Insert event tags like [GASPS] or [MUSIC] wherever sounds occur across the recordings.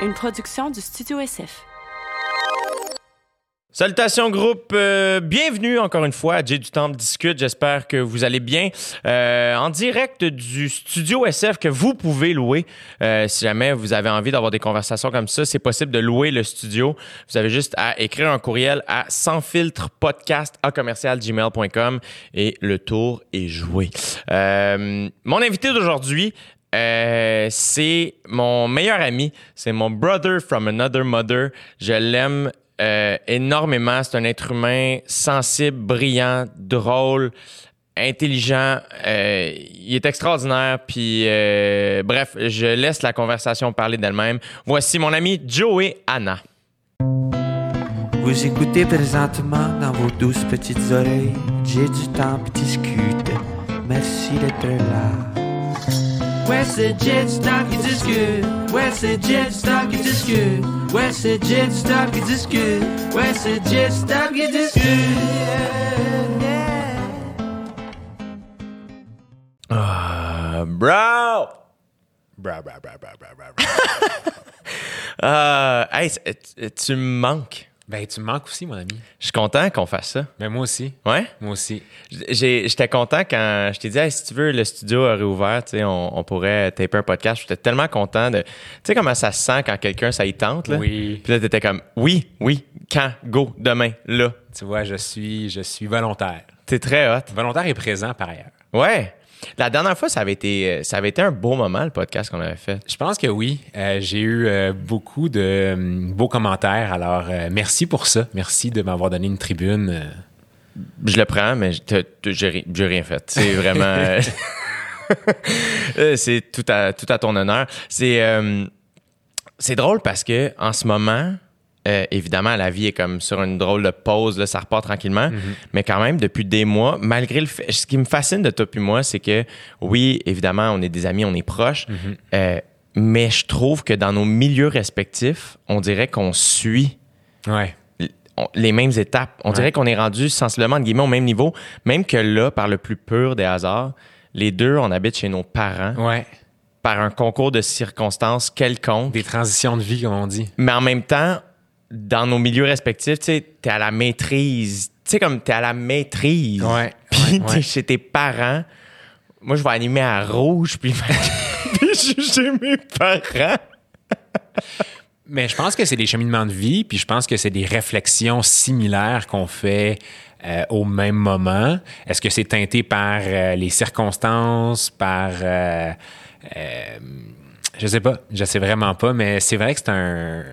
une production du Studio SF. Salutations groupe, euh, bienvenue encore une fois à J du Temple Discute, j'espère que vous allez bien. Euh, en direct du studio SF que vous pouvez louer, euh, si jamais vous avez envie d'avoir des conversations comme ça, c'est possible de louer le studio. Vous avez juste à écrire un courriel à sans filtre podcast à commercialgmail.com et le tour est joué. mon invité d'aujourd'hui, c'est mon meilleur ami, c'est mon brother from another mother. Je l'aime euh, énormément. C'est un être humain sensible, brillant, drôle, intelligent. Euh, il est extraordinaire. Puis, euh, bref, je laisse la conversation parler d'elle-même. Voici mon ami Joey Anna. Vous écoutez présentement dans vos douces petites oreilles. J'ai du temps et discute. Merci d'être là. Ouais, c'est Jet Stock, ils discutent. Ouais, c'est Jet Stock, ils discutent. Ouais, c'est Jet Stock, ils discutent. Ouais, c'est Jet Stock, ils discutent. Ah, bro! Bra, bra, bra, bra, bra, bra. [LAUGHS] Ah, hey, c- tu me manques. Ben, tu me manques aussi, mon ami. Je suis content qu'on fasse ça. Ben, moi aussi. Ouais? Moi aussi. J'étais content quand je t'ai dit, Hey, si tu veux, le studio a réouvert, tu sais, on, on pourrait taper un podcast. J'étais tellement content de. Tu sais, comment ça se sent quand quelqu'un, ça y tente, là? Oui. Puis là, t'étais comme, oui, oui, quand, go, demain, là. Tu vois, je suis, je suis volontaire. T'es très hot. Volontaire et présent par ailleurs. Ouais. La dernière fois, ça avait été, euh, ça avait été un beau moment, le podcast qu'on avait fait. Je pense que oui. Euh, j'ai eu euh, beaucoup de hum, beaux commentaires. Alors, merci pour ça. Merci de m'avoir donné une tribune. Je le prends, mais j'ai ri- j'ai rien fait. C'est vraiment. [LAUGHS] [LAUGHS] c'est tout à, tout à ton honneur. C'est c'est drôle parce que en ce moment, euh, évidemment, la vie est comme sur une drôle de pause, là, ça repart tranquillement. Mais quand même, depuis des mois, malgré le fait. Ce qui me fascine de toi puis moi, c'est que oui, évidemment, on est des amis, on est proches. euh, mais je trouve que dans nos milieux respectifs, on dirait qu'on suit Ouais. les mêmes étapes. On dirait qu'on est rendu sensiblement, guillemets, au même niveau. Même que là, par le plus pur des hasards, les deux, on habite chez nos parents Ouais. par un concours de circonstances quelconque. Des transitions de vie, comme on dit. Mais en même temps, dans nos milieux respectifs, tu sais, t'es à la maîtrise. Tu sais, comme t'es à la maîtrise. Ouais, Puis ouais, t'es ouais. chez tes parents. Moi, je vais animer à rouge, puis, [LAUGHS] puis je suis chez mes parents. Mais je pense que c'est des cheminements de vie, puis je pense que c'est des réflexions similaires qu'on fait euh, au même moment. Est-ce que c'est teinté par euh, les circonstances, par... Euh, je sais pas, je sais vraiment pas, mais c'est vrai que c'est un...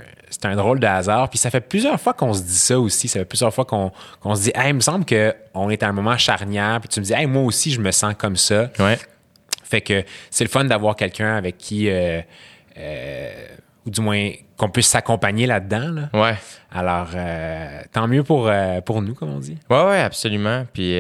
C'est un drôle de hasard. Puis ça fait plusieurs fois qu'on se dit ça aussi. Ça fait plusieurs fois qu'on se dit, hey, il me semble qu'on est à un moment charnière. Puis tu me dis, hey, moi aussi, je me sens comme ça. Ouais. Fait que c'est le fun d'avoir quelqu'un avec qui, euh, euh, ou du moins qu'on puisse s'accompagner là-dedans. Là. Ouais. Alors, euh, tant mieux pour, euh, pour nous, comme on dit. Ouais, ouais, absolument. Puis,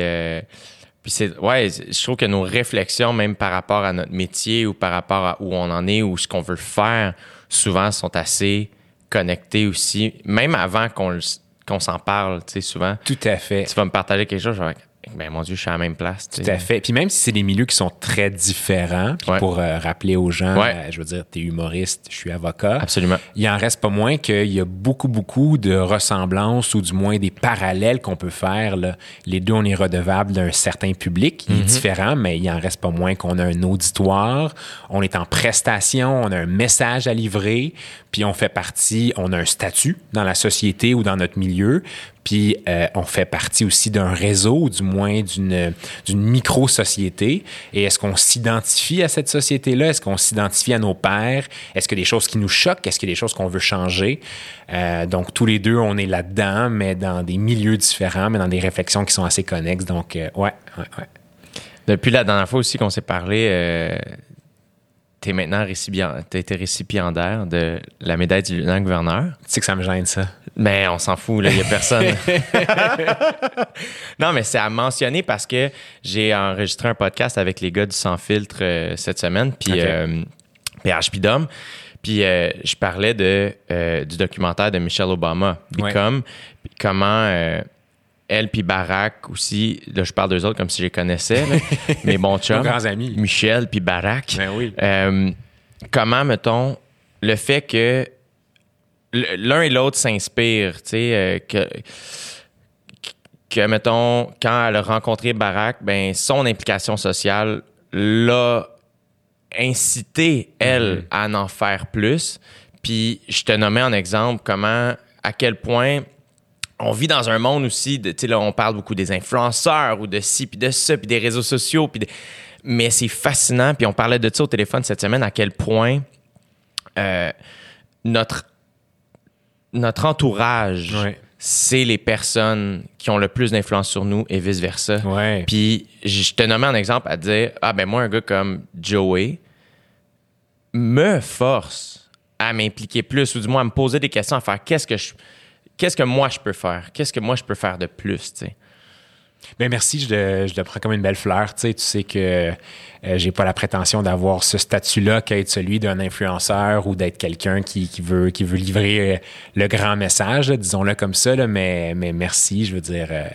puis c'est, ouais, je trouve que nos réflexions, même par rapport à notre métier ou par rapport à où on en est ou ce qu'on veut faire, souvent sont assez connectées aussi. Même avant qu'on, s'en parle, tu sais, souvent. Tout à fait. Tu vas me partager quelque chose, je vais ben mon Dieu, je suis à la même place. tu Tout à fait. Puis même si c'est des milieux qui sont très différents, puis Ouais. pour euh, rappeler aux gens, Ouais. euh, je veux dire, t'es humoriste, je suis avocat. Absolument. Il en reste pas moins qu'il y a beaucoup, beaucoup de ressemblances ou du moins des parallèles qu'on peut faire. là. Les deux, on est redevable d'un certain public. Il est différent, mais il en reste pas moins qu'on a un auditoire, on est en prestation, on a un message à livrer, puis on fait partie, on a un statut dans la société ou dans notre milieu, puis euh, on fait partie aussi d'un réseau, du moins d'une d'une micro-société. Et est-ce qu'on s'identifie à cette société-là? Est-ce qu'on s'identifie à nos pères? Est-ce qu'il y a des choses qui nous choquent? Est-ce qu'il y a des choses qu'on veut changer? Euh, donc, tous les deux, on est là-dedans, mais dans des milieux différents, mais dans des réflexions qui sont assez connexes. Donc, euh, ouais, ouais, ouais. Depuis la dernière fois aussi qu'on s'est parlé, euh, maintenant récipient, t'as été récipiendaire de la médaille du lieutenant-gouverneur. Tu sais que ça me gêne, ça. Mais on s'en fout, là, il n'y a personne. [LAUGHS] non, mais c'est à mentionner parce que j'ai enregistré un podcast avec les gars du Sans Filtre euh, cette semaine, puis Ok. euh, PHP Dom. Puis euh, je parlais de, euh, du documentaire de Michelle Obama, Ouais. Become, puis comment elle puis Barack aussi, là je parle d'eux autres comme si je les connaissais, là, [LAUGHS] mes bons chums, grands amis. Michel puis Barack, Ben oui. euh, comment, mettons, le fait que l'un et l'autre s'inspirent, tu sais, euh, que, que, mettons, quand elle a rencontré Barack, ben, son implication sociale l'a incité, elle, Mm-hmm. à en faire plus. Puis je te nommais en exemple comment, à quel point on vit dans un monde aussi, de, tu sais, là, on parle beaucoup des influenceurs ou de ci, puis de ça, puis des réseaux sociaux, puis des- mais c'est fascinant. Puis on parlait de ça au téléphone cette semaine, à quel point euh, notre, notre entourage, c'est les personnes qui ont le plus d'influence sur nous et vice-versa. Ouais. Puis je te nommais un exemple à dire Ah, ben moi, un gars comme Joey me force à m'impliquer plus, ou du moins à me poser des questions, à faire qu'est-ce que je. Qu'est-ce que moi je peux faire? Qu'est-ce que moi je peux faire de plus? tu sais? Ben merci, je le, je le prends comme une belle fleur. Tu sais, tu sais que euh, j'ai pas la prétention d'avoir ce statut-là qu'être celui d'un influenceur ou d'être quelqu'un qui, qui veut, qui veut livrer euh, le grand message, disons-le comme ça. mais, mais merci, je veux dire. euh,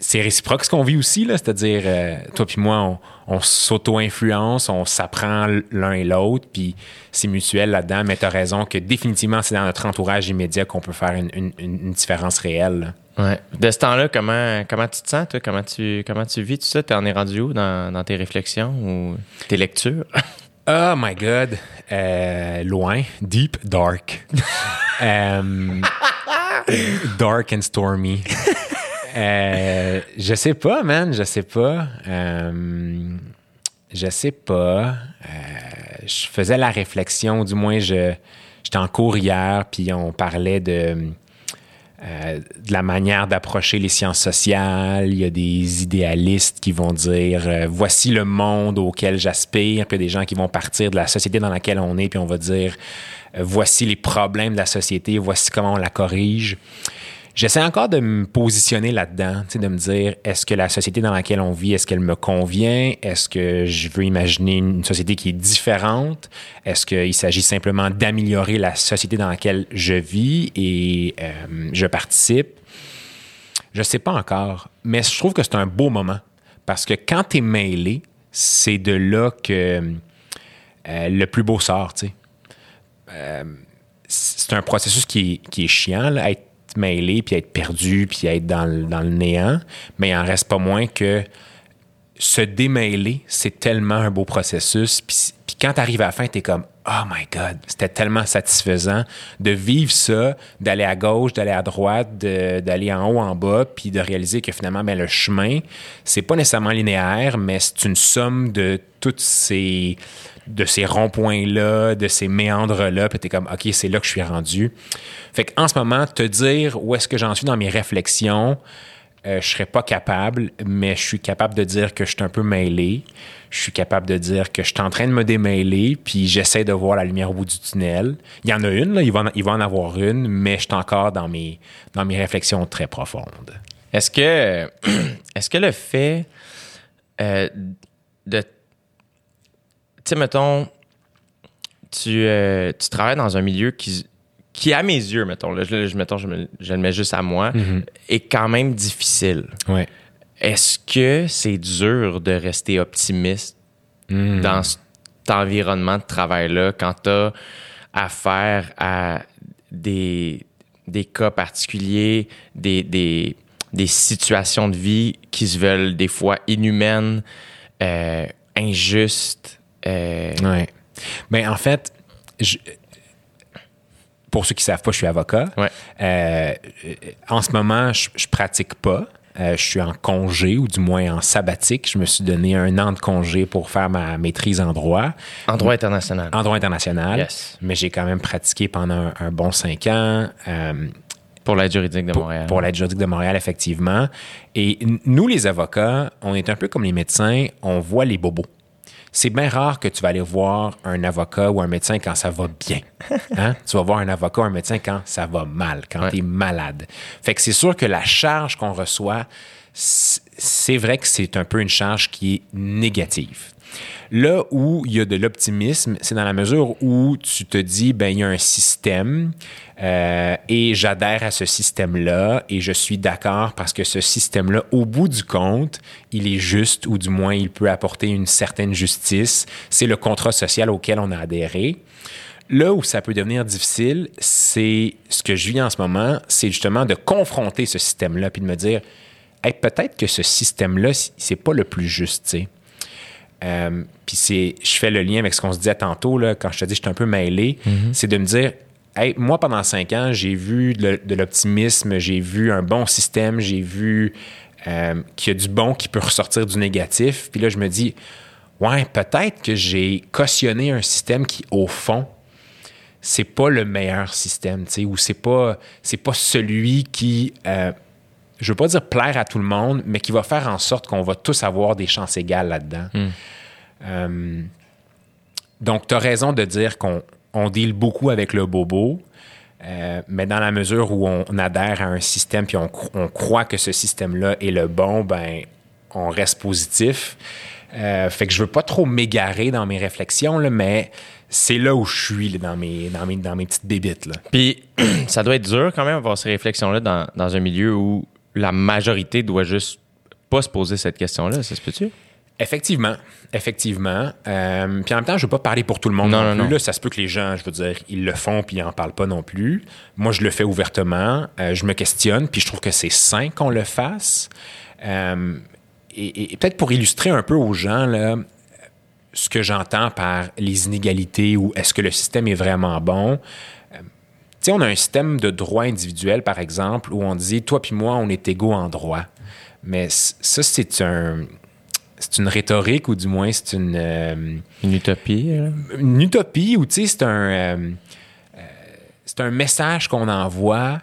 c'est réciproque ce qu'on vit aussi, là, c'est-à-dire, euh, toi puis moi, on, on s'auto-influence, on s'apprend l'un et l'autre, puis c'est mutuel là-dedans, mais tu as raison que définitivement, c'est dans notre entourage immédiat qu'on peut faire une, une- différence réelle. là. Ouais. De ce temps-là, comment, comment tu te sens, toi? Comment tu, comment tu vis tout ça? T'en es rendu où dans, dans tes réflexions ou tes lectures? [LAUGHS] Oh my God. Euh, loin. Deep, dark. [LAUGHS] Euh, dark and stormy. [LAUGHS] Euh, je sais pas, man. Je sais pas. Euh, je sais pas. Euh, je faisais la réflexion, du moins, je, j'étais en cours hier, puis on parlait de, de la manière d'approcher les sciences sociales. Il y a des idéalistes qui vont dire voici le monde auquel j'aspire, puis il y a des gens qui vont partir de la société dans laquelle on est, puis on va dire voici les problèmes de la société, voici comment on la corrige. J'essaie encore de me positionner là-dedans, de me dire est-ce que la société dans laquelle on vit, est-ce qu'elle me convient? Est-ce que je veux imaginer une société qui est différente? Est-ce qu'il s'agit simplement d'améliorer la société dans laquelle je vis et euh, je participe? Je sais pas encore, mais je trouve que c'est un beau moment parce que quand tu es mêlé, c'est de là que euh, le plus beau sort, sais. C'est un processus qui est, qui est chiant, là, être mêlé, puis être perdu, puis être dans le, dans le néant, mais il en reste pas moins que se démêler, c'est tellement un beau processus. Puis, puis quand tu arrives à la fin, tu es comme Oh my God, c'était tellement satisfaisant de vivre ça, d'aller à gauche, d'aller à droite, d'aller en haut, en bas, puis de réaliser que finalement, ben, le chemin, c'est pas nécessairement linéaire, mais c'est une somme de toutes ces de ces ronds-points-là, de ces méandres-là, puis t'es comme, OK, c'est là que je suis rendu. Fait qu'en ce moment, te dire où est-ce que j'en suis dans mes réflexions, euh, je serais pas capable, mais je suis capable de dire que je suis un peu mêlé. Je suis capable de dire que je suis en train de me démêler, puis j'essaie de voir la lumière au bout du tunnel. Il y en a une, là, il va en, il va en avoir une, mais je suis encore dans mes, dans mes réflexions très profondes. Est-ce que, [CLEARS THROAT] est-ce que le fait euh, de. Tu sais, mettons, tu, euh, tu travailles dans un milieu qui, qui à mes yeux, mettons, là, je, je- mettons, je, me- je le mets juste à moi, est quand même difficile. Ouais. Est-ce que c'est dur de rester optimiste dans cet environnement de travail-là quand tu as affaire à des, des cas particuliers, des, des, des situations de vie qui se veulent des fois inhumaines, euh, injustes? Euh, Ouais. Ben, en fait, je- pour ceux qui savent pas, je suis avocat. Ouais. Euh, en ce moment, je, je pratique pas. Euh, je suis en congé ou du moins en sabbatique. Je me suis donné un an de congé pour faire ma maîtrise en droit, en droit international. en droit international. Yes. Mais j'ai quand même pratiqué pendant un, un bon cinq ans. euh, Pour l'aide juridique de pour, Montréal. pour l'aide juridique de Montréal, effectivement. Et nous, les avocats, on est un peu comme les médecins, on voit les bobos. C'est bien rare que tu vas aller voir un avocat ou un médecin quand ça va bien. [LAUGHS] Hein? tu vas voir un avocat ou un médecin quand ça va mal, quand Ouais. tu es malade. Fait que c'est sûr que la charge qu'on reçoit, c'est vrai que c'est un peu une charge qui est négative. Là où il y a de l'optimisme, c'est dans la mesure où tu te dis, ben il y a un système euh, et j'adhère à ce système-là et je suis d'accord parce que ce système-là, au bout du compte, il est juste ou du moins il peut apporter une certaine justice. C'est le contrat social auquel on a adhéré. Là où ça peut devenir difficile, c'est ce que je vis en ce moment, c'est justement de confronter ce système-là, puis de me dire, peut-être que ce système-là, c'est pas le plus juste. Euh, puis c'est, je fais le lien avec ce qu'on se disait tantôt, là, quand je te dis que je suis un peu mêlé, c'est de me dire, hey, moi, pendant cinq ans, j'ai vu de, de l'optimisme, j'ai vu un bon système, j'ai vu euh, qu'il y a du bon qui peut ressortir du négatif. Puis là, je me dis, ouais, peut-être que j'ai cautionné un système qui, au fond, c'est pas le meilleur système, tu sais, ou c'est pas, c'est pas celui qui, euh, je veux pas dire plaire à tout le monde, mais qui va faire en sorte qu'on va tous avoir des chances égales là-dedans. Euh, donc, tu as raison de dire qu'on on deal beaucoup avec le bobo, euh, mais dans la mesure où on, adhère à un système puis on, on croit que ce système-là est le bon, ben on reste positif. Euh, fait que je veux pas trop m'égarer dans mes réflexions, là, mais c'est là où je suis là, dans, mes, dans, mes, dans mes petites bébites. Là. Puis [CLEARS THROAT] ça doit être dur quand même avoir ces réflexions-là dans, dans un milieu où la majorité doit juste pas se poser cette question-là, ça se peut-tu? Effectivement, effectivement. Euh, puis en même temps, je veux pas parler pour tout le monde Non, non, non, plus. non. Là, ça se peut que les gens, je veux dire, ils le font puis ils en parlent pas non plus. Moi, je le fais ouvertement. Euh, je me questionne puis je trouve que c'est sain qu'on le fasse. Euh, et, et- et peut-être pour illustrer un peu aux gens là, ce que j'entends par les inégalités ou est-ce que le système est vraiment bon. Euh, sais, on a un système de droit individuel, par exemple, où on dit toi puis moi, on est égaux en droit. Mais ça, c'est un, c'est une rhétorique ou du moins c'est une, euh, Une utopie? là? une utopie ou tu sais, c'est un, euh, euh, c'est un message qu'on envoie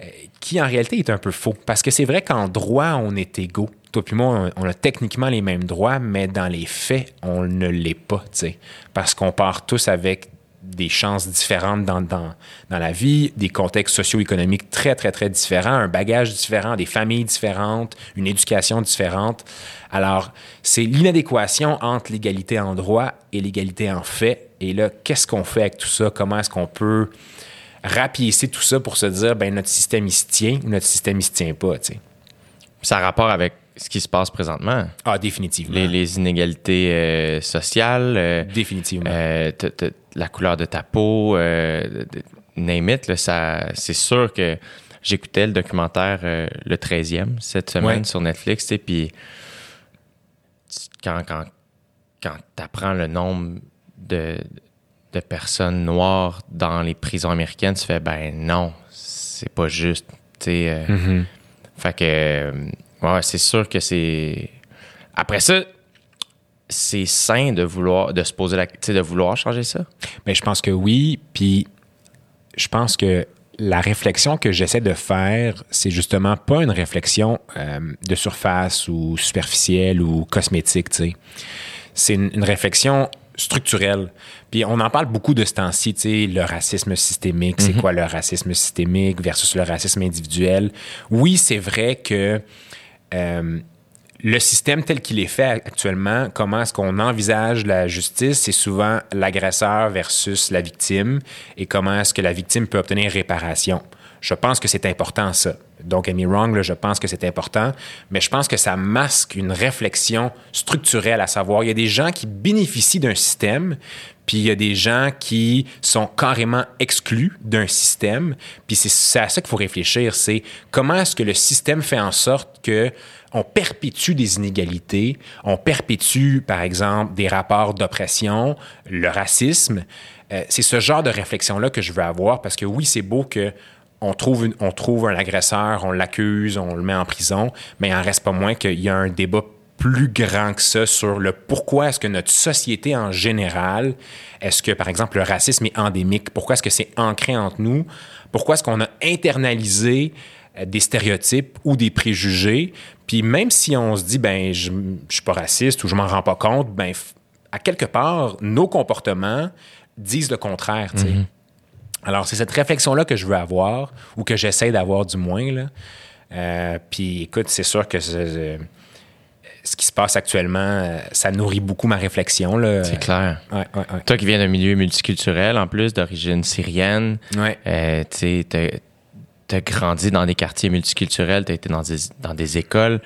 euh, qui en réalité est un peu faux. Parce que c'est vrai qu'en droit, on est égaux. Toi puis moi, on, on a techniquement les mêmes droits, mais dans les faits, on ne l'est pas, tu sais. Parce qu'on part tous avec des chances différentes dans, dans, dans la vie, des contextes socio-économiques très, très, très différents, un bagage différent, des familles différentes, une éducation différente. Alors, c'est l'inadéquation entre l'égalité en droit et l'égalité en fait. Et là, qu'est-ce qu'on fait avec tout ça? Comment est-ce qu'on peut rapiécer tout ça pour se dire, ben notre système, il se tient ou notre système, il se tient pas, tu sais? Ça a rapport avec ce qui se passe présentement. Ah, définitivement. Les, les inégalités euh, sociales, euh, Définitivement. euh, t- t- la couleur de ta peau, name it, là, ça, c'est sûr que j'écoutais le documentaire Le 13e cette semaine Ouais. sur Netflix, sais, puis quand, quand, quand tu apprends le nombre de, de personnes noires dans les prisons américaines, tu fais, ben non, c'est pas juste, tu sais. Mhm. fait que, ouais, c'est sûr que c'est. Après ça, c'est sain de vouloir, de se poser la, de vouloir changer ça. Mais je pense que oui. Puis je pense que la réflexion que j'essaie de faire, c'est justement pas une réflexion euh, de surface ou superficielle ou cosmétique, tu sais. C'est une, une réflexion structurelle. Puis on en parle beaucoup de ce temps-ci, tu sais, le racisme systémique, c'est quoi le racisme systémique versus le racisme individuel? Oui, c'est vrai que euh, le système tel qu'il est fait actuellement, comment est-ce qu'on envisage la justice, c'est souvent l'agresseur versus la victime et comment est-ce que la victime peut obtenir réparation. Je pense que c'est important ça. Donc, me wrong, je pense que c'est important, mais je pense que ça masque une réflexion structurelle, à savoir, il y a des gens qui bénéficient d'un système, puis il y a des gens qui sont carrément exclus d'un système, puis c'est à ça qu'il faut réfléchir, c'est comment est-ce que le système fait en sorte que on perpétue des inégalités, on perpétue, par exemple, des rapports d'oppression, le racisme. Euh, c'est ce genre de réflexion-là que je veux avoir parce que oui, c'est beau que on trouve, une- on trouve un agresseur, on l'accuse, on le met en prison, mais il en reste pas moins qu'il y a un débat plus grand que ça sur le pourquoi est-ce que notre société en général, est-ce que, par exemple, le racisme est endémique? Pourquoi est-ce que c'est ancré entre nous? Pourquoi est-ce qu'on a internalisé euh, des stéréotypes ou des préjugés? Puis même si on se dit, ben, je, je suis pas raciste ou je m'en rends pas compte, ben, à quelque part, nos comportements disent le contraire, sais. Alors, c'est cette réflexion-là que je veux avoir, ou que j'essaie d'avoir du moins. Là. Euh, puis, écoute, c'est sûr que ce qui se passe actuellement, euh, ça nourrit beaucoup ma réflexion. là. C'est clair. Ouais, ouais, ouais. Toi qui viens d'un milieu multiculturel, en plus, d'origine syrienne, euh, tu t'as grandi dans des quartiers multiculturels, t'as été dans des, dans des écoles.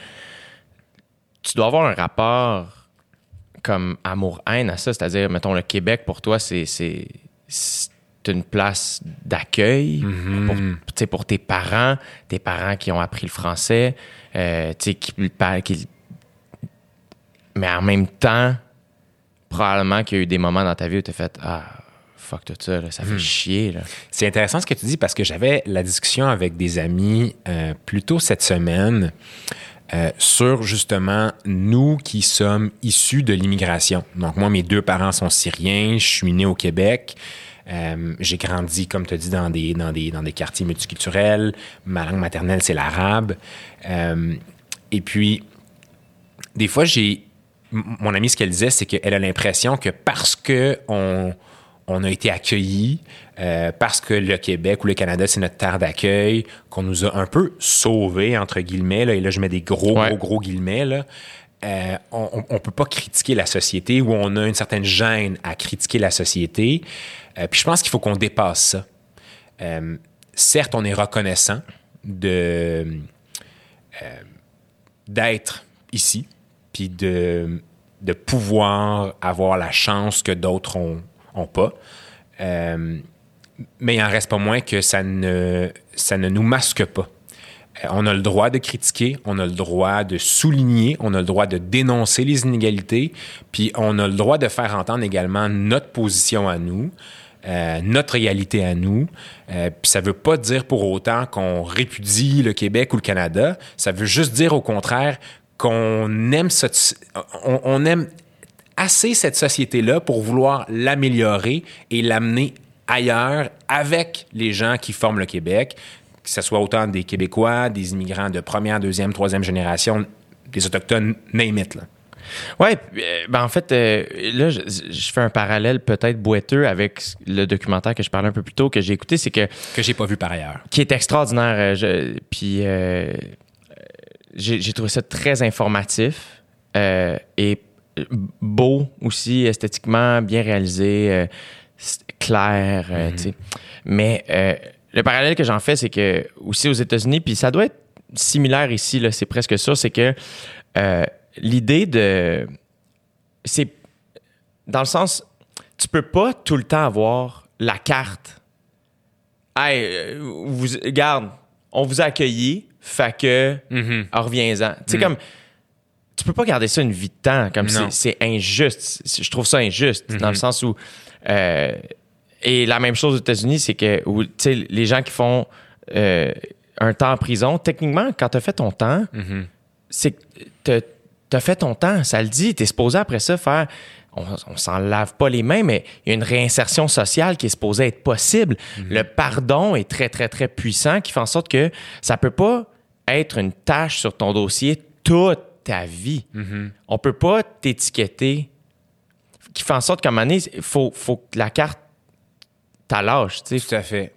Tu dois avoir un rapport comme amour-haine à ça, c'est-à-dire, mettons, le Québec, pour toi, c'est... c'est- c'est- une place d'accueil Mhm. pour, tes parents, tes parents qui ont appris le français, euh, qui, mais en même temps, probablement qu'il y a eu des moments dans ta vie où tu as fait Ah, fuck tout ça, là, ça fait chier. Là. C'est intéressant ce que tu dis parce que j'avais la discussion avec des amis euh, plus tôt cette semaine euh, sur justement nous qui sommes issus de l'immigration. Donc moi, mes deux parents sont syriens, je suis né au Québec. Euh, j'ai grandi, comme tu as dit, dans des, dans, des, dans des quartiers multiculturels. Ma langue maternelle, c'est l'arabe. Euh, et puis, des fois, j'ai. Mon amie, ce qu'elle disait, c'est qu'elle a l'impression que parce que on, on a été accueillis, euh, parce que le Québec ou le Canada, c'est notre terre d'accueil, qu'on nous a un peu sauvés, entre guillemets, là, et là, je mets des gros, Ouais. gros, gros guillemets, là, euh, on ne peut pas critiquer la société ou on a une certaine gêne à critiquer la société. Euh, puis je pense qu'il faut qu'on dépasse ça. Euh, certes, on est reconnaissant de euh, d'être ici, puis de, de pouvoir avoir la chance que d'autres ont, ont pas. Mais il en reste pas moins que ça ne, ça ne nous masque pas. On a le droit de critiquer, on a le droit de souligner, on a le droit de dénoncer les inégalités, puis on a le droit de faire entendre également notre position à nous, euh, notre réalité à nous. Euh, puis ça veut pas dire pour autant qu'on répudie le Québec ou le Canada. Ça veut juste dire au contraire qu'on aime cette, on, aime assez cette société-là pour vouloir l'améliorer et l'amener ailleurs avec les gens qui forment le Québec, que ce soit autant des Québécois, des immigrants de première, deuxième, troisième génération, des Autochtones, name it. Là. Ouais, euh, ben en fait, euh, là, je, je fais un parallèle peut-être boiteux avec le documentaire que je parlais un peu plus tôt, que j'ai écouté, c'est que Que j'ai pas vu par ailleurs. qui est extraordinaire. euh, je- puis euh, j'ai trouvé ça très informatif euh, et beau aussi, esthétiquement bien réalisé, clair, tu sais. Mais le parallèle que j'en fais, c'est que aussi aux États-Unis, puis ça doit être similaire ici, là, c'est presque ça, c'est que l'idée de. C'est. Dans le sens, tu peux pas tout le temps avoir la carte Hey, euh, vous, garde, on vous a accueilli, fait que, ah, reviens-en. Tu sais, comme, tu peux pas garder ça une vie de temps, comme c'est injuste. Je trouve ça injuste, dans le sens où, euh, et la même chose aux États-Unis, c'est que, où, tu sais, les gens qui font euh, un temps en prison, techniquement, quand tu as fait ton temps, c'est que t'as- t'as fait ton temps, ça le dit, t'es supposé après ça faire. On, on s'en lave pas les mains, mais il y a une réinsertion sociale qui est supposée être possible. Le pardon est très, très, très puissant, qui fait en sorte que ça peut pas être une tâche sur ton dossier toute ta vie. On peut pas t'étiqueter. Qui fait en sorte qu'à un moment donné, il faut, faut que la carte t'allâche. tu sais. Tout à fait.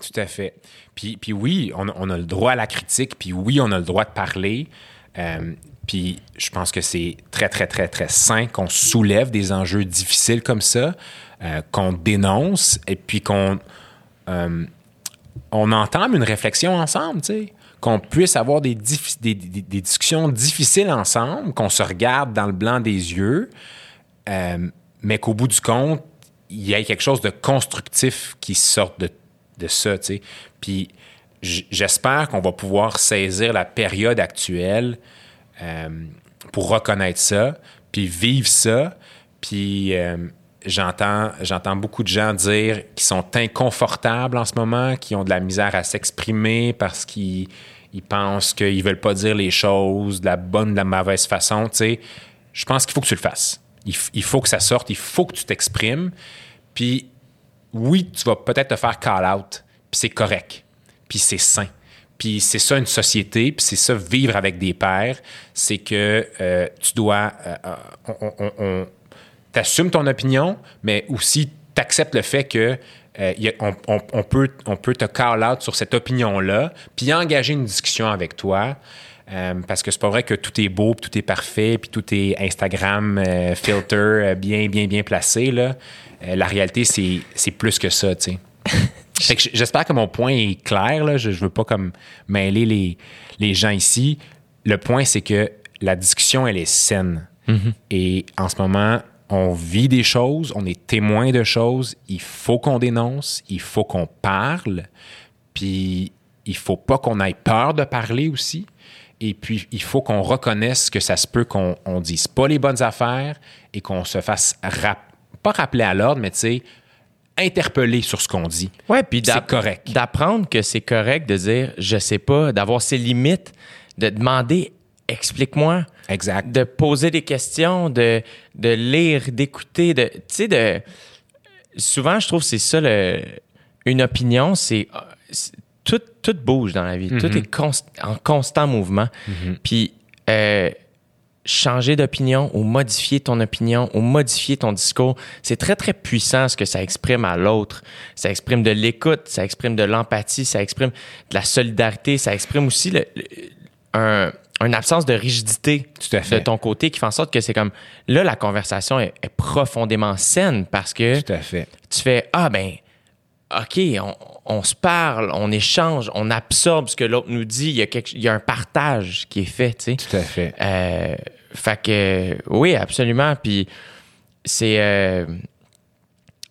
Tout à fait. Puis, puis oui, on, on a le droit à la critique, puis oui, on a le droit de parler. Euh, puis je pense que c'est très, très, très, très sain qu'on soulève des enjeux difficiles comme ça, euh, qu'on dénonce et puis qu'on euh, on entame une réflexion ensemble, tu sais. Qu'on puisse avoir des, des, discussions difficiles ensemble, qu'on se regarde dans le blanc des yeux, mais qu'au bout du compte, il y ait quelque chose de constructif qui sorte de, de ça, tu sais. Puis j'espère qu'on va pouvoir saisir la période actuelle euh, pour reconnaître ça, puis vivre ça, puis euh, j'entends j'entends beaucoup de gens dire qu'ils sont inconfortables en ce moment, qui ont de la misère à s'exprimer parce qu'ils ils pensent qu'ils veulent pas dire les choses de la bonne, de la mauvaise façon, tu sais. Je pense qu'il faut que tu le fasses. Il, il faut que ça sorte, il faut que tu t'exprimes. Puis oui, tu vas peut-être te faire call out, puis c'est correct, puis c'est sain. Puis c'est ça une société, puis c'est ça vivre avec des pères, c'est que euh, tu dois, euh, euh, on, t'assumes ton opinion, mais aussi t'acceptes le fait que on, peut, on peut te call out sur cette opinion-là, puis engager une discussion avec toi. Parce que c'est pas vrai que tout est beau, puis tout est parfait, puis tout est Instagram filter bien, bien, bien placé. Là. La réalité, c'est plus que ça, tu sais. [LAUGHS] Fait que j- j'espère que mon point est clair. Là. Je, je veux pas comme mêler les, les gens ici. Le point, c'est que la discussion, elle est saine. Et en ce moment, on vit des choses, on est témoin de choses, il faut qu'on dénonce, il faut qu'on parle, puis il faut pas qu'on ait peur de parler aussi. Et puis, il faut qu'on reconnaisse que ça se peut qu'on ne dise pas les bonnes affaires et qu'on se fasse, pas rappeler à l'ordre, mais tu sais, interpeller sur ce qu'on dit. Ouais, puis c'est correct. D'apprendre que c'est correct de dire je sais pas, d'avoir ses limites, de demander explique-moi. Exact. De poser des questions, de, de lire, d'écouter, de tu sais de souvent je trouve c'est ça le, une opinion, c'est tout, tout bouge dans la vie, tout Mm-hmm. est en constant mouvement. Puis euh, changer d'opinion ou modifier ton opinion ou modifier ton discours, c'est très, très puissant ce que ça exprime à l'autre. Ça exprime de l'écoute, ça exprime de l'empathie, ça exprime de la solidarité, ça exprime aussi le, le- un, une absence de rigidité Tout à fait. de ton côté qui fait en sorte que c'est comme là, la conversation est, est profondément saine parce que Tout à fait. tu fais Ah, ben, OK, on, on se parle, on échange, on absorbe ce que l'autre nous dit. Il y, a quelque, il y a un partage qui est fait, tu sais. Tout à fait. Euh, fait que, oui, absolument. Puis, c'est. euh,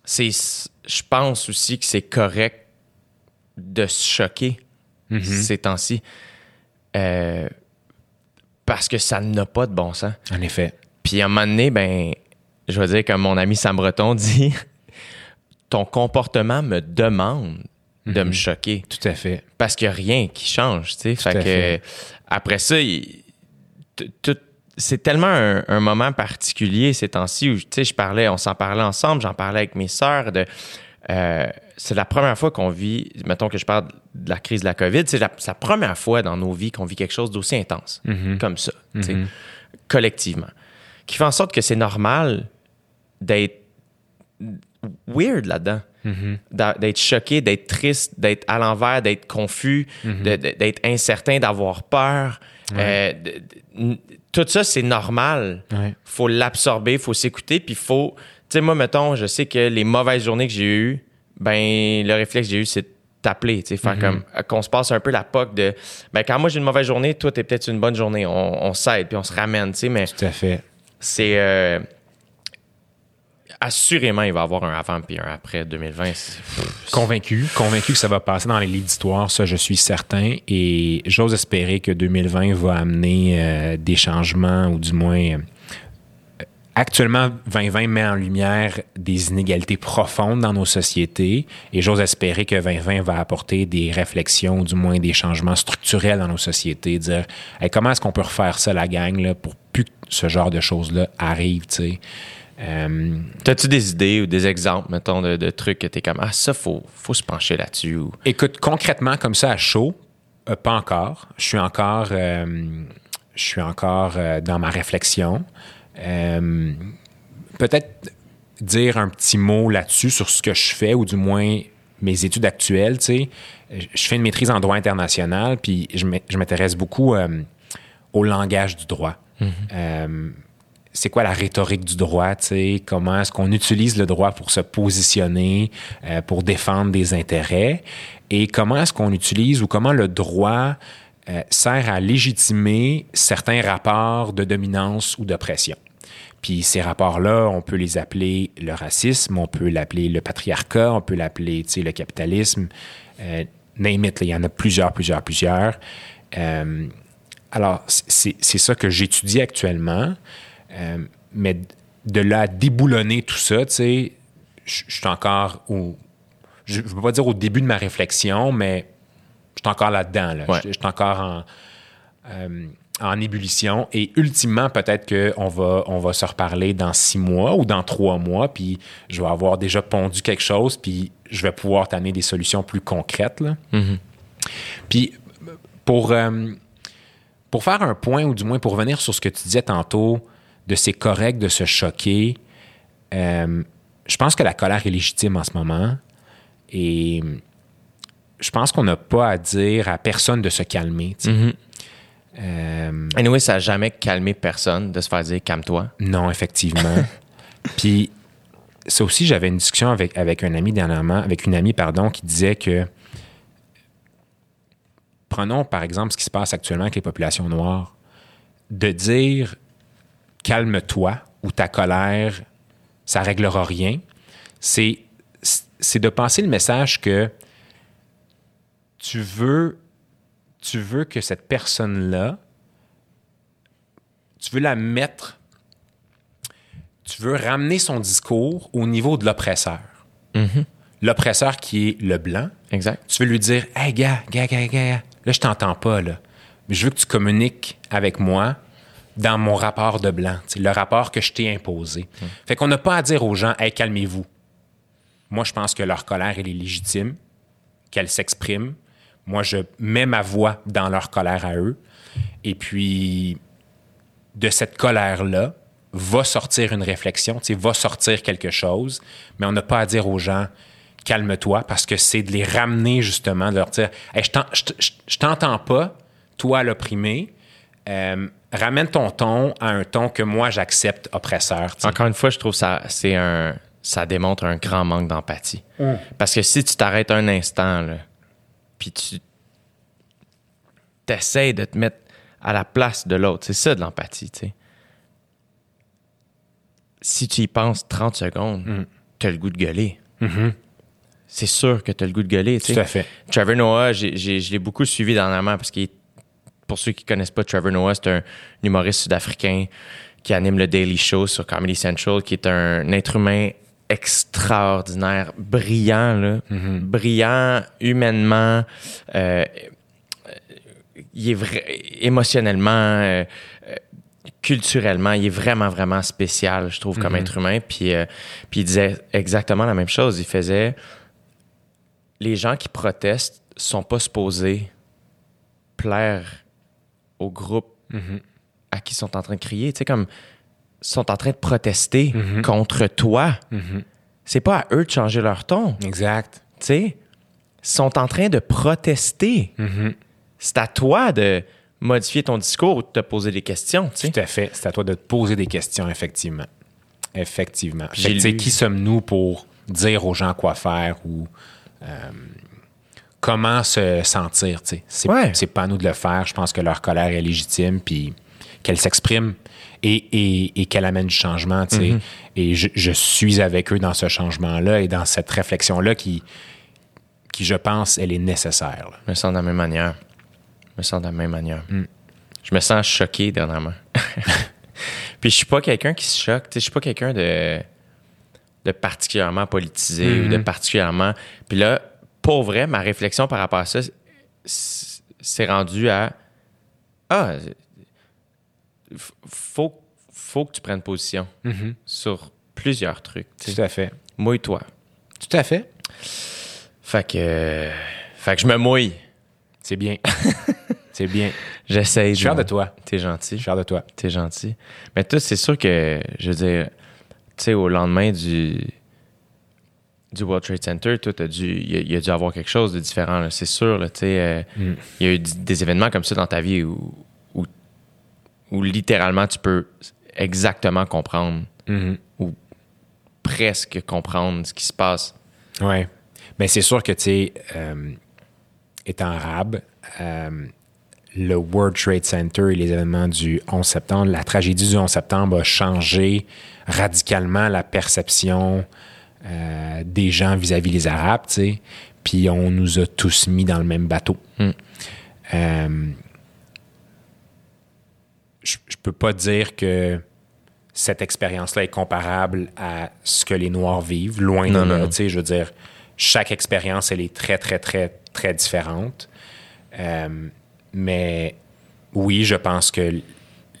c'est je pense aussi que c'est correct de se choquer Mm-hmm. ces temps-ci. Euh, parce que ça n'a pas de bon sens. En effet. Puis à un moment donné, ben, je vais dire comme mon ami Sam Breton dit, ton comportement me demande de me choquer Tout à fait. parce qu'il n'y a rien qui change, tu sais. Fait à que fait. après ça, c'est tellement un, un moment particulier ces temps-ci où, tu sais, je parlais, on s'en parlait ensemble, j'en parlais avec mes sœurs de... euh, c'est la première fois qu'on vit, mettons que je parle de la crise de la COVID, c'est la, c'est la première fois dans nos vies qu'on vit quelque chose d'aussi intense, comme ça, tu sais, collectivement. Qui fait en sorte que c'est normal d'être weird là-dedans. D'a- D'être choqué, d'être triste, d'être à l'envers, d'être confus, de- d'être incertain, d'avoir peur. Euh, tout ça, c'est normal. Ouais. faut l'absorber, faut s'écouter, puis faut... Tu sais, moi, mettons, je sais que les mauvaises journées que j'ai eues, ben, le réflexe que j'ai eu, c'est t'appeler, tu sais, faire comme... euh, Qu'on se passe un peu la poque de... Ben, quand moi, j'ai une mauvaise journée, toi, t'es peut-être une bonne journée. On, on s'aide, puis on se ramène, tu sais, mais Tout à fait. c'est... euh, assurément, il va y avoir un avant puis un après 2020. C'est- Convaincu, convaincu que ça va passer dans les livres d'histoire, ça je suis certain. Et j'ose espérer que 2020 va amener euh, des changements, ou du moins. euh, actuellement, 2020 met en lumière des inégalités profondes dans nos sociétés. Et j'ose espérer que 2020 va apporter des réflexions, ou du moins des changements structurels dans nos sociétés. Dire comment est-ce qu'on peut refaire ça, la gang, pour plus que ce genre de choses-là arrive, tu sais? Euh, T'as-tu des idées ou des exemples, mettons, de, de trucs que t'es comme Ah, ça, faut, faut se pencher là-dessus ou... Écoute, concrètement, comme ça, à chaud, euh, pas encore. Je suis encore, euh, je suis encore euh, dans ma réflexion. Peut-être dire un petit mot là-dessus sur ce que je fais, ou du moins mes études actuelles. Tu sais, je fais une maîtrise en droit international, puis je m'in- je m'intéresse beaucoup au langage du droit. Euh, c'est quoi la rhétorique du droit, tu sais, comment est-ce qu'on utilise le droit pour se positionner, euh, pour défendre des intérêts, et comment est-ce qu'on utilise ou comment le droit euh, sert à légitimer certains rapports de dominance ou d'oppression. Puis ces rapports-là, on peut les appeler le racisme, on peut l'appeler le patriarcat, on peut l'appeler le capitalisme, euh, name it, il y en a plusieurs, plusieurs, plusieurs. Euh, alors, c'est ça que j'étudie actuellement. Euh, mais de là à déboulonner tout ça, tu sais, je suis encore au. Je ne veux pas dire au début de ma réflexion, mais je suis encore là-dedans. Là. Ouais. Je suis encore en, euh, en ébullition. Et ultimement, peut-être qu'on va, on va se reparler dans six mois ou dans trois mois, puis je vais avoir déjà pondu quelque chose, puis je vais pouvoir t'amener des solutions plus concrètes. Là. Puis pour, euh, pour faire un point, ou du moins pour revenir sur ce que tu disais tantôt, de c'est correct de se choquer, euh, je pense que la colère est légitime en ce moment. Et je pense qu'on n'a pas à dire à personne de se calmer. Euh, Anyway, ça n'a jamais calmé personne de se faire dire calme-toi. non, effectivement. [LAUGHS] Puis ça aussi, j'avais une discussion avec, avec un ami dernièrement, avec une amie, pardon, qui disait que prenons par exemple ce qui se passe actuellement avec les populations noires, de dire calme-toi ou ta colère ça réglera rien. C'est, c'est de penser le message que tu veux, tu veux que cette personne-là, tu veux la mettre, tu veux ramener son discours au niveau de l'oppresseur. L'oppresseur qui est le blanc. Exact. Tu veux lui dire, hey, gars, gars, gars, gars, là, je t'entends pas, là. Mais je veux que tu communiques avec moi dans mon rapport de blanc, le rapport que je t'ai imposé. Fait qu'on n'a pas à dire aux gens, hey, calmez-vous. Moi, je pense que leur colère, elle est légitime, qu'elle s'exprime. Moi, je mets ma voix dans leur colère à eux. Et puis, de cette colère-là, va sortir une réflexion, va sortir quelque chose, mais on n'a pas à dire aux gens, calme-toi, parce que c'est de les ramener justement, de leur dire, Hey, je t'entends pas, toi l'opprimé, Euh, ramène ton ton à un ton que moi j'accepte oppresseur. Encore une fois, je trouve ça c'est un ça démontre un grand manque d'empathie. Parce que si tu t'arrêtes un instant là, puis tu t'essayes de te mettre à la place de l'autre, c'est ça de l'empathie, tu sais. Si tu y penses 30 secondes, Mm. tu as le goût de gueuler. C'est sûr que tu as le goût de gueuler, tu sais. Mm-hmm. Tout à fait. Trevor Noah, je l'ai beaucoup suivi dernièrement parce qu'il est- pour ceux qui connaissent pas Trevor Noah, c'est un humoriste sud-africain qui anime le Daily Show sur Comedy Central, qui est un être humain extraordinaire, brillant, là. brillant humainement. euh, il est vrai, émotionnellement, euh, euh, culturellement, il est vraiment, vraiment spécial, je trouve, comme être humain. Puis, euh, puis il disait exactement la même chose. Il faisait les gens qui protestent sont pas supposés plaire au groupe à qui ils sont en train de crier. Tu sais, comme sont en train de protester contre toi. C'est pas à eux de changer leur ton. Exact. Tu sais, sont en train de protester. C'est à toi de modifier ton discours ou de te poser des questions. Tu sais. Tout à fait. C'est à toi de te poser des questions, effectivement. Effectivement. Fait que, tu sais, lu- Qui sommes-nous pour dire aux gens quoi faire ou euh, comment se sentir? C'est Ouais. pas à nous de le faire. Je pense que leur colère est légitime, puis qu'elle s'exprime et, et- et qu'elle amène du changement. Mm-hmm. Et je, je suis avec eux dans ce changement-là et dans cette réflexion-là qui, qui, je pense, elle est nécessaire. là. Je me sens de la même manière. Je me sens de la même manière. Mm. Je me sens choqué dernièrement. [LAUGHS] Puis je suis pas quelqu'un qui se choque. Je suis pas quelqu'un de, de particulièrement politisé ou de Mm-hmm. particulièrement. Puis là, pour vrai, ma réflexion par rapport à ça, c'est- c'est rendu à Ah, faut, faut que tu prennes position sur plusieurs trucs. Tout à fait. Mouille-toi. Tout à fait. Fait que, fait que je me mouille. C'est bien. [LAUGHS] c'est bien. J'essaye. Je suis fier de toi. T'es Je gentil. suis fier de toi. T'es gentil. Mais toi, c'est sûr que, je veux dire, tu sais, au lendemain du, du World Trade Center, toi, t'as dû, il y, a- il y a dû avoir quelque chose de différent, c'est sûr. sais, euh, Mm. Il y a eu des événements comme ça dans ta vie où, où, où littéralement tu peux exactement comprendre Mhm. ou presque comprendre ce qui se passe. Oui. Mais c'est sûr que, tu sais, euh, étant arabe, euh, le World Trade Center et les événements du 11 septembre, la tragédie du 11 septembre a changé radicalement la perception euh, des gens vis-à-vis les Arabes, tu sais. Puis on nous a tous mis dans le même bateau. Euh, je, je peux pas dire que cette expérience-là est comparable à ce que les Noirs vivent. Loin Non, de là. Tu sais, je veux dire, chaque expérience, elle est très, très, très, très différente. Euh, mais oui, je pense que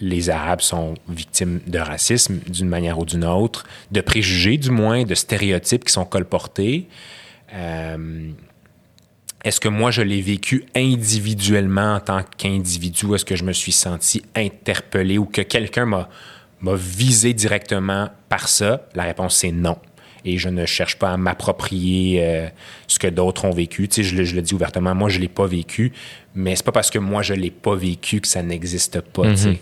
les Arabes sont victimes de racisme d'une manière ou d'une autre, de préjugés du moins, de stéréotypes qui sont colportés. Euh, est-ce que moi, je l'ai vécu individuellement en tant qu'individu? Est-ce que je me suis senti interpellé ou que quelqu'un m'a, m'a visé directement par ça? La réponse, c'est non. Et je ne cherche pas à m'approprier euh, ce que d'autres ont vécu. Tu sais, je, le- je le dis ouvertement, moi, je ne l'ai pas vécu, mais c'est pas parce que moi, je l'ai pas vécu que ça n'existe pas. tu sais.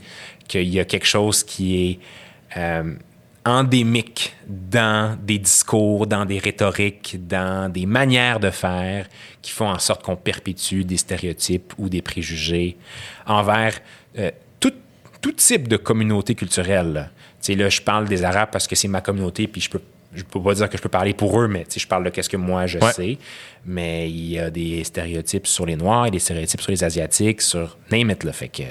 Qu'il y a quelque chose qui est... euh, endémique dans des discours, dans des rhétoriques, dans des manières de faire qui font en sorte qu'on perpétue des stéréotypes ou des préjugés envers euh, tout, tout type de communauté culturelle. là. sais, là, je parle des Arabes parce que c'est ma communauté, puis je peux je peux pas dire que je peux parler pour eux, mais je parle de qu'est-ce que moi je Ouais. sais. Mais il y a des stéréotypes sur les Noirs, il y a des stéréotypes sur les Asiatiques, sur name it, là. Fait que.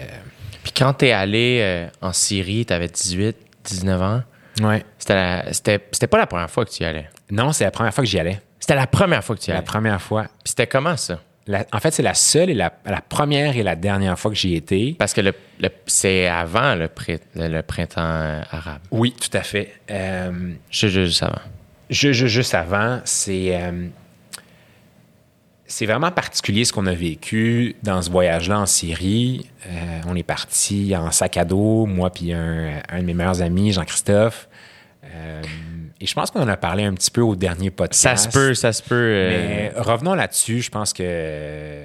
Puis quand t'es allé euh, en Syrie, t'avais 18, 19 ans. Ouais. C'était, la- pas la première fois que tu y allais? Non, c'est la première fois que j'y allais. C'était la première fois que tu y La allais? première fois. Puis c'était comment ça? La- en fait, c'est la seule et la, la première et la dernière fois que j'y étais. Parce que le, le- c'est avant le, printemps arabe. Oui, tout à fait. Euh, Juste, juste avant. ju- ju- juste avant, c'est. euh, c'est vraiment particulier ce qu'on a vécu dans ce voyage-là en Syrie. Euh, on est parti en sac à dos, moi puis un, un de mes meilleurs amis, Jean-Christophe. Et je pense qu'on en a parlé un petit peu au dernier podcast. Ça se peut, ça se peut. euh, Mais revenons là-dessus, je pense que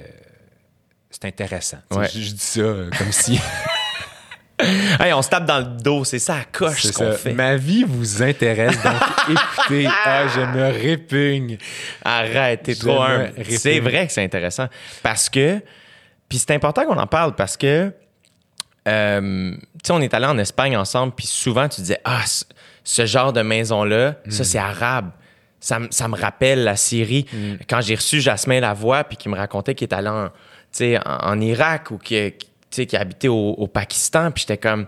c'est intéressant. Ouais. Je, je dis ça euh, comme si. [LAUGHS] Hey, on se tape dans le dos, c'est ça à coche ce qu'on fait. Ma vie vous intéresse, donc [LAUGHS] écoutez, ah, je me répugne. Arrête, t'es trop humble. C'est vrai que c'est intéressant. Parce que, puis c'est important qu'on en parle parce que, euh, tu sais, on est allé en Espagne ensemble, puis souvent tu disais, ah, ce, genre de maison-là, ça Hmm. c'est arabe. Ça, me- ça me rappelle la Syrie. Hmm. Quand j'ai reçu Jasmin Lavoie, puis qui me racontait qu'il est allé en, en, en Irak ou qu'il qu'il habitait au, au Pakistan, puis j'étais comme,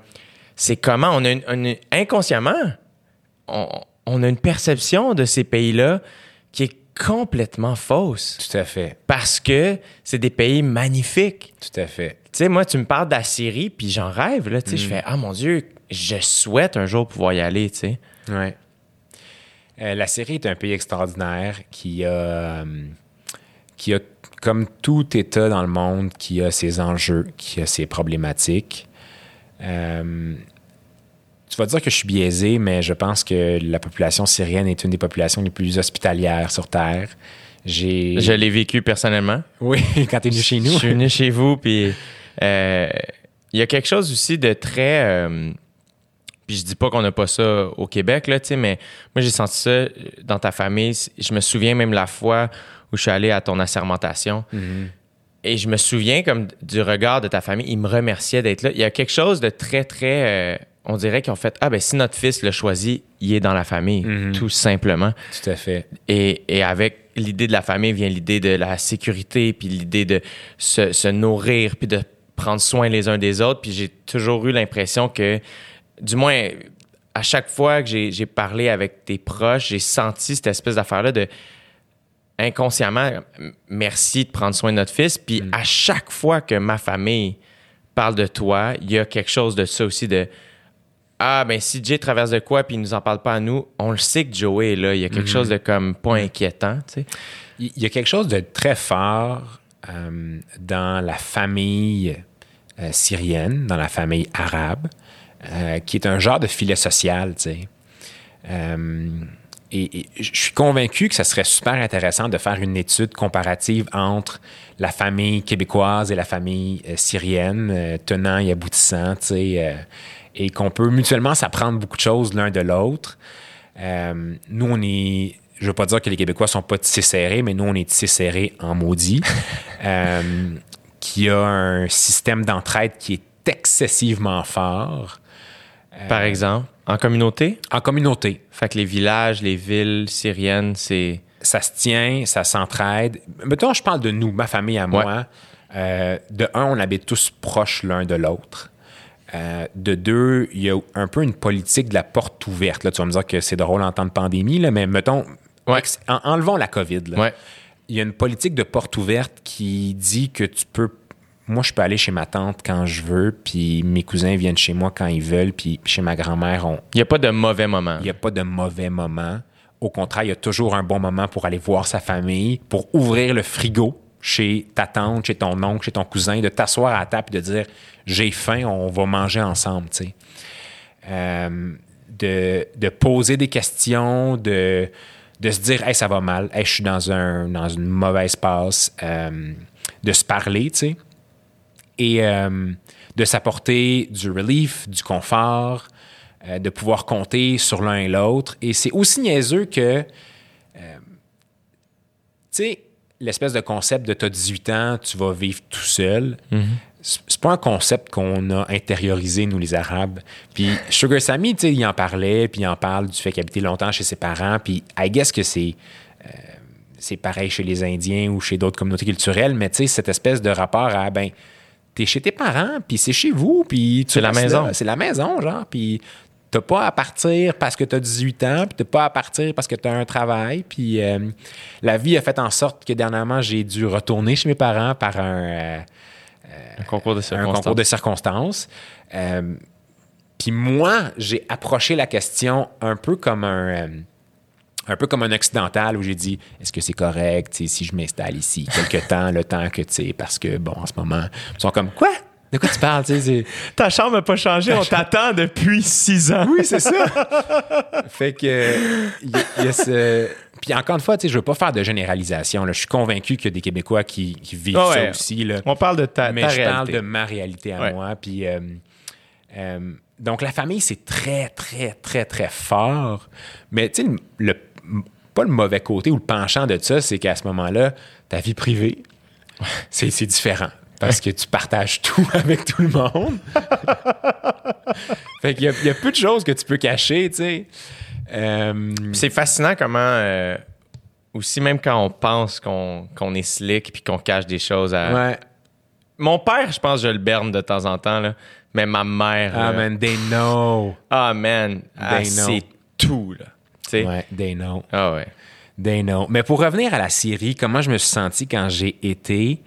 c'est comment, on a une- une- inconsciemment, on, on a une perception de ces pays-là qui est complètement fausse. Tout à fait, Parce que c'est des pays magnifiques. tout à fait. Tu sais, moi, tu me parles de la Syrie, puis j'en rêve, là. Tu sais, je fais, ah mon Dieu, je souhaite un jour pouvoir y aller, tu sais. Ouais. Euh, la Syrie est un pays extraordinaire qui a, euh, qui a, comme tout État dans le monde, qui a ses enjeux, qui a ses problématiques. Euh, tu vas dire que je suis biaisé, mais je pense que la population syrienne est une des populations les plus hospitalières sur Terre. J'ai... Je l'ai vécu personnellement. Oui, [LAUGHS] quand tu es venu chez nous. Je suis venu chez vous, puis euh, il y a quelque chose aussi de très. euh, puis je dis pas qu'on n'a pas ça au Québec, là, tu sais, mais moi, j'ai senti ça dans ta famille. Je me souviens même la fois où je suis allé à ton assermentation. Et je me souviens comme du regard de ta famille. Ils me remerciaient d'être là. Il y a quelque chose de très, très. euh, on dirait qu'ils ont fait Ah, ben si notre fils l'a choisi, il est dans la famille, tout simplement. Tout à fait. Et, et avec l'idée de la famille vient l'idée de la sécurité, puis l'idée de se, se nourrir, puis de prendre soin les uns des autres. Puis j'ai toujours eu l'impression que, du moins, à chaque fois que j'ai parlé avec tes proches, j'ai senti cette espèce d'affaire-là de inconsciemment, merci de prendre soin de notre fils. Puis à chaque fois que ma famille parle de toi, il y a quelque chose de ça aussi de ah, ben si Jay traverse de quoi puis il nous en parle pas à nous, on le sait que Joey est là. Il y a quelque chose de comme pas inquiétant, tu sais. Il y a quelque chose de très fort euh, dans la famille euh, syrienne, dans la famille arabe, euh, qui est un genre de filet social, tu sais. Et, et je suis convaincu que ça serait super intéressant de faire une étude comparative entre la famille québécoise et la famille euh, syrienne, euh, tenant et aboutissant, tu sais, euh, et qu'on peut mutuellement s'apprendre beaucoup de choses l'un de l'autre. Euh, nous, on est. Je veux pas dire que les Québécois sont pas tissés serrés, mais nous, on est tissés serrés en maudit. [LAUGHS] euh, qui a un système d'entraide qui est excessivement fort. Par exemple, en communauté, En communauté, fait que les villages, les villes syriennes, c'est ça se tient, ça s'entraide. Mettons, je parle de nous, ma famille à moi. Euh, de un, on habite tous proches l'un de l'autre. Euh, de deux, il y a un peu une politique de la porte ouverte. Là, tu vas me dire que c'est drôle en temps de pandémie, là, mais mettons, Ouais. en- enlevons la COVID. là. Ouais. Il y a une politique de porte ouverte qui dit que tu peux. Moi, je peux aller chez ma tante quand je veux, puis mes cousins viennent chez moi quand ils veulent, puis chez ma grand-mère, on, il y a pas de mauvais moments. il n'y a pas de mauvais moment. Au contraire, il y a toujours un bon moment pour aller voir sa famille, pour ouvrir le frigo chez ta tante, chez ton oncle, chez ton cousin, de t'asseoir à la table et de dire j'ai faim, on va manger ensemble. tu sais. Euh, de, poser des questions, de, se dire hey, ça va mal, je suis dans, un, une mauvaise passe, euh, de se parler, tu sais et euh, de s'apporter du relief, du confort, euh, de pouvoir compter sur l'un et l'autre. Et c'est aussi niaiseux que, euh, tu sais, l'espèce de concept de t'as 18 ans, tu vas vivre tout seul, c'est c'est pas un concept qu'on a intériorisé, nous, les Arabes. Puis Sugar Sammy, tu sais, il en parlait, puis il en parle du fait qu'il habitait longtemps chez ses parents, puis I guess que c'est... euh, c'est pareil chez les Indiens ou chez d'autres communautés culturelles, mais tu sais, cette espèce de rapport à, ben, t'es chez tes parents, puis c'est chez vous, puis tu C'est la maison. C'est la maison, genre, puis t'as pas à partir parce que t'as 18 ans, puis t'as pas à partir parce que t'as un travail, puis euh, la vie a fait en sorte que dernièrement, j'ai dû retourner chez mes parents par un... euh, Un concours de un circonstances. concours de circonstances. Euh, Puis moi, j'ai approché la question un peu comme un, euh, un peu comme un occidental où j'ai dit est-ce que c'est correct tu si je m'installe ici quelque temps, le temps que tu sais, parce que bon, en ce moment, ils sont comme quoi? De quoi tu parles tu sais, [LAUGHS] Ta chambre n'a pas changé, on t'attend depuis six ans. Oui, c'est ça. [LAUGHS] fait que il y, a- il y a ce. Puis encore une fois, tu sais, je veux pas faire de généralisation. là. Je suis convaincu qu'il y a des Québécois qui, qui vivent ça ouais. aussi. Là. On parle de ta, mais ta je parle de ma réalité à Ouais. moi. Puis, euh, euh, donc, la famille, c'est très, très, très, très fort. Mais tu sais, le, le- pas le mauvais côté ou le penchant de ça, c'est qu'à ce moment-là, ta vie privée, c'est différent. Parce que tu partages tout [LAUGHS] avec tout le monde. fait qu'il y, y a peu de choses que tu peux cacher, tu sais. Euh, C'est fascinant comment, euh, aussi même quand on pense qu'on est slick puis qu'on cache des choses à... ouais. Mon père, je pense que je le berne de temps en temps, là. mais ma mère... Ah, là, man, they know. Ah, man, know. sait tout, là. Tu sais? Ouais, they know. Ah ouais. They know. Mais pour revenir à la série, comment je me suis senti quand j'ai été,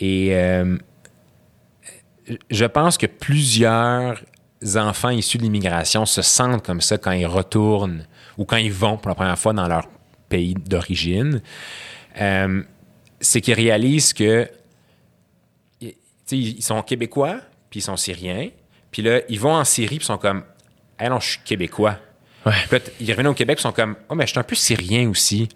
et euh, je pense que plusieurs enfants issus de l'immigration se sentent comme ça quand ils retournent ou quand ils vont pour la première fois dans leur pays d'origine. Euh, c'est qu'ils réalisent que ils sont québécois, puis ils sont syriens, puis là, ils vont en Syrie, puis ils sont comme, ah non, je suis québécois. Ouais. Puis là, ils reviennent au Québec, ils sont comme, oh, mais je suis un peu syrien aussi.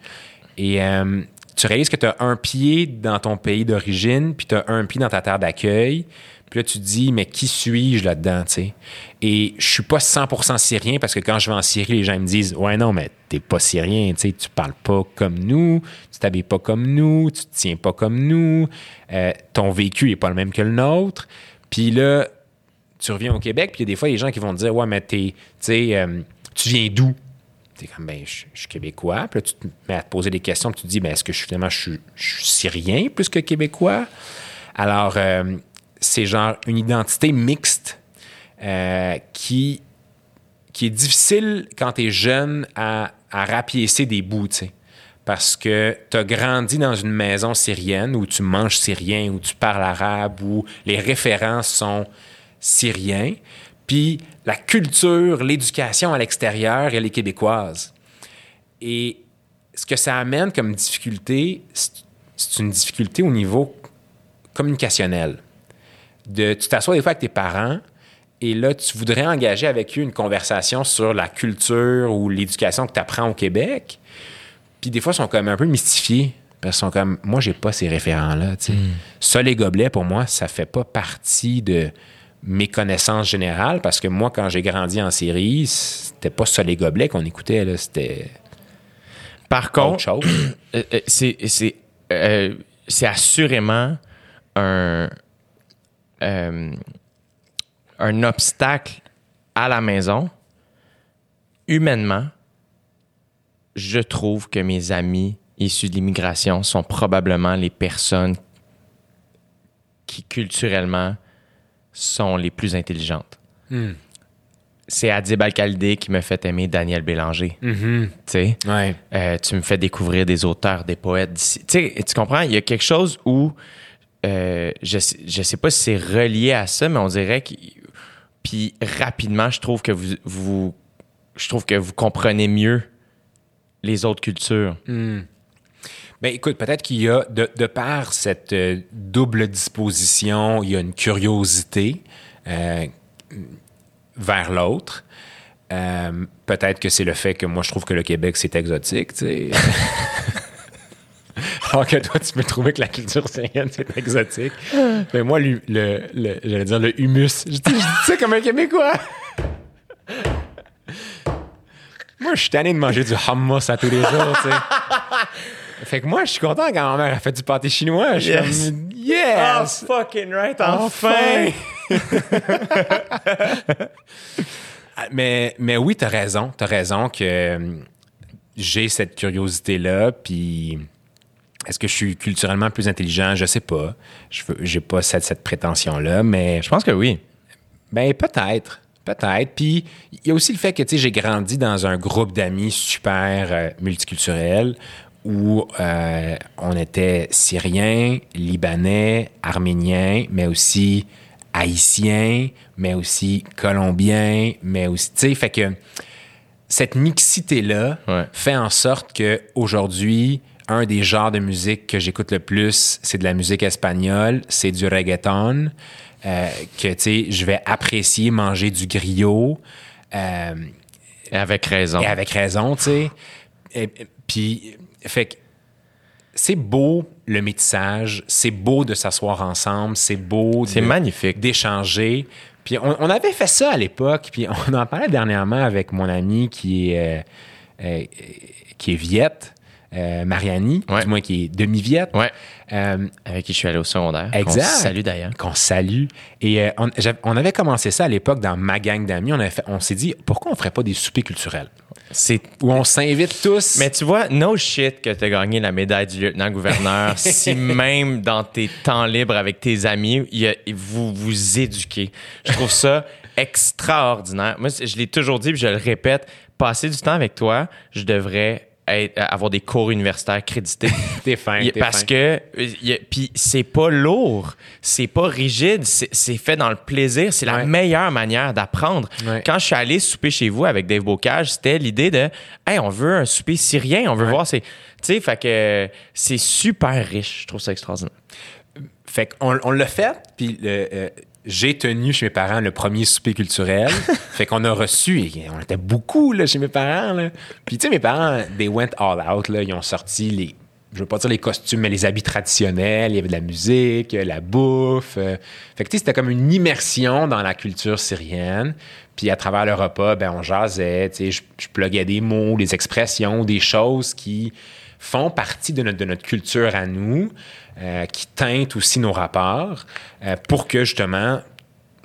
Et euh, tu réalises que tu as un pied dans ton pays d'origine, puis tu as un pied dans ta terre d'accueil. Puis là, tu te dis, mais qui suis-je là-dedans, tu sais? Et je suis pas 100% syrien parce que quand je vais en Syrie, les gens me disent, ouais, non, mais t'es pas syrien, tu sais, tu parles pas comme nous, tu t'habilles pas comme nous, tu te tiens pas comme nous, euh, ton vécu est pas le même que le nôtre. Puis là, tu reviens au Québec, puis il y a des fois gens qui vont te dire Ouais, mais t'es, tu sais, euh, tu viens d'où? T'es comme, ben, je suis québécois. Puis là, tu te mets à te poser des questions, puis tu te dis, ben, est-ce que je, finalement, je suis, syrien plus que québécois? Alors, euh, c'est genre une identité mixte euh, qui, qui est difficile quand tu es jeune à, à rapiécer des bouts, tu sais. Parce que tu as grandi dans une maison syrienne où tu manges syrien, où tu parles arabe, où les références sont syriens. Puis la culture, l'éducation à l'extérieur, elle est québécoise. Et ce que ça amène comme difficulté, c'est une difficulté au niveau communicationnel. De, tu t'assois des fois avec tes parents et là, tu voudrais engager avec eux une conversation sur la culture ou l'éducation que tu apprends au Québec. Puis des fois, ils sont comme un peu mystifiés. Parce qu'ils sont comme, moi, j'ai pas ces référents-là. sais. Ça, les gobelets, pour moi, ça fait pas partie de mes connaissances générales parce que moi, quand j'ai grandi en série, c'était pas ça les gobelets qu'on écoutait. là, C'était Par contre, [CLEARS THROAT] euh, euh, c'est c'est euh, c'est assurément un euh, un obstacle à la maison. Humainement, je trouve que mes amis issus de l'immigration sont probablement les personnes qui culturellement sont les plus intelligentes. C'est Adib Al-Khalidé qui me fait aimer Daniel Bélanger. Ouais. Euh, tu me fais découvrir des auteurs, des poètes. Tu comprends? Il y a quelque chose où euh, je, je sais pas si c'est relié à ça, mais on dirait que. Puis rapidement, je trouve que vous, vous, je trouve que vous comprenez mieux les autres cultures. Ben, écoute, peut-être qu'il y a, de, de par cette euh, double disposition, il y a une curiosité euh, vers l'autre. Euh, peut-être que c'est le fait que moi, je trouve que le Québec, c'est exotique, tu sais. [LAUGHS] Alors que toi, tu peux trouver que la culture syrienne, c'est exotique. Mais moi, le- j'allais dire le humus. Je dis, je dis ça comme un Québécois. moi, je suis tanné de manger du hummus à tous les jours, tu sais. [LAUGHS] Fait que moi, je suis content quand ma mère a fait du pâté chinois. Je suis Yes. comme, yes! fucking right, Enfin! [LAUGHS] Ah, mais, mais oui, t'as raison. T'as raison que euh, j'ai cette curiosité-là. Puis est-ce que je suis culturellement plus intelligent? Je sais pas. Je j'ai pas cette, cette prétention-là, mais Je pense que oui. ben peut-être. Peut-être. Puis il y a aussi le fait que tu sais, j'ai grandi dans un groupe d'amis super euh, multiculturel où euh, on était syriens, libanais, arméniens, mais aussi haïtiens, mais aussi colombiens, mais aussi tu sais fait que cette mixité là Ouais. fait en sorte que aujourd'hui un des genres de musique que j'écoute le plus, c'est de la musique espagnole, c'est du reggaeton. euh, que tu sais, je vais apprécier manger du griot. euh, Et avec raison. et avec raison, tu sais. Puis, fait que c'est beau le métissage, c'est beau de s'asseoir ensemble, c'est beau C'est de- magnifique. d'échanger. Puis on, on avait fait ça à l'époque, puis on en parlait dernièrement avec mon ami qui est, euh, euh, qui est Viette, euh, Mariani, Ouais. du moins qui est demi-Viette. Ouais. Avec qui je suis allé au secondaire. Exact. On se salue d'ailleurs. qu'on salue. Et on, avait commencé ça à l'époque dans ma gang d'amis. On, avait fait- on s'est dit, pourquoi on ferait pas des soupers culturels? C'est Où on s'invite tous. Mais tu vois, no shit que tu as gagné la médaille du lieutenant-gouverneur [LAUGHS] si même dans tes temps libres avec tes amis, il y a- vous vous éduquez. Je trouve ça extraordinaire. Moi, je l'ai toujours dit, puis je le répète, passer du temps avec toi, je devrais être- avoir des cours universitaires crédités. [LAUGHS] T'es fin, t'es parce fin. que puis c'est pas lourd, c'est pas rigide, c'est c'est fait dans le plaisir, c'est la Ouais. meilleure manière d'apprendre. Ouais. Quand je suis allé souper chez vous avec Dave Bocage, c'était l'idée de hey, on veut un souper syrien, on veut voir c'est tu sais fait que c'est super riche, je trouve ça extraordinaire. Fait qu'on on l'a fait, puis le, euh, j'ai tenu chez mes parents le premier souper culturel. [LAUGHS] fait qu'on a reçu, et on était beaucoup là, chez mes parents. Là. Puis tu sais, mes parents, they went all out. Là. Ils ont sorti les, je veux pas dire les costumes, mais les habits traditionnels. Il y avait de la musique, la bouffe. euh. Fait que tu sais, c'était comme une immersion dans la culture syrienne. Puis à travers le repas, ben on jasait, tu sais, je, je pluguais des mots, des expressions, des choses qui font partie de notre, de notre culture à nous, euh, qui teintent aussi nos rapports, euh, pour que justement,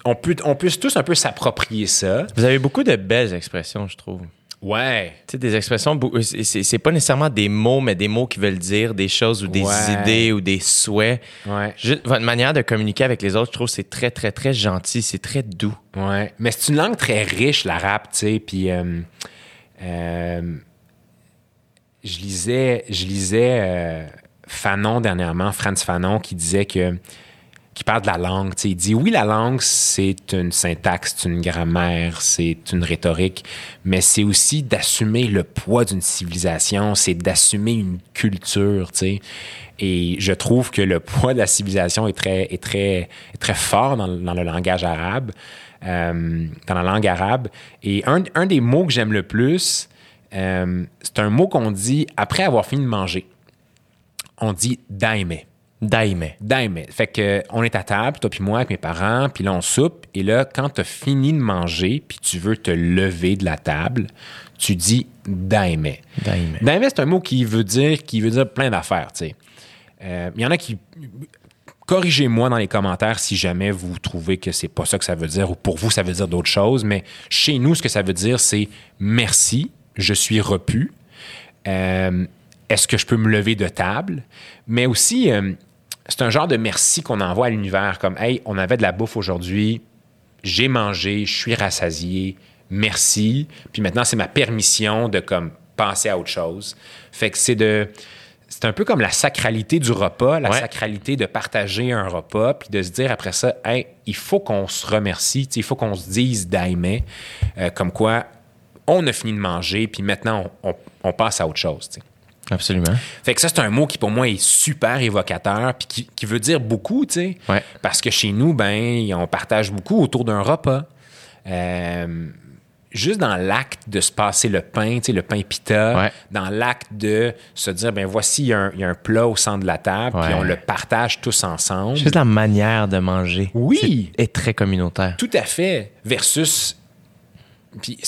on, peut, on puisse tous un peu s'approprier ça. Vous avez beaucoup de belles expressions, je trouve. Ouais. Tu sais, des expressions, bou- c'est- pas nécessairement des mots, mais des mots qui veulent dire des choses ou des Ouais. idées ou des souhaits. Ouais. Juste votre manière de communiquer avec les autres, je trouve c'est très, très, très gentil, c'est très doux. Ouais, mais c'est une langue très riche, l'arabe, tu sais. Puis, euh, euh, je lisais, je lisais euh, Fanon dernièrement, Franz Fanon, qui disait que, qui parle de la langue. Il dit oui, la langue, c'est une syntaxe, c'est une grammaire, c'est une rhétorique, mais c'est aussi d'assumer le poids d'une civilisation, c'est d'assumer une culture, tu sais. Et je trouve que le poids de la civilisation est très, est très, est très fort dans, le- langage arabe, euh, dans la langue arabe. Et un, un des mots que j'aime le plus, euh, c'est un mot qu'on dit après avoir fini de manger. On dit daime. Daime. Daime. Fait que on est à table, toi puis moi, avec mes parents, puis là on soupe, et là quand tu as fini de manger, puis tu veux te lever de la table, tu dis daime. Daime. Daime, c'est un mot qui veut dire qui veut dire plein d'affaires, tu sais. Euh, Il y en a qui corrigez-moi dans les commentaires si jamais vous trouvez que c'est pas ça que ça veut dire ou pour vous ça veut dire d'autres choses, mais chez nous ce que ça veut dire c'est merci, je suis repu. Euh, est-ce que je peux me lever de table? Mais aussi, euh, c'est un genre de merci qu'on envoie à l'univers, comme Hey, on avait de la bouffe aujourd'hui, j'ai mangé, je suis rassasié, merci. Puis maintenant, c'est ma permission de comme penser à autre chose. Fait que c'est de. C'est un peu comme la sacralité du repas, la Ouais. sacralité de partager un repas, puis de se dire après ça, hey, il faut qu'on se remercie, il faut qu'on se dise d'aimé, comme quoi on a fini de manger, puis maintenant on, on- on passe à autre chose. Absolument. Fait que ça, c'est un mot qui, pour moi, est super évocateur, puis qui, qui veut dire beaucoup, tu sais. Ouais. Parce que chez nous, ben, on partage beaucoup autour d'un repas. Euh, juste dans l'acte de se passer le pain, tu sais, le pain pita, Ouais. dans l'acte de se dire, ben voici, il y, a un- il y a un plat au centre de la table, puis on le partage tous ensemble. Juste la manière de manger. Oui. C'est- est très communautaire. Tout à fait. Versus puis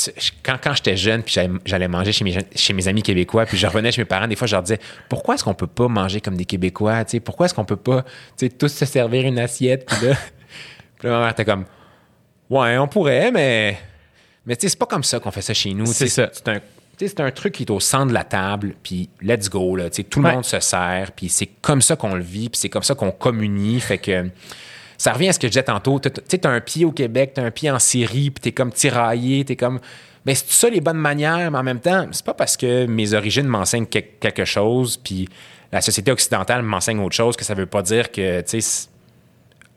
quand, quand j'étais jeune, puis j'allais- manger chez mes, chez mes amis québécois, puis je revenais chez mes parents, des fois, je leur disais Pourquoi est-ce qu'on peut pas manger comme des Québécois tu sais? Pourquoi est-ce qu'on peut pas tu sais, tous se servir une assiette Puis là, [LAUGHS] puis là, ma mère était comme Ouais, on pourrait, mais. Mais tu sais, c'est pas comme ça qu'on fait ça chez nous. C'est ça. C'est un, c'est un truc qui est au centre de la table, puis let's go, là. Tout le Ouais. monde se sert, puis c'est comme ça qu'on le vit, puis c'est comme ça qu'on communie. Fait que ça revient à ce que je disais tantôt. Tu sais, t'as un pied au Québec, t'as un pied en Syrie, puis t'es comme tiraillé, t'es comme. Mais c'est ça les bonnes manières, mais en même temps, c'est pas parce que mes origines m'enseignent que- quelque chose, puis la société occidentale m'enseigne autre chose, que ça veut pas dire que, tu sais,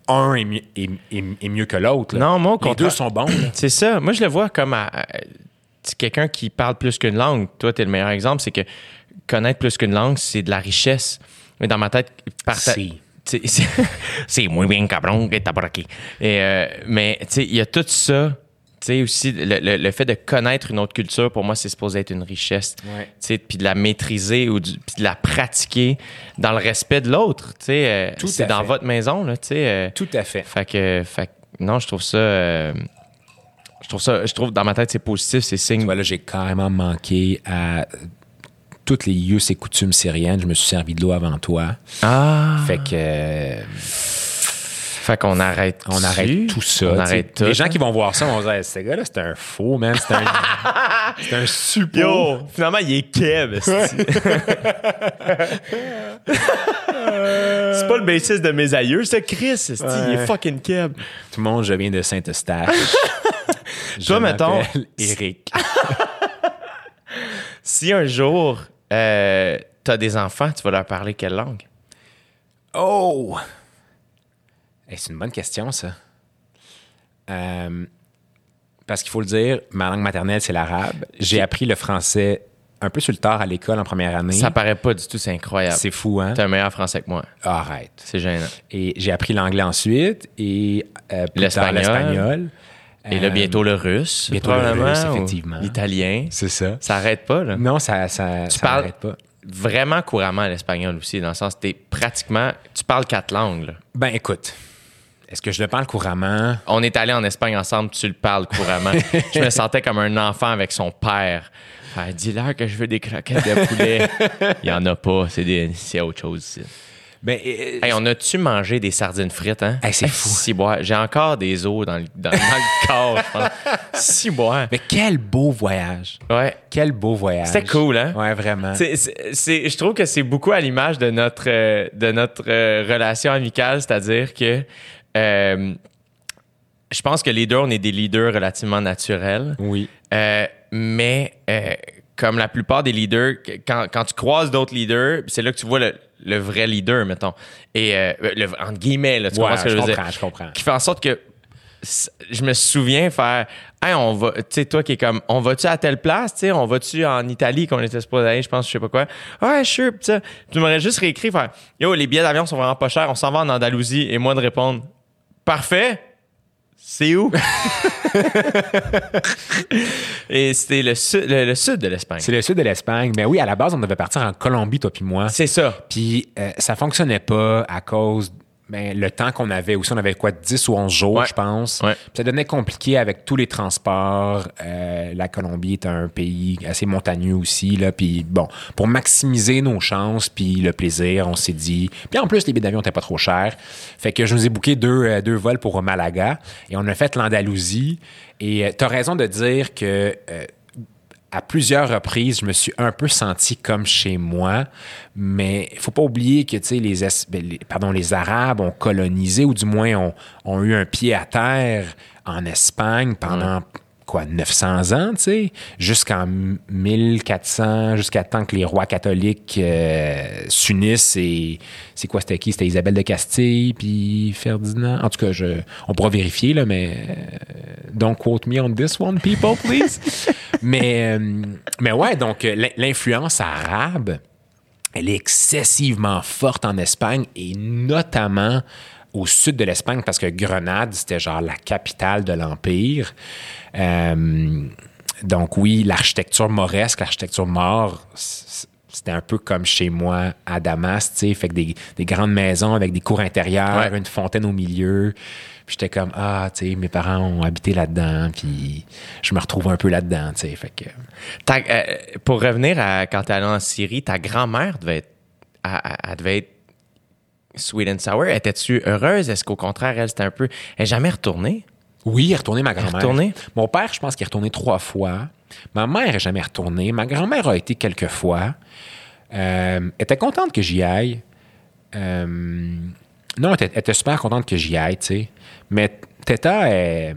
un est mieux, est- est- est mieux que l'autre. Non, moi, Les deux sont bons. C'est ça. Moi, je le vois comme à- à- quelqu'un qui parle plus qu'une langue. Toi, tu es le meilleur exemple. C'est que connaître plus qu'une langue, c'est de la richesse. Mais dans ma tête, parta- Si. C'est- [LAUGHS] muy bien cabrón que t'as por aquí. Et, euh, mais tu sais, il y a tout ça. Tu sais, aussi, le, le- le fait de connaître une autre culture, pour moi, c'est supposé être une richesse. Ouais. Tu sais, Puis de la maîtriser ou puis de la pratiquer dans le respect de l'autre. Tu sais, euh, C'est dans fait. votre maison. Là, tu sais, euh, Tout à fait. fait que, fait non, je trouve ça. euh, je trouve ça. Je trouve dans ma tête, c'est positif, c'est signe. Voilà, j'ai carrément manqué à toutes les us et coutumes syriennes. Je me suis servi de l'eau avant toi. Ah! Fait que Fait qu'on arrête. on arrête tout ça. On arrête tout. Les gens qui vont voir ça vont dire ce gars-là, c'est un faux, man. C'est un, [LAUGHS] c'est un suppôt. Yo! Finalement, il est Keb. [LAUGHS] c'est pas le bassiste de mes aïeux, c'est Chris. esti, Il est fucking Keb. Tout le monde, je viens de Saint-Eustache. [LAUGHS] Je Toi, mettons- m'appelle Eric. Si un jour, euh, t'as des enfants, tu vas leur parler quelle langue? Oh! Hey, c'est une bonne question, ça. Euh, parce qu'il faut le dire, ma langue maternelle, c'est l'arabe. J'ai appris le français un peu sur le tard à l'école en première année. Ça paraît pas du tout, c'est incroyable. C'est fou, hein? T'es un meilleur français que moi. Arrête. C'est gênant. Et j'ai appris l'anglais ensuite et euh, L'espagnol. Et là, Euh, bientôt le russe. bientôt le russe, effectivement. L'italien. C'est ça. Ça arrête pas, là. Non, ça, ça, Tu ça parles pas. vraiment couramment l'espagnol aussi, dans le sens que t'es pratiquement. Tu parles quatre langues, là. Ben, écoute, est-ce que je le parle couramment? On est allé en Espagne ensemble, tu le parles couramment. [LAUGHS] je me sentais comme un enfant avec son père. Dis-leur que je veux des croquettes de poulet. [LAUGHS] Il y en a pas, c'est autre chose ici. Ben, euh, Hey, on a-tu mangé des sardines frites, hein? Hey, c'est fou. Si boire. J'ai encore des os dans le, dans, dans le [LAUGHS] corps, je pense. Si boire. mais quel beau voyage. Ouais. Quel beau voyage. C'était cool, hein? Ouais, vraiment. C'est- je trouve que c'est beaucoup à l'image de notre, euh, de notre euh, relation amicale, c'est-à-dire que euh, je pense que les deux, on est des leaders relativement naturels. Oui. Mais comme la plupart des leaders, quand, quand tu croises d'autres leaders, c'est là que tu vois le, le vrai leader, mettons. Et euh, le, entre guillemets, là, tu Ouais, comprends ce que je, je veux dire? je comprends. Qui fait en sorte que je me souviens faire hey, on va tu sais toi qui est comme on va-tu à telle place tu sais on va-tu en Italie qu'on était supposé aller je pense je sais pas quoi ouais sure pis ça tu m'aurais juste réécrit faire yo les billets d'avion sont vraiment pas chers on s'en va en Andalousie et moi de répondre parfait c'est où? [LAUGHS] Et c'était le sud le, le sud de l'Espagne C'est le sud de l'Espagne. Mais oui, à la base, on devait partir en Colombie, toi puis moi. c'est ça Puis euh, ça fonctionnait pas à cause ben, le temps qu'on avait aussi on avait quoi 10 ou 11 jours Ouais. je pense. Ouais. Ça devenait compliqué avec tous les transports. Euh, la Colombie est un pays assez montagneux aussi là. Puis bon pour maximiser nos chances puis le plaisir on s'est dit puis en plus les billets d'avion étaient pas trop chers. Fait que je nous ai booké deux, euh, deux vols pour Malaga et on a fait l'Andalousie. Et tu as raison de dire que euh, à plusieurs reprises, je me suis un peu senti comme chez moi, mais il faut pas oublier que les, Es- ben, les- pardon, les Arabes ont colonisé, ou du moins ont, ont eu un pied à terre en Espagne pendant quoi, 900 ans, tu sais, jusqu'en 1400, jusqu'à temps que les rois catholiques euh, s'unissent et c'est quoi, c'était qui? C'était Isabelle de Castille, puis Ferdinand. En tout cas, je, on pourra vérifier, là, mais euh, don't quote me on this one, people, please. [LAUGHS] mais, euh, mais ouais, donc l'in- l'influence arabe, elle est excessivement forte en Espagne et notamment au sud de l'Espagne parce que Grenade, c'était genre la capitale de l'Empire. Euh, donc oui, l'architecture mauresque, l'architecture mort, c- c'était un peu comme chez moi à Damas, tu sais, fait que des, des, grandes maisons avec des cours intérieurs, Ouais. une fontaine au milieu. Puis j'étais comme, ah, tu sais, mes parents ont habité là-dedans, puis je me retrouve un peu là-dedans, tu sais, fait que... Ta- euh, pour revenir à quand t'es allé en Syrie, ta grand-mère devait être, elle devait être sweet and sour. Étais-tu heureuse? Est-ce qu'au contraire, elle, c'était un peu... Elle est jamais retournée? Oui, il est retourné ma grand-mère. retourné? Mon père, je pense qu'il est retourné trois fois. Ma mère n'est jamais retournée. Ma grand-mère a été quelques fois. Euh, elle était contente que j'y aille. Euh, non, elle était, elle était super contente que j'y aille, tu sais. Mais Teta, elle,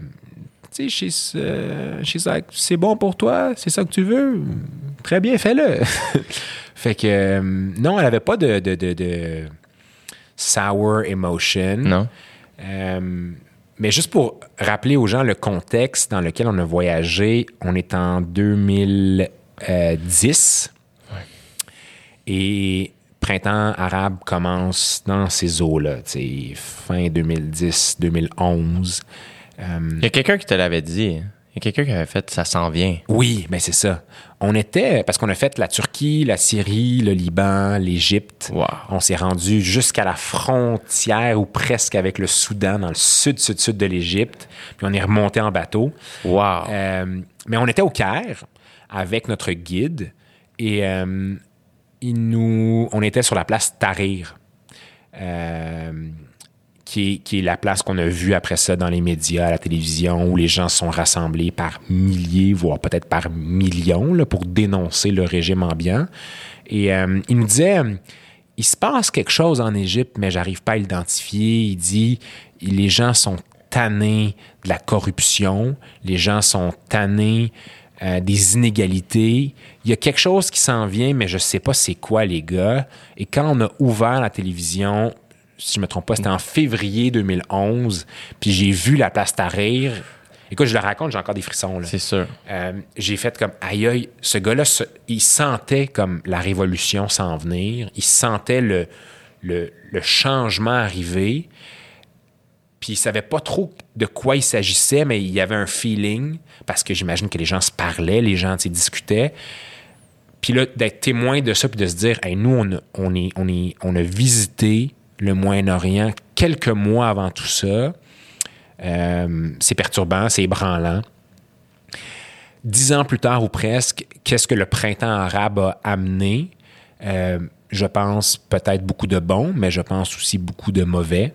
tu sais, she's, euh, she's like, c'est bon pour toi, c'est ça que tu veux? Très bien, fais-le. [LAUGHS] fait que, euh, non, elle avait pas de, de, de, de sour emotion. Non. Euh, mais juste pour rappeler aux gens le contexte dans lequel on a voyagé, on est en 2010 et printemps arabe commence dans ces eaux-là, tu sais, fin 2010-2011. Il y a quelqu'un qui te l'avait dit. Y a quelqu'un qui avait fait « ça s'en vient Oui, mais c'est ça. On était, parce qu'on a fait la Turquie, la Syrie, le Liban, l'Égypte. Wow. On s'est rendu jusqu'à la frontière ou presque avec le Soudan, dans le sud, sud, sud de l'Égypte. Puis on est remonté en bateau. ». Wow. Euh, mais on était au Caire avec notre guide et euh, il nous, on était sur la place Tahrir, euh, qui, est, la place qu'on a vue après ça dans les médias, à la télévision, où les gens sont rassemblés par milliers, voire peut-être par millions, là, pour dénoncer le régime ambiant. Et euh, il nous disait, il se passe quelque chose en Égypte, mais j'arrive pas à l'identifier. Il dit, les gens sont tannés de la corruption, les gens sont tannés euh, des inégalités. Il y a quelque chose qui s'en vient, mais je sais pas c'est quoi, les gars. Et quand on a ouvert la télévision, si je me trompe pas, c'était en février 2011, puis j'ai vu la place Tahrir. Écoute, je le raconte, j'ai encore des frissons. Là. C'est sûr. Euh, j'ai fait comme aïe aïe, ce gars-là, il sentait comme la révolution s'en venir, il sentait le, le, le changement arriver, puis il savait pas trop de quoi il s'agissait, mais il y avait un feeling, parce que j'imagine que les gens se parlaient, les gens discutaient. Puis là, d'être témoin de ça, puis de se dire, Hey, nous, on on, est, on, est, on a visité le Moyen-Orient quelques mois avant tout ça. Euh, c'est perturbant, c'est ébranlant. Dix ans plus tard ou presque, qu'est-ce que le printemps arabe a amené? Euh, je pense peut-être beaucoup de bons, mais je pense aussi beaucoup de mauvais.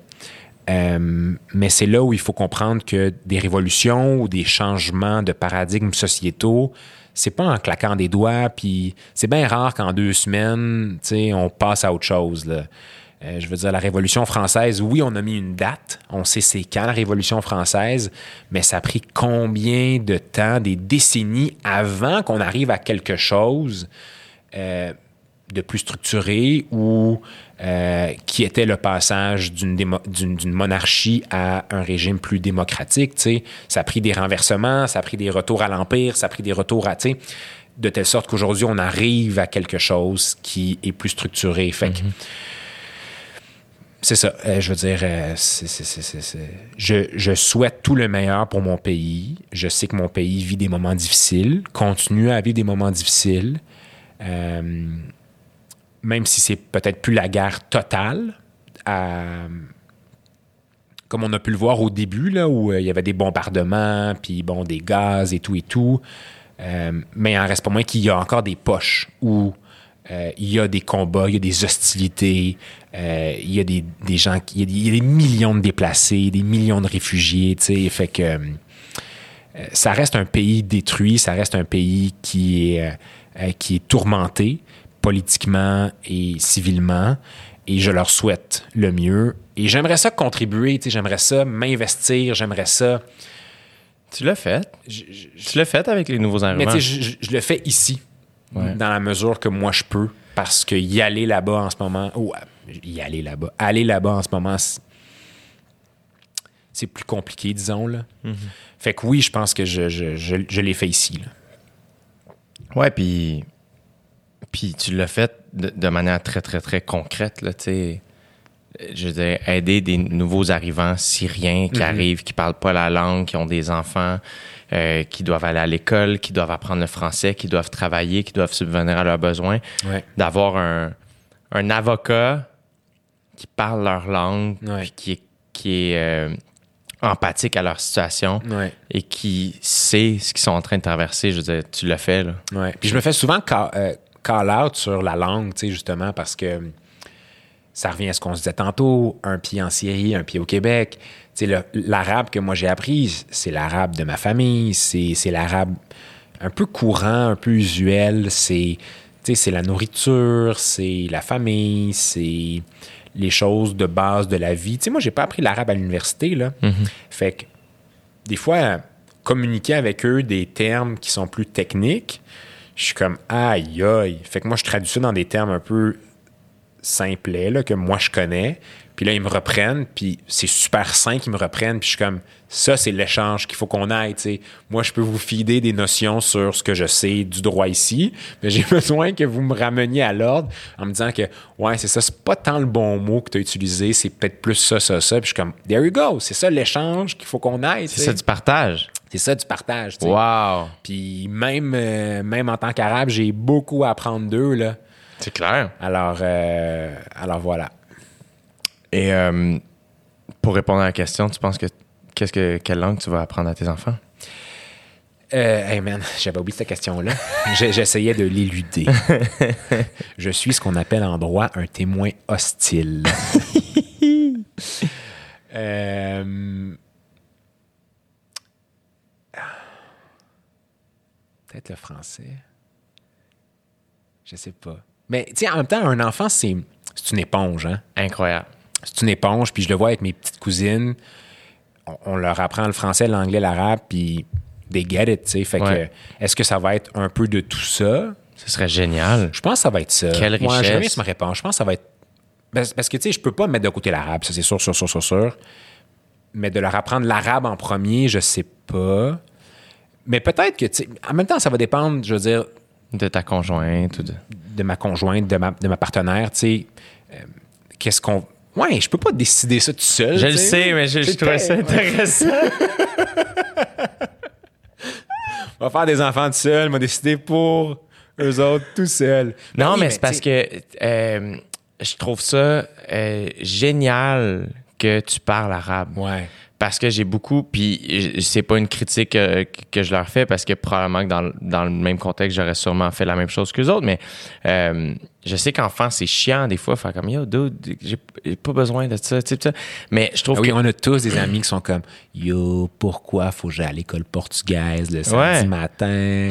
Euh, mais c'est là où il faut comprendre que des révolutions ou des changements de paradigmes sociétaux, c'est pas en claquant des doigts, puis c'est bien rare qu'en deux semaines, on passe à autre chose. Euh, je veux dire, la Révolution française, oui, on a mis une date, on sait c'est quand la Révolution française, mais ça a pris combien de temps, des décennies avant qu'on arrive à quelque chose euh, de plus structuré ou euh, qui était le passage d'une monarchie à un régime plus démocratique. tu sais. Ça a pris des renversements, ça a pris des retours à l'Empire, ça a pris des retours à... De telle sorte qu'aujourd'hui, on arrive à quelque chose qui est plus structuré. Fait que, c'est ça. Euh, je veux dire, euh, Je, souhaite tout le meilleur pour mon pays. Je sais que mon pays vit des moments difficiles, continue à vivre des moments difficiles. Euh, même si c'est peut-être plus la guerre totale, comme on a pu le voir au début, là, où il y avait des bombardements, puis bon, des gaz et tout et tout. Mais il en reste pas moins qu'il y a encore des poches où euh, il y a des combats, il y a des hostilités, euh, il y a des, des gens, qui- il y a des, millions de déplacés, des millions de réfugiés, tu sais, fait que euh, ça reste un pays détruit, ça reste un pays qui est, qui est tourmenté politiquement et civilement. Et je leur souhaite le mieux. Et j'aimerais ça contribuer, tu sais, j'aimerais ça m'investir, j'aimerais ça. Tu l'as fait. je- je- Tu l'as fait avec les nouveaux mais arrivants. tu sais, je le fais ici, Ouais. dans la mesure que moi je peux, parce que y aller là-bas en ce moment, ou euh, y aller là-bas, aller là-bas en ce moment, c'est- plus compliqué, disons. Là. Fait que oui, je pense que je, je, je, je l'ai fait ici. là. Ouais, puis puis tu l'as fait de, de manière très très très concrète là, je veux dire, aider des nouveaux arrivants syriens qui arrivent, qui parlent pas la langue, qui ont des enfants, euh, qui doivent aller à l'école, qui doivent apprendre le français, qui doivent travailler, qui doivent subvenir à leurs besoins, Ouais. d'avoir un, un avocat qui parle leur langue, Ouais. puis qui est, qui est euh, empathique à leur situation Ouais. et qui sait ce qu'ils sont en train de traverser. Je veux dire, tu l'as fait, là. Ouais. Puis je me fais souvent ca- euh, call out sur la langue, tu sais, justement, parce que ça revient à ce qu'on se disait tantôt, un pied en Syrie, un pied au Québec. L'arabe que moi j'ai appris, c'est l'arabe de ma famille, c'est l'arabe un peu courant, un peu usuel, c'est la nourriture, c'est la famille, c'est les choses de base de la vie. Tu sais, moi, j'ai pas appris l'arabe à l'université, là. Fait que des fois, communiquer avec eux des termes qui sont plus techniques, je suis comme aïe aïe. Fait que moi, je traduis ça dans des termes un peu simplets, là, que moi je connais. Puis là, ils me reprennent, puis c'est super sain qu'ils me reprennent, puis je suis comme ça, c'est l'échange qu'il faut qu'on aille. tu sais. Moi, je peux vous fider des notions sur ce que je sais du droit ici, mais j'ai [LAUGHS] besoin que vous me rameniez à l'ordre en me disant que ouais, c'est ça, c'est pas tant le bon mot que tu as utilisé, c'est peut-être plus ça, ça, ça. Puis je suis comme there you go, c'est ça l'échange qu'il faut qu'on aille. C'est ça du partage. C'est ça du partage. tu sais. Wow! Puis même, euh, même en tant qu'arabe, j'ai beaucoup à apprendre d'eux. Là. C'est clair. Alors, euh, alors voilà. Et euh, pour répondre à la question, tu penses que qu'est-ce que quelle langue tu vas apprendre à tes enfants? Euh, hey man, j'avais oublié cette question-là. [LAUGHS] J'essayais de l'éluder. [LAUGHS] Je suis ce qu'on appelle en droit un témoin hostile. [LAUGHS] Euh, Peut-être le français. Je sais pas. Mais tu sais, en même temps, un enfant, c'est c'est une éponge, hein? Incroyable. C'est une éponge, puis je le vois avec mes petites cousines. On, on leur apprend le français, l'anglais, l'arabe, puis they get it, tu sais. Fait Ouais. que, est-ce que ça va être un peu de tout ça? Ce serait génial. Je pense que ça va être ça. Quelle Moi, richesse. jamais ma réponse. Je pense que ça va être. Parce, parce que, tu sais, je peux pas mettre de côté l'arabe, ça, c'est sûr, sûr, sûr, sûr, sûr. Mais de leur apprendre l'arabe en premier, je sais pas. Mais peut-être que, tu sais, en même temps, ça va dépendre, je veux dire, De ta conjointe ou de. de ma conjointe, de ma, de ma partenaire, tu sais, euh, qu'est-ce qu'on... Ouais, je peux pas décider ça tout seul. Je le sais, mais je, je trouvais ça intéressant. On [LAUGHS] va faire des enfants tout seul, on va décider pour eux autres tout seuls. Non, Ben oui, mais c'est parce que euh, je trouve ça euh, génial que tu parles arabe. Ouais. Parce que j'ai beaucoup, puis c'est pas une critique euh, que je leur fais parce que probablement que dans, le- dans le même contexte, j'aurais sûrement fait la même chose qu'eux autres, mais euh, je sais qu'enfant, c'est chiant des fois, faire comme yo, dude, j'ai pas besoin de ça, tu sais. Mais je trouve Ah oui, que. on a tous des amis qui sont comme Yo, pourquoi faut que j'aille à l'école portugaise le samedi Ouais. matin?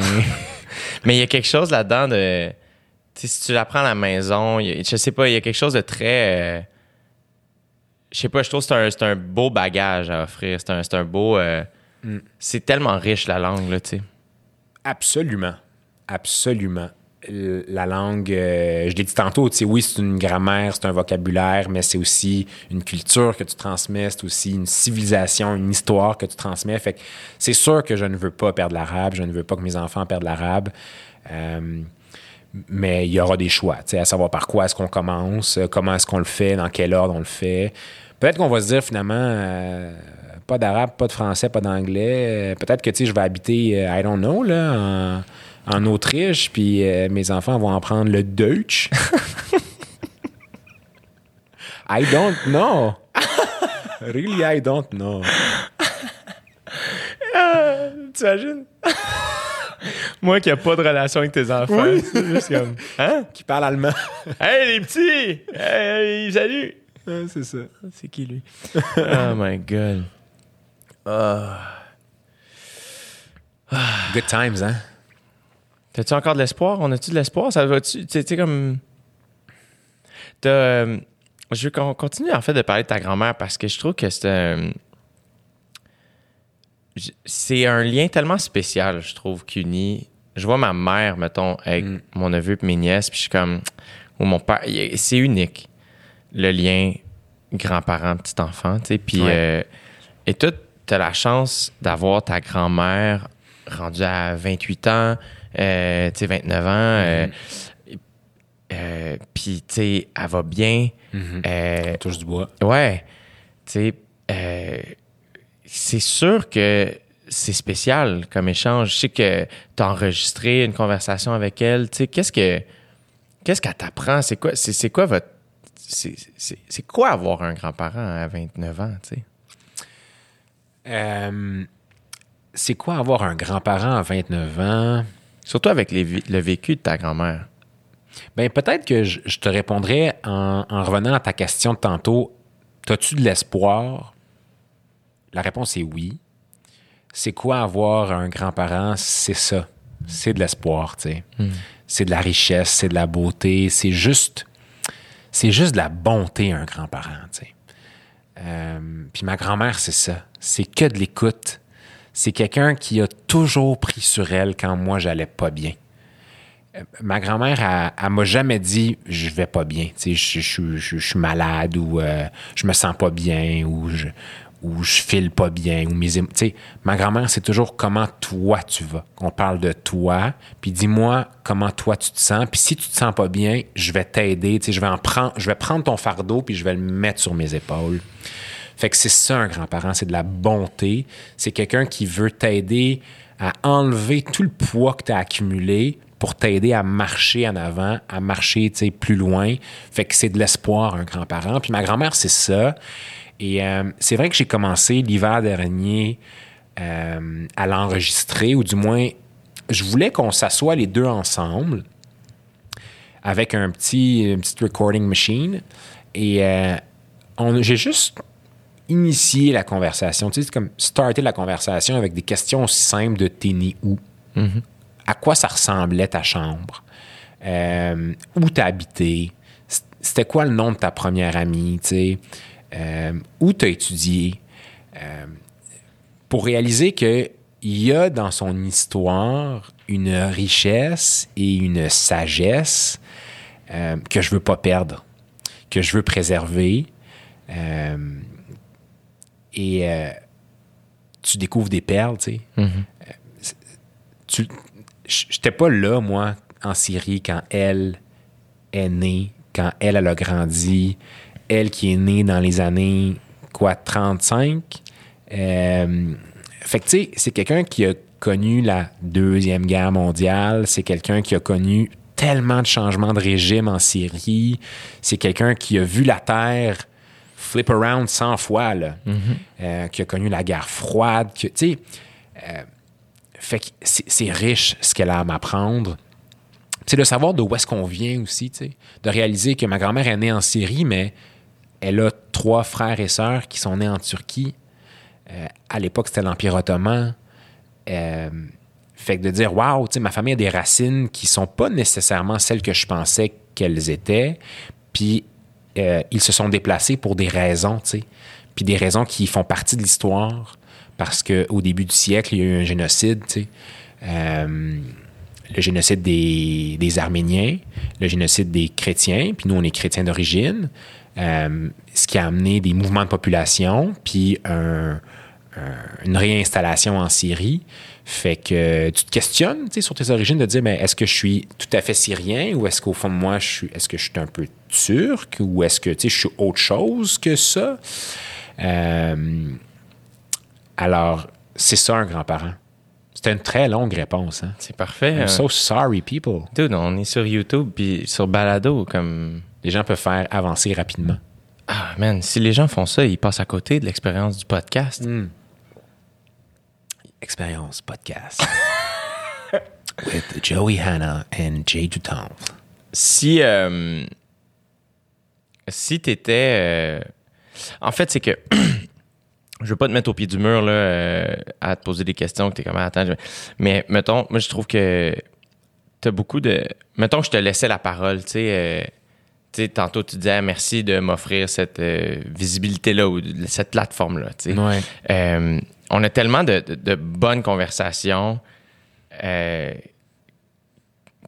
[LAUGHS] Mais il y a quelque chose là-dedans de. Tu sais, si tu l'apprends à la maison, a- je sais pas, il y a quelque chose de très. euh, je sais pas, je trouve que c'est un, beau bagage à offrir. C'est un, beau. euh, Mm. C'est tellement riche la langue, là, tu sais. Absolument. Absolument. La langue, euh, je l'ai dit tantôt, tu sais, oui, c'est une grammaire, c'est un vocabulaire, mais c'est aussi une culture que tu transmets, c'est aussi une civilisation, une histoire que tu transmets. Fait que c'est sûr que je ne veux pas perdre l'arabe, je ne veux pas que mes enfants perdent l'arabe. Euh, mais il y aura des choix, à savoir par quoi est-ce qu'on commence, euh, comment est-ce qu'on le fait, dans quel ordre on le fait. Peut-être qu'on va se dire finalement, euh, pas d'arabe, pas de français, pas d'anglais. Euh, Peut-être que je vais habiter, I don't know, là, en, en Autriche, puis mes enfants vont apprendre le Deutsch. [LAUGHS] I don't know. really, I don't know. [LAUGHS] Tu imagines? Moi qui n'ai pas de relation avec tes enfants. C'est juste comme. Hein? Qui parle allemand. [LAUGHS] Hey les petits! Hey, salut! c'est ça. C'est qui lui? [LAUGHS] oh my god. Good times, hein? T'as-tu encore de l'espoir? On a-tu de l'espoir? Ça va-tu? Tu sais, comme. T'as, euh, je veux qu'on continue en fait de parler de ta grand-mère parce que je trouve que c'est C'est un lien tellement spécial, je trouve, qu'uni. Je vois ma mère, mettons, avec mon neveu et mes nièces, puis je suis comme. Ou mon père. C'est unique, le lien grand-parent, petit-enfant, tu sais. Puis. Ouais. euh, et toi, t'as la chance d'avoir ta grand-mère rendue à 28 ans, euh, tu sais, 29 ans. euh, euh, puis, tu sais, elle va bien. Euh, Touche du bois. ouais. Tu sais, c'est sûr que c'est spécial comme échange. Je sais que tu as enregistré une conversation avec elle. Tu sais, qu'est-ce que qu'est-ce qu'elle t'apprend? C'est quoi, c'est, c'est quoi votre. C'est, c'est- c'est quoi avoir un grand-parent à 29 ans, tu sais? Euh, c'est quoi avoir un grand-parent à 29 ans? Surtout avec les le vécu de ta grand-mère. Ben peut-être que je, je te répondrais en, en revenant à ta question de tantôt. As-tu de l'espoir? La réponse est oui. C'est quoi avoir un grand-parent? C'est ça. C'est de l'espoir, tu sais. C'est de la richesse, c'est de la beauté, c'est juste, c'est juste de la bonté, un grand-parent, tu sais. Euh, puis ma grand-mère, c'est ça. C'est que de l'écoute. C'est quelqu'un qui a toujours pris sur elle quand moi, j'allais pas bien ma grand-mère, elle, elle m'a jamais dit je vais pas bien, tu sais, je, je- je- je suis malade ou euh, je me sens pas bien ou je, ou je file pas bien ou mes tu ma grand-mère c'est toujours comment toi tu vas. On parle de toi, puis dis-moi comment toi tu te sens, puis si tu te sens pas bien, je vais t'aider, tu je vais en prendre je vais prendre ton fardeau puis je vais le mettre sur mes épaules. Fait que c'est ça un grand-parent, c'est de la bonté, c'est quelqu'un qui veut t'aider à enlever tout le poids que tu as accumulé pour t'aider à marcher en avant, à marcher plus loin. Fait que c'est de l'espoir, un grand-parent. Puis ma grand-mère, c'est ça. Et euh, c'est vrai que j'ai commencé l'hiver dernier euh, à l'enregistrer, ou du moins, je voulais qu'on s'assoie les deux ensemble avec un petit, une petite recording machine. Et euh, j'ai juste initié la conversation. Tu sais, c'est comme starter la conversation avec des questions aussi simples de t'es né où? À quoi ça ressemblait ta chambre? Où t'as habité? C'était quoi le nom de ta première amie? Tu sais? Euh, où t'as étudié? Euh, pour réaliser que il y a dans son histoire une richesse et une sagesse euh, que je veux pas perdre, que je veux préserver. Et tu découvres des perles, tu sais. Tu- j- J'étais pas là, moi, en Syrie, quand elle est née, quand elle, elle a grandi, elle qui est née dans les années, quoi, 35. Euh, fait que, tu sais, c'est quelqu'un qui a connu la Deuxième Guerre mondiale, c'est quelqu'un qui a connu tellement de changements de régime en Syrie, c'est quelqu'un qui a vu la Terre flip around 100 fois, là, Euh, qui a connu la guerre froide, tu sais, euh, fait que c'est c'est riche ce qu'elle a à m'apprendre. C'est de savoir d'où est-ce qu'on vient aussi, tu sais, de réaliser que ma grand-mère est née en Syrie, mais elle a trois frères et sœurs qui sont nés en Turquie. Euh, à l'époque, c'était l'Empire ottoman. Euh, fait que de dire, waouh, ma famille a des racines qui sont pas nécessairement celles que je pensais qu'elles étaient. Puis euh, ils se sont déplacés pour des raisons, tu sais. Puis des raisons qui font partie de l'histoire. Parce qu'au début du siècle, il y a eu un génocide, le génocide des, des Arméniens, le génocide des chrétiens, puis nous, on est chrétiens d'origine, euh, ce qui a amené des mouvements de population, puis un- un- une réinstallation en Syrie. Fait que tu te questionnes sur tes origines de dire mais est-ce que je suis tout à fait syrien ou est-ce qu'au fond de moi, je suis, est-ce que je suis un peu turc ou est-ce que je suis autre chose que ça? Euh, alors, c'est ça un grand-parent. C'était une très longue réponse. Hein? C'est parfait. I'm euh. so sorry, people. Dude, on est sur YouTube puis sur Balado comme Les gens peuvent faire avancer rapidement. ah man, si les gens font ça, ils passent à côté de l'expérience du podcast. Expérience podcast. [LAUGHS] With Joey Hanna and Jay Dutombe. Si euh, si t'étais euh, en fait, c'est que [CLEARS THROAT] je veux pas te mettre au pied du mur là euh, à te poser des questions que t'es comme attends, je- mais mettons, moi je trouve que t'as beaucoup de mettons que je te laissais la parole, tu sais euh, sais, tantôt, tu disais merci de m'offrir cette euh, visibilité-là ou cette plateforme-là. Ouais. Euh, on a tellement de, de- de bonnes conversations euh,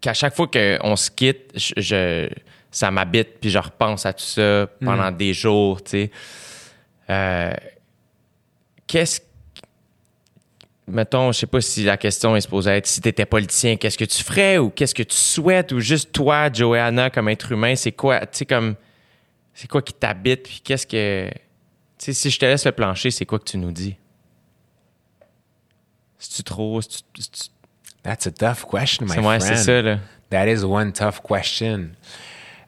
qu'à chaque fois qu'on se quitte, je, je- ça m'habite, puis je repense à tout ça pendant des jours, tu sais. Qu'est-ce mettons, je sais pas si la question est supposée être si tu étais politicien, qu'est-ce que tu ferais ou qu'est-ce que tu souhaites ou juste toi, Joanna, comme être humain, c'est quoi, tu sais, comme, c'est quoi qui t'habite puis qu'est-ce que, tu sais, si je te laisse le plancher, c'est quoi que tu nous dis? C'est-tu trop, c'est-tu- c'est-tu- That's a tough question, my c'est ouais, friend. c'est ça, là. That is one tough question.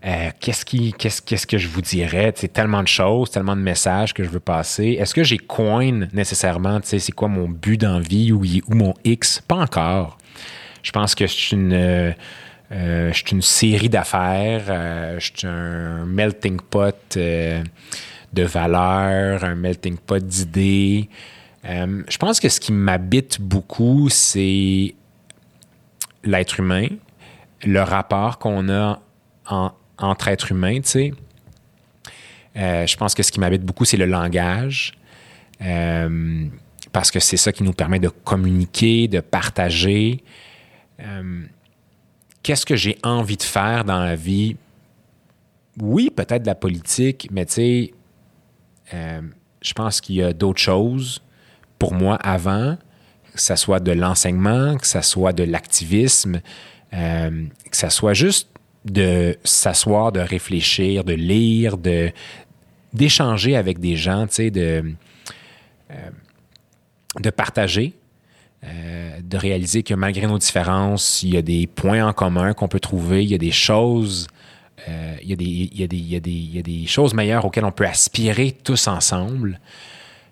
Euh, qu'est-ce, qui, qu'est-ce, qu'est-ce que je vous dirais? C'est tellement de choses, tellement de messages que je veux passer. Est-ce que j'ai coin nécessairement? C'est quoi mon but dans la vie ou, mon X? Pas encore. Je pense que suis une, euh, euh, une série d'affaires. euh, je suis un melting pot de valeurs, un melting pot d'idées. Je pense que ce qui m'habite beaucoup, c'est l'être humain, le rapport qu'on a en- entre êtres humains, tu sais. Euh, je pense que ce qui m'habite beaucoup, c'est le langage. Euh, parce que c'est ça qui nous permet de communiquer, de partager. Euh, Qu'est-ce que j'ai envie de faire dans la vie? Oui, peut-être de la politique, mais tu sais, je pense qu'il y a d'autres choses pour moi avant, que ça soit de l'enseignement, que ça soit de l'activisme, que ça soit juste de s'asseoir, de réfléchir, de lire, de d'échanger avec des gens, de, euh, de partager, euh, de réaliser que malgré nos différences, il y a des points en commun qu'on peut trouver, il y a des choses, il, il y a des choses meilleures auxquelles on peut aspirer tous ensemble.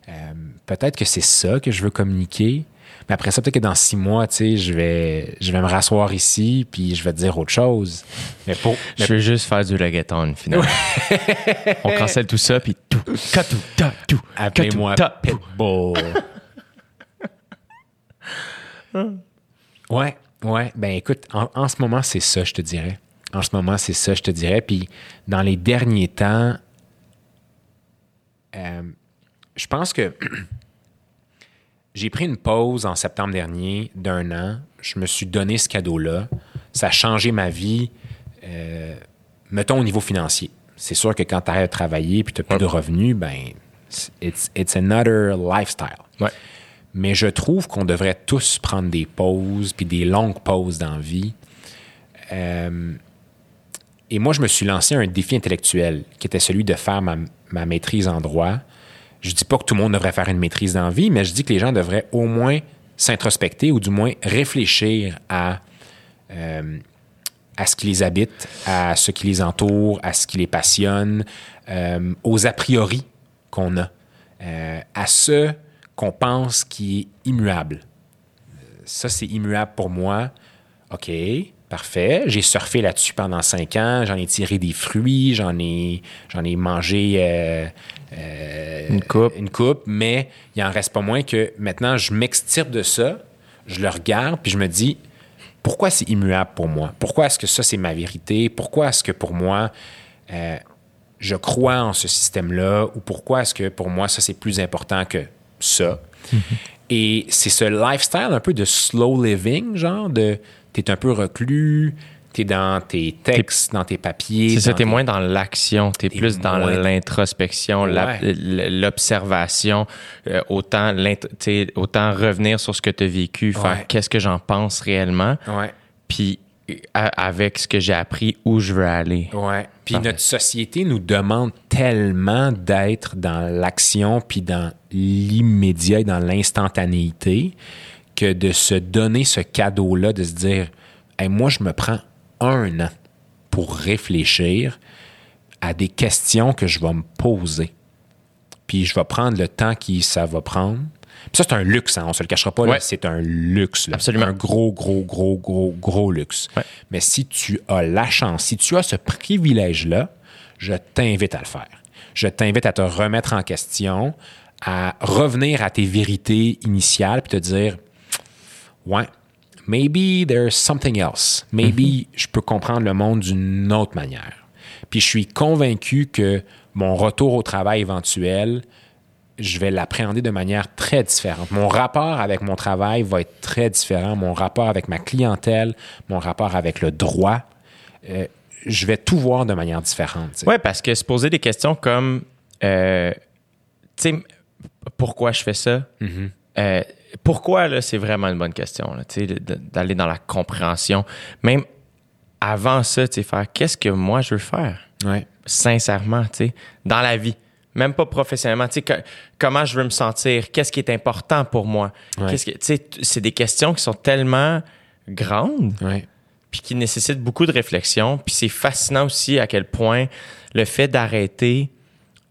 Euh, peut-être que c'est ça que je veux communiquer. Mais après ça, peut-être que dans six mois, tu sais, je vais, je vais me rasseoir ici, puis je vais te dire autre chose. Mais pour, Je veux juste faire du reggaeton, finalement. On cancelle tout ça, puis tout, katou, ta, tout, Appelez-moi. Pitbull. ouais, ouais. Ben écoute, en, en ce moment, c'est ça, je te dirais. En ce moment, c'est ça, je te dirais. Puis dans les derniers temps, euh, je pense que [CLEARS THROAT] j'ai pris une pause en septembre dernier d'un an. Je me suis donné ce cadeau-là. Ça a changé ma vie, euh, mettons au niveau financier. C'est sûr que quand tu arrêtes de travailler puis tu n'as plus de revenus, ben, it's, it's another lifestyle. Ouais. Mais je trouve qu'on devrait tous prendre des pauses, puis des longues pauses dans la vie. Euh, et moi, je me suis lancé un défi intellectuel qui était celui de faire ma, ma maîtrise en droit. Je dis pas que tout le monde devrait faire une maîtrise dans la vie, mais je dis que les gens devraient au moins s'introspecter ou du moins réfléchir à, euh, à ce qui les habite, à ce qui les entoure, à ce qui les passionne, euh, aux a priori qu'on a, euh, à ce qu'on pense qui est immuable. Ça, c'est immuable pour moi. OK, parfait. J'ai surfé là-dessus pendant cinq ans. J'en ai tiré des fruits. J'en ai, j'en ai mangé euh, euh, Une coupe. une coupe, mais il en reste pas moins que maintenant, je m'extirpe de ça, je le regarde, puis je me dis, pourquoi c'est immuable pour moi? Pourquoi est-ce que ça, c'est ma vérité? Pourquoi est-ce que pour moi, euh, je crois en ce système-là? Ou pourquoi est-ce que pour moi, ça, c'est plus important que ça? Et c'est ce lifestyle un peu de slow living, genre de t'es un peu reclus, t'es dans tes textes, dans tes papiers. C'est ça, dans t'es tes- moins dans l'action, t'es T'es plus dans moins- l'introspection, Ouais. l'observation, euh, autant, tu revenir sur ce que tu as vécu, faire Ouais. qu'est-ce que j'en pense réellement, Ouais. puis euh, avec ce que j'ai appris, où je veux aller. Ouais. Puis notre société nous demande tellement d'être dans l'action puis dans l'immédiat et dans l'instantanéité que de se donner ce cadeau-là, de se dire Hey, moi, je me prends un an pour réfléchir à des questions que je vais me poser. Puis je vais prendre le temps que ça va prendre. Puis ça, c'est un luxe, hein, on se le cachera pas. Ouais. C'est un luxe. là. Absolument. Un gros, gros, gros, gros, gros luxe. Ouais. Mais si tu as la chance, si tu as ce privilège-là, je t'invite à le faire. Je t'invite à te remettre en question, à revenir à tes vérités initiales, puis te dire, ouais, maybe there's something else. Maybe je peux comprendre le monde d'une autre manière. Puis je suis convaincu que mon retour au travail éventuel, je vais l'appréhender de manière très différente. Mon rapport avec mon travail va être très différent. Mon rapport avec ma clientèle, mon rapport avec le droit, euh, je vais tout voir de manière différente. Ouais, parce que se poser des questions comme, euh, tu sais, pourquoi je fais ça? Mm-hmm. Euh, pourquoi, là, c'est vraiment une bonne question, là, d'aller dans la compréhension. Même avant ça, tu sais, faire qu'est-ce que moi je veux faire, Ouais. sincèrement, tu sais, dans la vie. Même pas professionnellement, tu sais, comment je veux me sentir, qu'est-ce qui est important pour moi. Ouais. Qu'est-ce que, c'est des questions qui sont tellement grandes Ouais. puis qui nécessite beaucoup de réflexion. Puis c'est fascinant aussi à quel point le fait d'arrêter,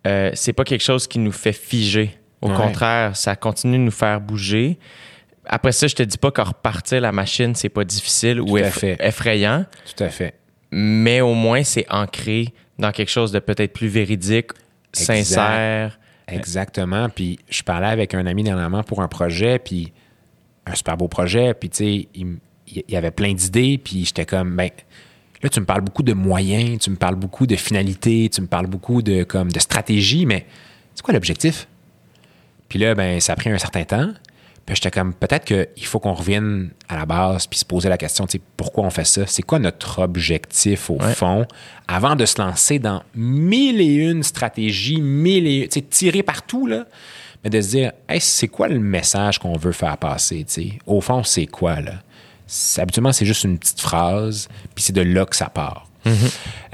euh, c'est pas quelque chose qui nous fait figer. Au Ouais. contraire, ça continue de nous faire bouger. Après ça, je te dis pas qu'en repartir la machine, c'est pas difficile ou Tout à eff- fait. effrayant, Tout à fait. mais au moins c'est ancré dans quelque chose de peut-être plus véridique, Exact. sincère. Exactement. Puis je parlais avec un ami dernièrement pour un projet, puis un super beau projet, puis tu sais, il, y avait plein d'idées, puis j'étais comme, ben, là, tu me parles beaucoup de moyens, tu me parles beaucoup de finalités, tu me parles beaucoup de, comme, de stratégie, mais c'est quoi l'objectif? Puis là, ben, ça a pris un certain temps. Puis j'étais comme, peut-être qu'il faut qu'on revienne à la base puis se poser la question, tu sais, pourquoi on fait ça? C'est quoi notre objectif au Ouais. fond? Avant de se lancer dans mille et une stratégies, mille et tu sais, tirer partout, là, mais de se dire, hey, c'est quoi le message qu'on veut faire passer, tu sais? Au fond, c'est quoi, là? Habituellement, c'est juste une petite phrase, puis c'est de là que ça part.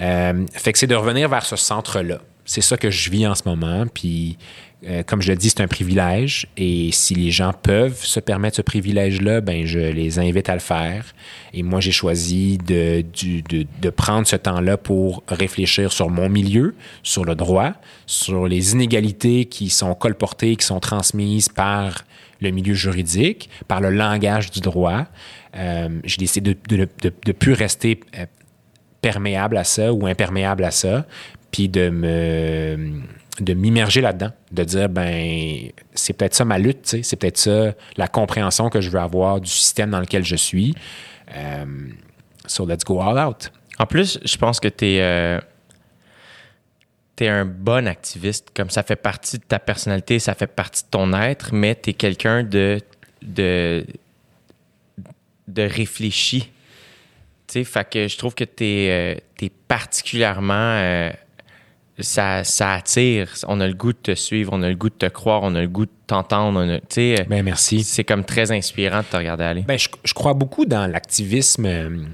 Euh, fait que c'est de revenir vers ce centre-là. C'est ça que je vis en ce moment. Puis, euh, comme je le dis, c'est un privilège. Et si les gens peuvent se permettre ce privilège-là, ben je les invite à le faire. Et moi, j'ai choisi de, prendre ce temps-là pour réfléchir sur mon milieu, sur le droit, sur les inégalités qui sont colportées, qui sont transmises par le milieu juridique, par le langage du droit. Euh, j'ai décidé de ne plus rester euh, perméable à ça ou imperméable à ça, puis de me de m'immerger là-dedans, de dire ben c'est peut-être ça ma lutte, c'est peut-être ça la compréhension que je veux avoir du système dans lequel je suis. Euh, so let's go all out. En plus, je pense que tu es, un bon activiste. Comme ça fait partie de ta personnalité, ça fait partie de ton être, mais tu es quelqu'un de, de, de réfléchi. Fait que je trouve que tu es, particulièrement. Ça, ça attire. On a le goût de te suivre, on a le goût de te croire, on a le goût de t'entendre. on a- Tu sais, euh, Ben merci. c'est comme très inspirant de te regarder aller. Ben, je, je crois beaucoup dans l'activisme euh,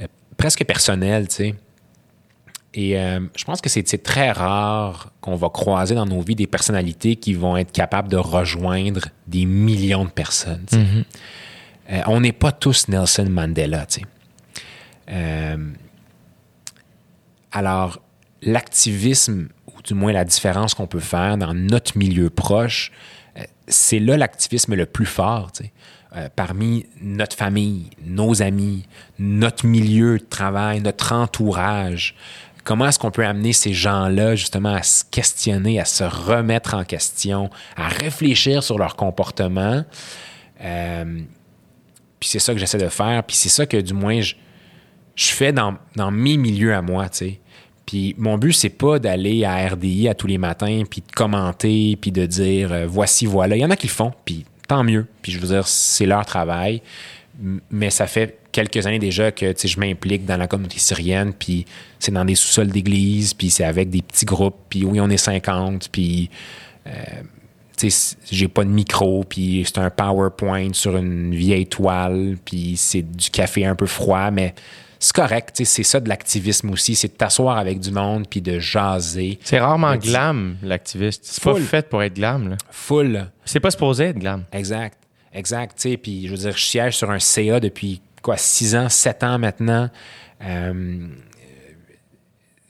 euh, presque personnel, tu sais. Et euh, je pense que c'est très rare qu'on va croiser dans nos vies des personnalités qui vont être capables de rejoindre des millions de personnes. Euh, on n'est pas tous Nelson Mandela. Euh, alors, l'activisme, ou du moins la différence qu'on peut faire dans notre milieu proche, euh, c'est là l'activisme le plus fort. Euh, parmi notre famille, nos amis, notre milieu de travail, notre entourage. Comment est-ce qu'on peut amener ces gens-là justement à se questionner, à se remettre en question, à réfléchir sur leur comportement? Euh, puis c'est ça que j'essaie de faire, puis c'est ça que du moins je, je fais dans, mes milieux à moi. Puis mon but, c'est pas d'aller à RDI à tous les matins, puis de commenter, puis de dire euh, voici, voilà. Il y en a qui le font, puis tant mieux. Puis je veux dire, c'est leur travail. Mais ça fait quelques années déjà que je m'implique dans la communauté syrienne, puis c'est dans des sous-sols d'église, puis c'est avec des petits groupes, puis oui, on est 50, puis euh, j'ai pas de micro, puis c'est un PowerPoint sur une vieille toile, puis c'est du café un peu froid, mais c'est correct. C'est ça de l'activisme aussi, c'est de t'asseoir avec du monde, puis de jaser. C'est rarement Mais glam, l'activiste. C'est pas fait pour être glam. Là. Full. C'est pas supposé être glam. Exact. Exact. Puis je veux dire, je siège sur un CA depuis quoi, 6 ans, 7 ans maintenant. Euh,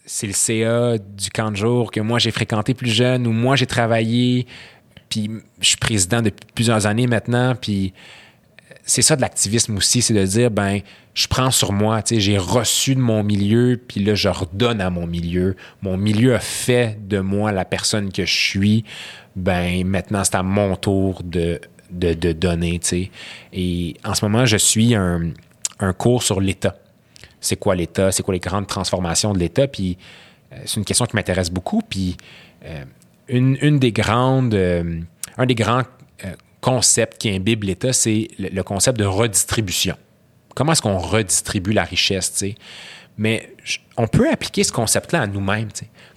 c'est le CA du camp de jour que moi j'ai fréquenté plus jeune, où moi j'ai travaillé, puis je suis président depuis plusieurs années maintenant, puis c'est ça de l'activisme aussi, c'est de dire, ben, je prends sur moi, tu sais, j'ai reçu de mon milieu, puis là, je redonne à mon milieu. Mon milieu a fait de moi la personne que je suis. Ben, maintenant, c'est à mon tour de, de, de donner, tu sais. Et en ce moment, je suis un, un cours sur l'État. C'est quoi l'État? C'est quoi les grandes transformations de l'État? Puis euh, c'est une question qui m'intéresse beaucoup. Puis euh, une, une des grandes, euh, un des grands concepts qui imbibe l'État, c'est le concept de redistribution. Comment est-ce qu'on redistribue la richesse? Mais on peut appliquer ce concept-là à nous-mêmes.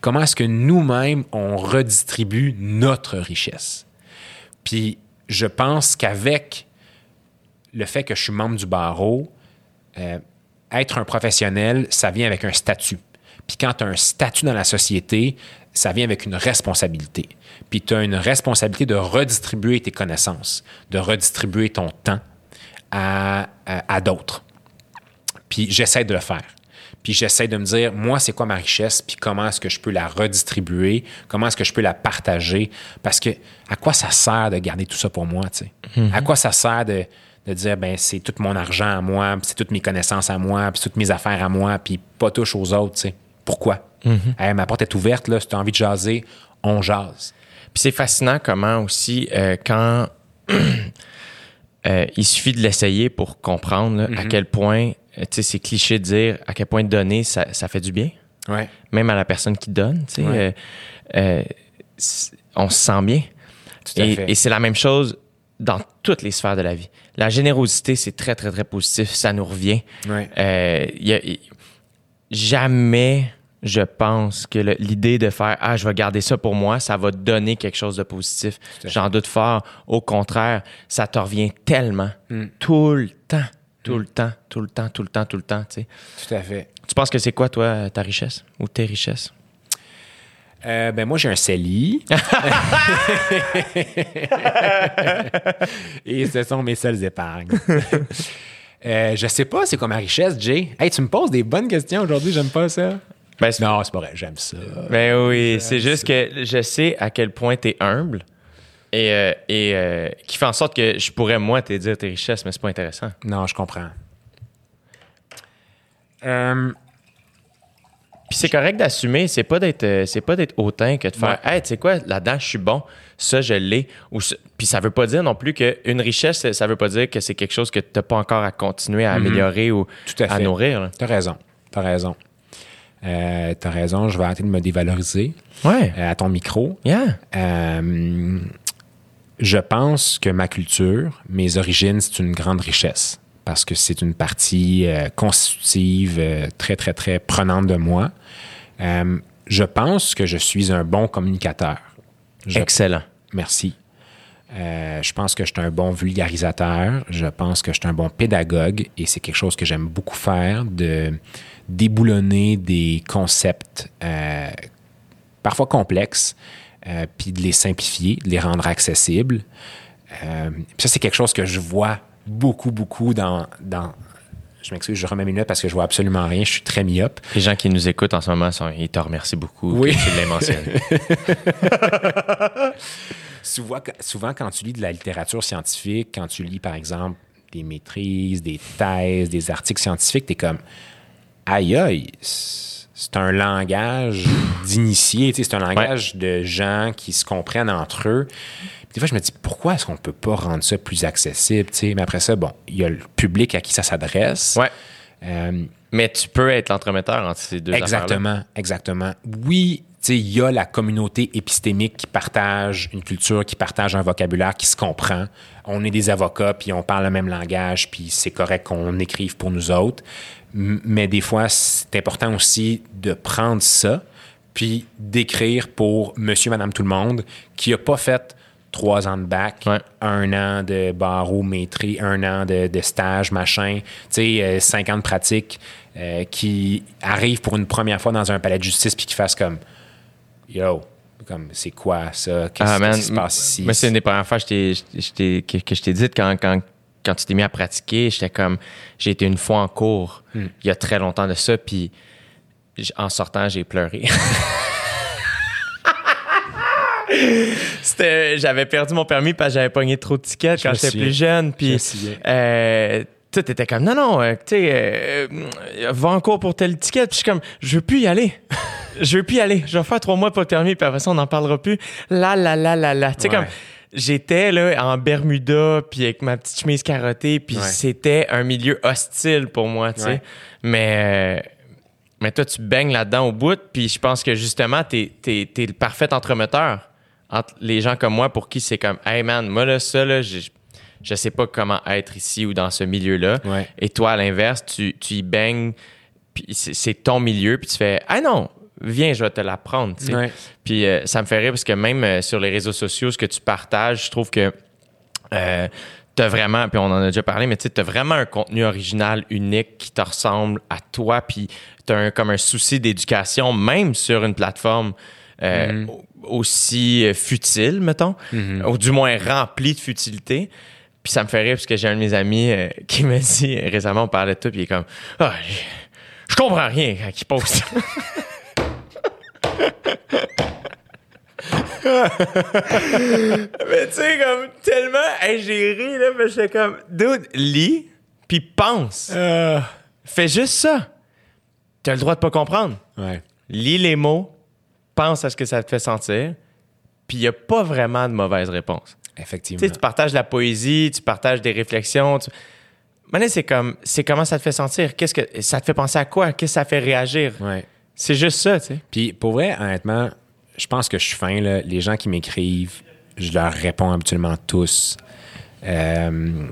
Comment est-ce que nous-mêmes, on redistribue notre richesse? Puis je pense qu'avec le fait que je suis membre du barreau, euh, être un professionnel, ça vient avec un statut. Puis quand tu as un statut dans la société, ça vient avec une responsabilité. Puis tu as une responsabilité de redistribuer tes connaissances, de redistribuer ton temps à, à, à d'autres. Puis j'essaie de le faire. Puis j'essaie de me dire, moi, c'est quoi ma richesse, puis comment est-ce que je peux la redistribuer, comment est-ce que je peux la partager? Parce que à quoi ça sert de garder tout ça pour moi, tu sais? À quoi ça sert de, de dire, ben c'est tout mon argent à moi, c'est toutes mes connaissances à moi, puis toutes mes affaires à moi, puis pas touche aux autres, tu sais? Pourquoi? Hey, ma porte est ouverte, là, si tu as envie de jaser, on jase. Puis c'est fascinant comment aussi, euh, quand [CLEARS THROAT] euh, il suffit de l'essayer pour comprendre là, à quel point, euh, tu sais, c'est cliché de dire à quel point donner, ça, ça fait du bien, Ouais. même à la personne qui donne, tu sais. Ouais. euh, on se sent bien. Tout à Et, fait. et c'est la même chose dans toutes les sphères de la vie. La générosité, c'est très, très, très positif. Ça nous revient. Ouais. Euh, y a- y- jamais je pense que l'idée de faire ah je vais garder ça pour moi ça va donner quelque chose de positif j'en doute fort au contraire ça te revient tellement Hmm. tout le temps tout le temps tout le temps tout le temps tout le temps tu sais Tout à fait. tu penses que c'est quoi toi ta richesse ou tes richesses? Euh, ben moi, j'ai un CELI. [LAUGHS] Et ce sont mes seules épargnes. euh, je sais pas c'est quoi ma richesse, Jay. Hey, tu me poses des bonnes questions aujourd'hui, j'aime pas ça. Ben, c'est- Non, c'est pas vrai, j'aime ça. ben oui c'est juste que je sais à quel point tu es humble et, euh, et euh, qui fait en sorte que je pourrais moi te dire tes richesses mais c'est pas intéressant Non, je comprends. Euh, Puis c'est correct d'assumer, c'est pas d'être c'est pas d'être hautain que de faire Ouais. hey, tu sais quoi, là-dedans je suis bon, ça je l'ai ou puis ça veut pas dire non plus qu'une richesse ça veut pas dire que c'est quelque chose que t'as pas encore à continuer à améliorer ou Mm-hmm. Tout à fait. nourrir. là. T'as raison. T'as raison. Euh, T'as raison, je vais arrêter de me dévaloriser Ouais. euh, à ton micro. Yeah. Euh, je pense que ma culture, mes origines, c'est une grande richesse parce que c'est une partie euh, constitutive très, très, très prenante de moi. Je pense que je suis un bon communicateur. Je- Excellent. Merci. Euh, je pense que je suis un bon vulgarisateur. Je pense que je suis un bon pédagogue et c'est quelque chose que j'aime beaucoup faire, de déboulonner des concepts euh, parfois complexes, euh, puis de les simplifier, de les rendre accessibles. Euh, ça, c'est quelque chose que je vois beaucoup, beaucoup dans... dans je m'excuse, je remets mes notes parce que je vois absolument rien. Je suis très myope. Les gens qui nous écoutent en ce moment, sont, ils te remercient beaucoup Oui. [LAUGHS] que tu l'aies mentionné. Souvent, souvent, quand tu lis de la littérature scientifique, quand tu lis, par exemple, des maîtrises, des thèses, des articles scientifiques, tu es comme aïe aïe, c'est un langage d'initiés, c'est un langage de gens qui se comprennent entre eux. Puis des fois, je me dis, pourquoi est-ce qu'on peut pas rendre ça plus accessible? Mais après ça, bon, il y a le public à qui ça s'adresse. ouais. Euh, Mais tu peux être l'entremetteur entre ces deux Exactement, exactement. Oui, il y a la communauté épistémique qui partage une culture, qui partage un vocabulaire, qui se comprend. On est des avocats, puis on parle le même langage, puis c'est correct qu'on écrive pour nous autres. Mais des fois, c'est important aussi de prendre ça, puis d'écrire pour monsieur, madame, tout le monde, qui n'a pas fait trois ans de bac, Ouais. un an de barreau, maîtrise, un an de, de stage, machin, tu sais, euh, cinq ans de pratique, euh, qui arrive pour une première fois dans un palais de justice puis qui fasse comme Yo, comme c'est quoi ça? Qu'est-ce Ah, qui se passe ici? Moi, c'est une des premières fois que je t'ai- dit quand, quand, quand tu t'es mis à pratiquer, j'étais comme. J'ai été une fois en cours, Hmm. il y a très longtemps de ça, puis en sortant, j'ai pleuré. [LAUGHS] C'était- J'avais perdu mon permis parce que j'avais pogné trop de tickets quand j'étais plus jeune. Puis euh, tout était comme non, non, euh, tu sais, euh, euh, va en cours pour tel ticket. Puis je suis comme, je veux plus y aller. [LAUGHS] je veux plus y aller. Je vais faire trois mois pas de permis, puis après ça, on n'en parlera plus. Là, là, là, là, là. Tu sais, Ouais. comme j'étais là en Bermuda, puis avec ma petite chemise carottée, puis Ouais. c'était un milieu hostile pour moi, tu sais. Ouais. Mais. euh, mais toi, tu baignes là-dedans au bout, puis je pense que justement, t'es es, le parfait entremetteur entre les gens comme moi pour qui c'est comme, hey man, moi là, ça, là, je, je sais pas comment être ici ou dans ce milieu-là. Ouais. Et toi, à l'inverse, tu, tu y baignes, puis c'est ton milieu, puis tu fais, ah non, viens, je vais te l'apprendre. Ouais. Puis euh, ça me fait rire parce que même euh, sur les réseaux sociaux, ce que tu partages, je trouve que Euh, t'as vraiment, puis on en a déjà parlé, mais tu as vraiment un contenu original unique qui te ressemble à toi, puis tu as comme un souci d'éducation, même sur une plateforme euh, aussi euh, futile, mettons, ou du moins remplie de futilité. Puis ça me fait rire parce que j'ai un de mes amis euh, [LAUGHS] qui m'a dit récemment, on parlait de tout, puis il est comme Ah, je comprends rien quand il poste. [LAUGHS] mais tu sais, comme tellement, hey, j'ai ri, là, mais j'étais comme, dude, lis, puis pense. Fais juste ça. Tu as le droit de pas comprendre. Ouais. Lis les mots, pense à ce que ça te fait sentir, puis il n'y a pas vraiment de mauvaise réponse. Tu Effectivement. sais, tu partages de la poésie, tu partages des réflexions. Tu... Maintenant, c'est comme, c'est comment ça te fait sentir? Qu'est-ce que ça te fait penser à quoi? Qu'est-ce que ça fait réagir? Ouais. C'est juste ça, tu sais. Puis pour vrai, honnêtement, je pense que je suis fin. Là. Les gens qui m'écrivent, je leur réponds habituellement tous. Euh,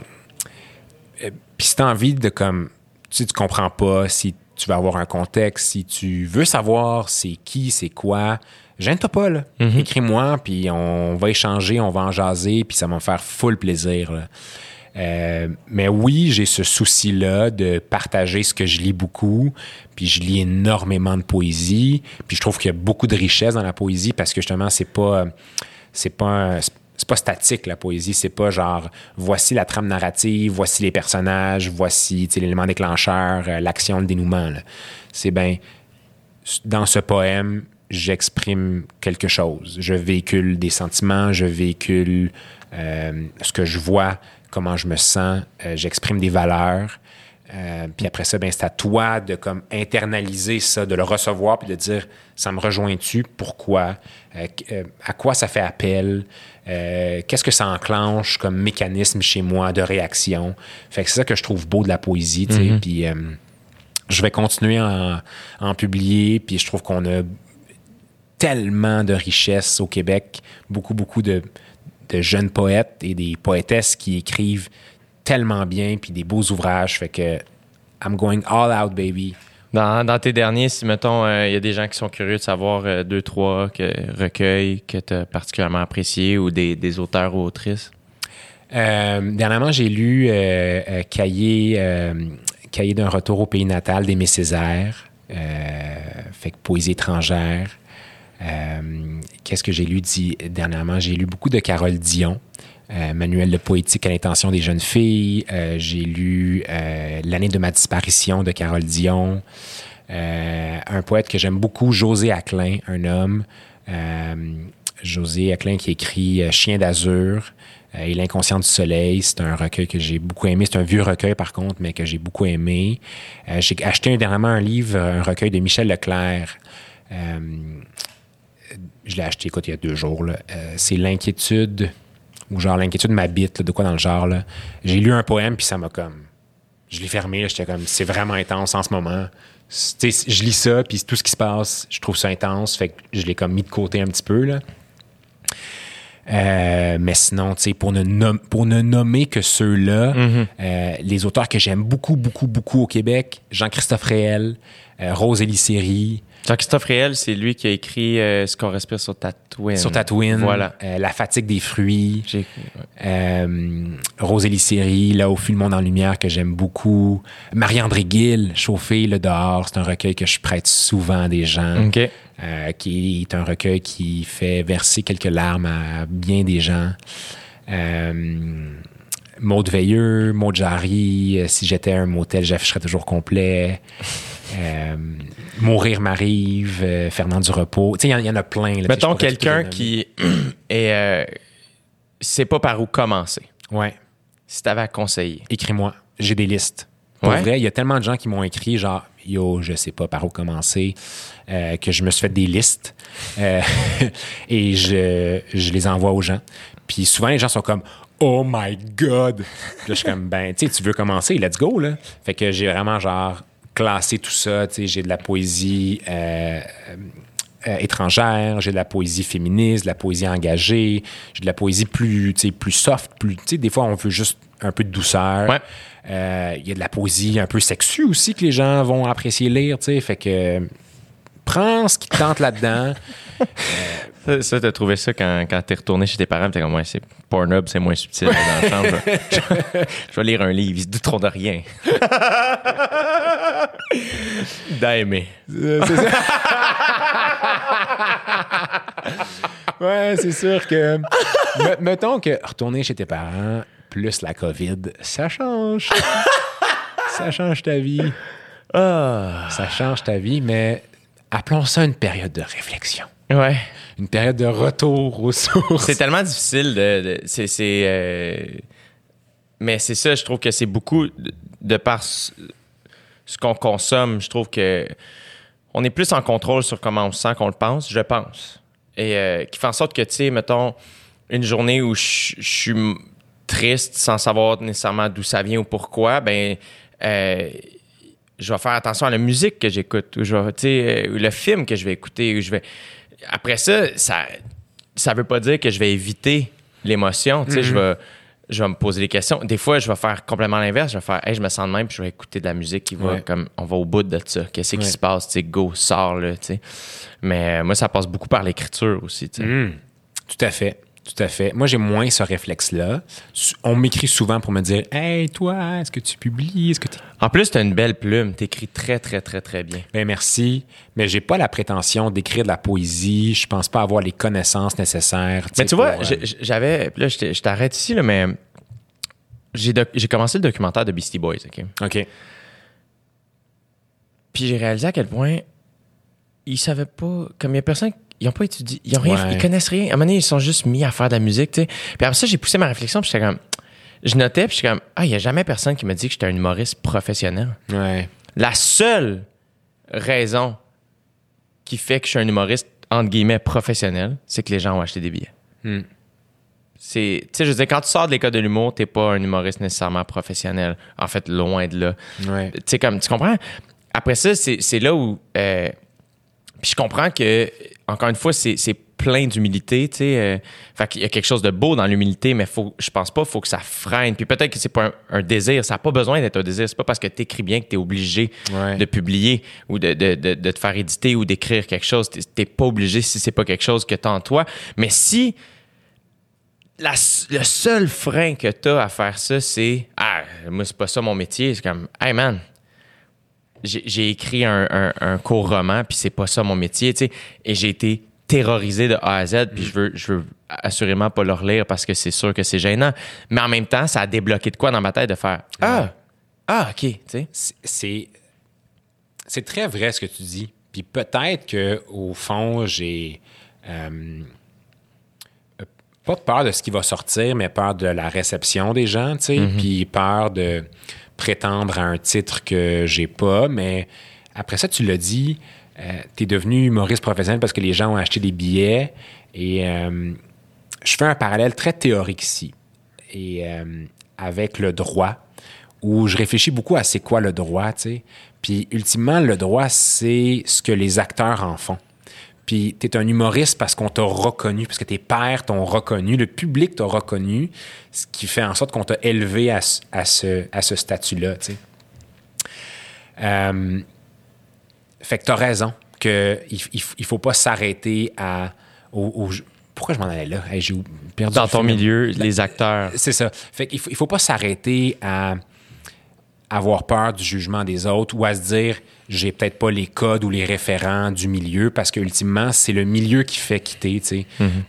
euh, Puis si tu as envie de comme, tu sais, tu comprends pas, si tu veux avoir un contexte, si tu veux savoir c'est qui, c'est quoi, gêne-toi pas, là. Écris-moi, puis on va échanger, on va en jaser, puis ça va me faire full plaisir, là. Euh, mais oui, j'ai ce souci-là de partager ce que je lis beaucoup. Puis je lis énormément de poésie. Puis je trouve qu'il y a beaucoup de richesse dans la poésie parce que justement, c'est pas, c'est pas, c'est pas statique la poésie. C'est pas genre voici la trame narrative, voici les personnages, voici l'élément déclencheur, euh, l'action, le dénouement. C'est ben dans ce poème, j'exprime quelque chose. Je véhicule des sentiments, je véhicule euh, ce que je vois, comment je me sens, euh, j'exprime des valeurs. Euh, puis après ça, ben, c'est à toi de comme internaliser ça, de le recevoir, puis de dire ça me rejoint-tu, pourquoi, Euh, euh, à quoi ça fait appel, qu'est-ce que ça enclenche comme mécanisme chez moi de réaction? Fait que c'est ça que je trouve beau de la poésie, tu sais. Puis euh, je vais continuer à en, à en publier, puis je trouve qu'on a tellement de richesses au Québec, beaucoup, beaucoup de, de jeunes poètes et des poétesses qui écrivent tellement bien, puis des beaux ouvrages. Fait que I'm going all out, baby. Dans, dans tes derniers, si mettons, il y a des gens qui sont curieux de savoir euh, deux, trois que, recueils que tu as particulièrement appréciés ou des, des auteurs ou autrices? Euh, dernièrement, j'ai lu euh, euh, Cahier, euh, Cahier d'un retour au pays natal d'Aimé Césaire, euh, fait que poésie étrangère. Euh, Qu'est-ce que j'ai lu dit dernièrement? J'ai lu beaucoup de Carole Dion, euh, Manuel de poétique à l'intention des jeunes filles. Euh, j'ai lu euh, L'année de ma disparition de Carole Dion. Euh, un poète que j'aime beaucoup, José Aclin, un homme. Euh, José Aclin qui écrit euh, Chien d'azur euh, et L'inconscient du soleil. C'est un recueil que j'ai beaucoup aimé. C'est un vieux recueil par contre, mais que j'ai beaucoup aimé. Euh, j'ai acheté dernièrement un livre, un recueil de Michel Leclerc. Euh, je l'ai acheté, il y a deux jours. Euh, c'est L'inquiétude, ou genre L'inquiétude m'habite, de quoi dans le genre. là. J'ai lu un poème, puis ça m'a comme. Je l'ai fermé, j'étais comme, c'est vraiment intense en ce moment. Je lis ça, puis tout ce qui se passe, je trouve ça intense, fait que je l'ai comme mis de côté un petit peu. Là. Euh, mais sinon, tu sais, pour ne, nom- pour ne nommer que ceux-là, euh, les auteurs que j'aime beaucoup, beaucoup, beaucoup au Québec, Jean-Christophe Réel, euh, Rose Élie Jean-Christophe Réel, c'est lui qui a écrit euh, Ce qu'on respire sur Tatooine. sur Tatooine, Voilà. euh, La fatigue des fruits, J'ai- euh, Rose Élie Là où fut le monde en lumière que j'aime beaucoup, Marie-André Gill, Chauffer le dehors, c'est un recueil que je prête souvent à des gens. OK. euh, qui est un recueil qui fait verser quelques larmes à bien des gens. Maud Veilleux, Maud Jarry, si j'étais un motel, j'afficherais toujours complet. Mourir m'arrive, euh, Fernand du repos. Tu sais, il y en- il y, en a plein. là, Mettons quelqu'un qui est. Euh, sait pas par où commencer. Ouais, Si t'avais à conseiller. écris-moi. J'ai des listes. Pour Ouais. vrai, il y a tellement de gens qui m'ont écrit, genre, yo, je sais pas par où commencer, euh, que je me suis fait des listes [LAUGHS] et je, je les envoie aux gens. Puis souvent, les gens sont comme, oh my God! [LAUGHS] Puis là, je suis comme, ben, tu sais, tu veux commencer, let's go, là. Fait que j'ai vraiment, genre, classé tout ça. Tu sais, j'ai de la poésie. euh, euh, étrangère, j'ai de la poésie féministe, de la poésie engagée, j'ai de la poésie plus, tu sais, plus soft, plus, tu sais, des fois on veut juste un peu de douceur. Ouais. Euh, Il y a de la poésie un peu sexue aussi que les gens vont apprécier lire, tu sais, fait que Prends ce qui te tente là-dedans. Ça, ça, t'as trouvé ça quand, quand t'es retourné chez tes parents, t'es comme, ouais, c'est Pornhub, c'est moins subtil dans la chambre. Je, je vais lire un livre, ils se douteront de rien. D'aimer. Euh, c'est ça. [LAUGHS] ouais, c'est sûr que. Me- mettons que retourner chez tes parents plus la COVID, ça change. [LAUGHS] ça change ta vie. Ah. Ça change ta vie, mais appelons ça une période de réflexion. Ouais. Une période de retour aux sources. C'est tellement difficile de. de- c'est. euh, mais c'est ça, je trouve que c'est beaucoup de, de par ce, ce qu'on consomme. Je trouve que on est plus en contrôle sur comment on se sent qu'on le pense, je pense. Et euh, qui fait en sorte que, tu sais, mettons, une journée où je je suis triste sans savoir nécessairement d'où ça vient ou pourquoi, ben. euh, je vais faire attention à la musique que j'écoute, ou je vais, euh, le film que je vais écouter, ou je vais. Après ça, ça, ça veut pas dire que je vais éviter l'émotion. Tu sais, je vais, je vais me poser des questions. Des fois, je vais faire complètement l'inverse. Je vais faire, hey, je me sens de même, puis je vais écouter de la musique qui va Ouais. comme, on va au bout de ça. Qu'est-ce qui se passe? Tu sais, go, sors là. Tu sais. Mais euh, moi, ça passe beaucoup par l'écriture aussi. tu sais. Hmm. Tout à fait. Tout à fait. Moi, j'ai moins ce réflexe-là. On m'écrit souvent pour me dire Hey, toi, est-ce que tu publies? Est-ce que. En plus, tu as une belle plume. Tu écris très, très, très, très bien. Ben merci, mais j'ai pas la prétention d'écrire de la poésie. Je pense pas avoir les connaissances nécessaires. Mais tu vois, pour, euh, j'avais. Là, je t'arrête ici, là, mais j'ai doc- commencé le documentaire de Beastie Boys, OK? OK. Puis j'ai réalisé à quel point ils savaient pas. Comme il y a personne. Ils ont pas étudié. Ils ont rien. Ouais. Ils connaissent rien. À un moment donné, ils sont juste mis à faire de la musique, tu sais. Puis après ça, j'ai poussé ma réflexion, puis j'étais comme. Je notais, puis j'étais comme. Ah, il y a jamais personne qui me dit que j'étais un humoriste professionnel. Ouais. La seule raison qui fait que je suis un humoriste, entre guillemets, professionnel, c'est que les gens ont acheté des billets. Hmm. C'est, tu sais, je veux dire, quand tu sors de l'école de l'humour, t'es pas un humoriste nécessairement professionnel. En fait, loin de là. Ouais. Tu sais, comme, tu comprends? Après ça, c'est, c'est là où. euh, puis je comprends que, encore une fois, c'est, plein d'humilité, tu sais. euh, fait qu'il y a quelque chose de beau dans l'humilité, mais faut, je pense pas, faut que ça freine. Puis peut-être que c'est pas un, un désir. Ça n'a pas besoin d'être un désir. C'est pas parce que t'écris bien que t'es obligé Ouais. de publier ou de, de, de, de te faire éditer ou d'écrire quelque chose. T'es- pas obligé si c'est pas quelque chose que t'as en toi. Mais si la le seul frein que t'as à faire ça, c'est Ah, moi, c'est pas ça mon métier. C'est comme Hey man, j'ai écrit un, un, un court roman, puis c'est pas ça mon métier, tu sais. Et j'ai été terrorisé de A à Z, puis je veux, je veux assurément pas le relire parce que c'est sûr que c'est gênant. Mais en même temps, ça a débloqué de quoi dans ma tête de faire Ah, ah, OK, tu sais? C'est- C'est très vrai ce que tu dis. Puis peut-être que au fond, j'ai euh, pas peur de ce qui va sortir, mais peur de la réception des gens, tu sais, puis peur de prétendre à un titre que j'ai pas. Mais après ça, tu l'as dit, tu es devenu humoriste professionnel parce que les gens ont acheté des billets. Et euh, je fais un parallèle très théorique ici. Et euh, avec le droit, où je réfléchis beaucoup à c'est quoi le droit, tu sais. Puis ultimement, le droit, c'est ce que les acteurs en font. Puis tu es un humoriste parce qu'on t'a reconnu, parce que tes pairs t'ont reconnu, le public t'a reconnu, ce qui fait en sorte qu'on t'a élevé à, ce- à ce, à ce statut-là. Euh, fait que t'as raison, qu'il il, il faut pas s'arrêter à... au- au- pourquoi je m'en allais là? Hey, J'ai perdu Dans ton milieu, les acteurs. C'est ça. Fait qu'il faut, il faut pas s'arrêter à avoir peur du jugement des autres ou à se dire j'ai peut-être pas les codes ou les référents du milieu parce que ultimement c'est le milieu qui fait quitter, tu sais.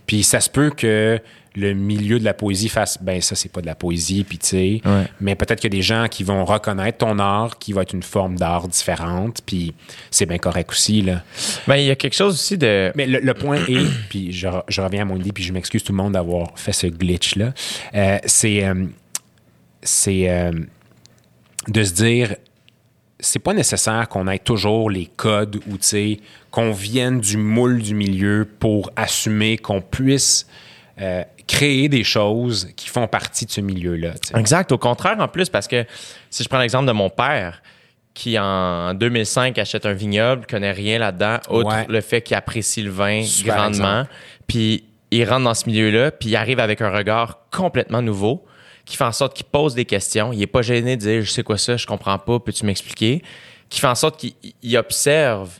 Puis ça se peut que le milieu de la poésie fasse ben ça c'est pas de la poésie puis tu sais Ouais. mais peut-être qu'il y a des gens qui vont reconnaître ton art qui va être une forme d'art différente puis c'est bien correct aussi là. Ben, il y a quelque chose aussi de. Mais le, le point est, [CLEARS THROAT] puis je, re- je reviens à mon idée, puis je m'excuse tout le monde d'avoir fait ce glitch-là, euh, c'est euh, c'est, euh, de se dire, c'est pas nécessaire qu'on ait toujours les codes ou, qu'on vienne du moule du milieu pour assumer qu'on puisse euh, créer des choses qui font partie de ce milieu-là. Exact. Au contraire, en plus, parce que si je prends l'exemple de mon père, qui en 2005 achète un vignoble, connaît rien là-dedans, outre Ouais. le fait qu'il apprécie le vin Super grandement, exemple. puis il rentre dans ce milieu-là, puis il arrive avec un regard complètement nouveau, qui fait en sorte qu'il pose des questions. Il est pas gêné de dire, je sais quoi ça, je comprends pas, peux-tu m'expliquer? Qui fait en sorte qu'il il observe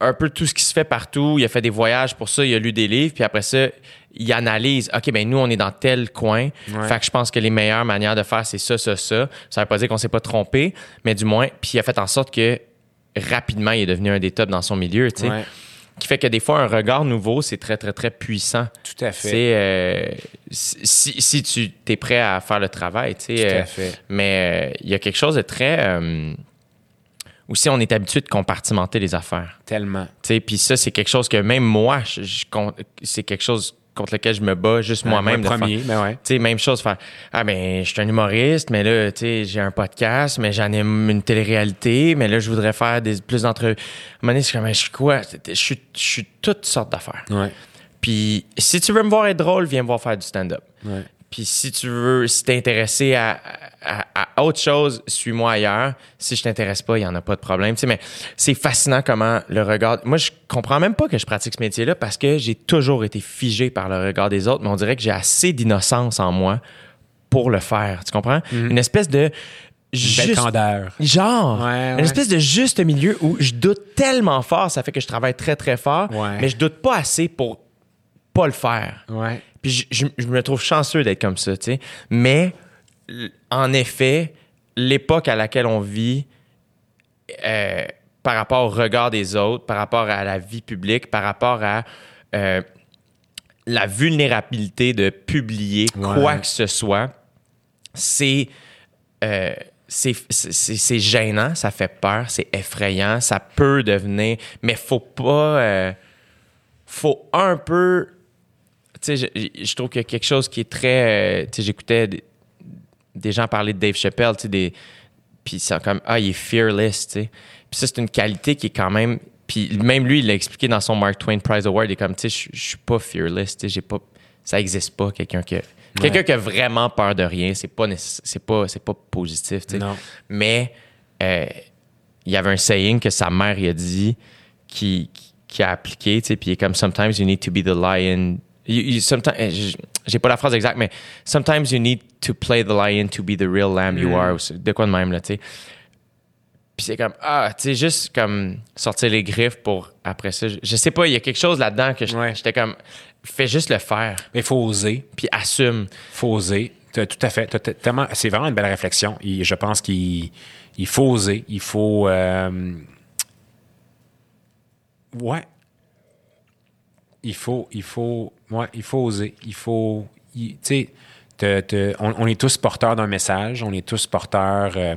un peu tout ce qui se fait partout. Il a fait des voyages pour ça, il a lu des livres, puis après ça, il analyse. OK, ben nous, on est dans tel coin. Ouais. Fait que je pense que les meilleures manières de faire, c'est ça, ça, ça. Ça veut pas dire qu'on s'est pas trompé, mais du moins, puis il a fait en sorte que rapidement, il est devenu un des tops dans son milieu, tu sais. Ouais, Qui fait que des fois, un regard nouveau, c'est très, très, très puissant. tout à fait. Euh, si, si tu es prêt à faire le travail, tu sais. Tout euh, à fait. mais euh, il y a quelque chose de très. euh, aussi, on est habitué de compartimenter les affaires. Tellement. Tu sais, Puis ça, c'est quelque chose que même moi, je- je con- c'est quelque chose contre lequel je me bats juste moi-même. Moi, de premier, faire- ben ouais. même chose, faire Ah, ben, je suis un humoriste, mais là, tu sais, j'ai un podcast, mais j'anime une télé-réalité, mais là, je voudrais faire des, plus d'entrevues. À un moment donné, je suis comme, je suis quoi? Je suis, je suis toutes sortes d'affaires. Ouais. Puis si tu veux me voir être drôle, viens me voir faire du stand-up. Ouais. Puis si tu veux, si t'es intéressé à, à- à autre chose, suis-moi ailleurs. Si je t'intéresse pas, il y en a pas de problème. Tu sais, mais c'est fascinant comment le regard. Moi, je comprends même pas que je pratique ce métier-là parce que j'ai toujours été figé par le regard des autres, mais on dirait que j'ai assez d'innocence en moi pour le faire. Tu comprends? Une espèce de belle juste-. Genre, Ouais, une espèce de juste milieu où je doute tellement fort, ça fait que je travaille très très fort, Ouais. mais je doute pas assez pour pas le faire. Puis je, je- je me trouve chanceux d'être comme ça, tu sais. Mais en effet, l'époque à laquelle on vit, euh, par rapport au regard des autres, par rapport à la vie publique, par rapport à euh, la vulnérabilité de publier Ouais. quoi que ce soit, c'est euh, c'est c'est- c'est gênant, ça fait peur, c'est effrayant, ça peut devenir, mais faut pas, euh, faut un peu, tu sais, je, je trouve qu'il y a quelque chose qui est très, euh, tu sais, j'écoutais des, des gens parler de Dave Chappelle, tu sais, des, puis c'est comme ah il est fearless, tu sais, puis ça c'est une qualité qui est quand même, puis même lui il l'a expliqué dans son Mark Twain Prize Award, il est comme tu sais, je je suis pas fearless, tu sais, j'ai pas, ça existe pas quelqu'un qui a- Quelqu'un qui a vraiment peur de rien, c'est pas c'est pas c'est pas positif, tu sais. Non. Mais euh, il y avait un saying que sa mère il a dit qui, qui, qui a appliqué, tu sais, puis il est comme sometimes you need to be the lion. You- you- sometimes, eh, j'ai pas la phrase exacte, mais sometimes you need to play the lion to be the real lamb you are. ou c'est De quoi de même là, tu sais. Puis c'est comme ah, tu sais juste comme sortir les griffes pour après ça. Je, je sais pas, il y a quelque chose là-dedans que je- Ouais. j'étais comme fais juste le faire, Mais faut oser. puis assume. faut oser. Tout à fait. Tellement- C'est vraiment une belle réflexion. Et je pense qu'il il faut oser. Il faut. euh, Ouais. Il faut. Il faut. Ouais, il faut oser. Il faut. Tu sais, on, on est tous porteurs d'un message. On est tous porteurs euh,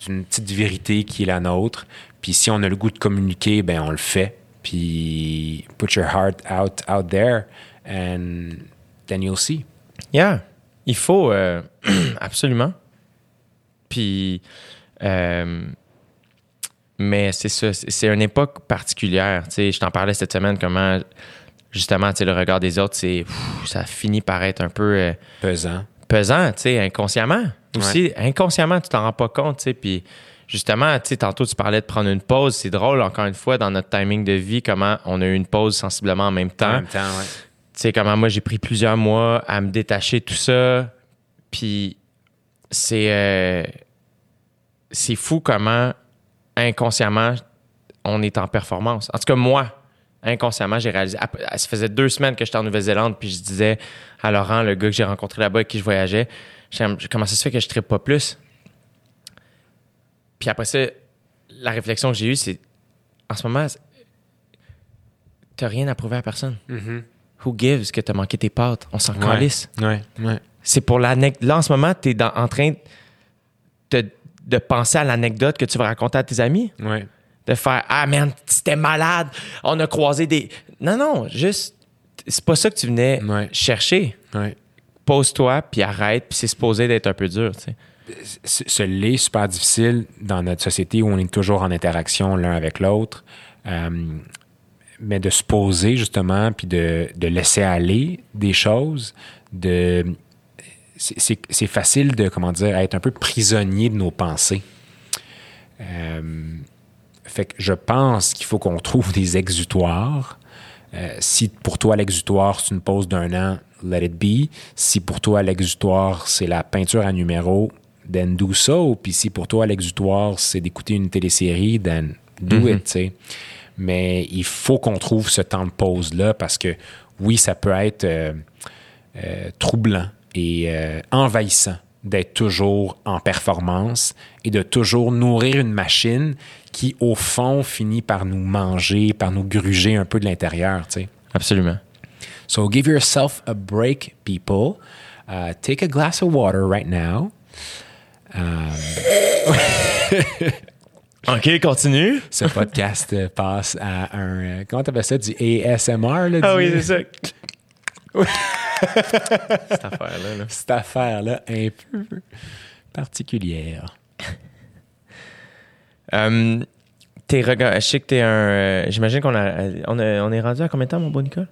d'une petite vérité qui est la nôtre. Puis si on a le goût de communiquer, ben on le fait. Puis put your heart out out there and then you'll see. Yeah, il faut euh, [CLEARS THROAT] absolument. Puis, euh, mais c'est ça, c'est une époque particulière. Tu sais, je t'en parlais cette semaine comment justement, tu sais, le regard des autres, c'est ça finit par être un peu euh, pesant. pesant, tu sais, inconsciemment. Aussi, inconsciemment, tu t'en rends pas compte, tu sais. Puis justement, tu sais, tantôt tu parlais de prendre une pause. C'est drôle, encore une fois, dans notre timing de vie, comment on a eu une pause sensiblement en même temps En même temps, ouais. tu sais, comment moi j'ai pris plusieurs mois à me détacher de tout ça. Puis c'est euh, c'est fou comment inconsciemment on est en performance. En tout cas, moi, inconsciemment, j'ai réalisé. Ça faisait deux semaines que j'étais en Nouvelle-Zélande, puis je disais à Laurent, le gars que j'ai rencontré là-bas avec qui je voyageais, comment ça se fait que je ne pas plus? Puis après ça, la réflexion que j'ai eue, c'est en ce moment, tu n'as rien à prouver à personne. Who gives que tu as manqué tes pâtes? On s'en calisse. Ouais, ouais. C'est pour l'anecdote. Là, en ce moment, tu es en train de, de penser à l'anecdote que tu vas raconter à tes amis? Ouais. De faire Ah, man, c'était malade. On a croisé des. Non, non, juste. C'est pas ça que tu venais Ouais. chercher. ouais. Pose-toi, puis arrête, puis c'est supposé d'être un peu dur, tu sais. Ce l'est super difficile dans notre société où on est toujours en interaction l'un avec l'autre. Euh, mais de se poser justement, puis de, de laisser aller des choses, de c'est facile de, comment dire, être un peu prisonnier de nos pensées. Euh, fait que je pense qu'il faut qu'on trouve des exutoires. Euh, si pour toi l'exutoire c'est une pause d'un an, let it be. Si pour toi l'exutoire c'est la peinture à numéro, then do so. Puis si pour toi l'exutoire c'est d'écouter une télésérie, then do it. tu sais. mais il faut qu'on trouve ce temps de pause-là parce que oui, ça peut être euh, euh, troublant et envahissant d'être toujours en performance et de toujours nourrir une machine qui, au fond, finit par nous manger, par nous gruger un peu de l'intérieur. tu sais. Absolument. So give yourself a break, people. Uh, take a glass of water right now. [LAUGHS] OK, continue. [LAUGHS] Ce podcast passe à un. euh, Comment t'appelles ça? Du ASMR? Là, Ah du- oui, c'est ça. [LAUGHS] Cette affaire-là. là. Cette affaire-là, un peu particulière. Euh, t'es rega- Je sais que t'es un. euh, J'imagine qu'on a, on a- On est rendu à combien de temps, mon beau Nicole?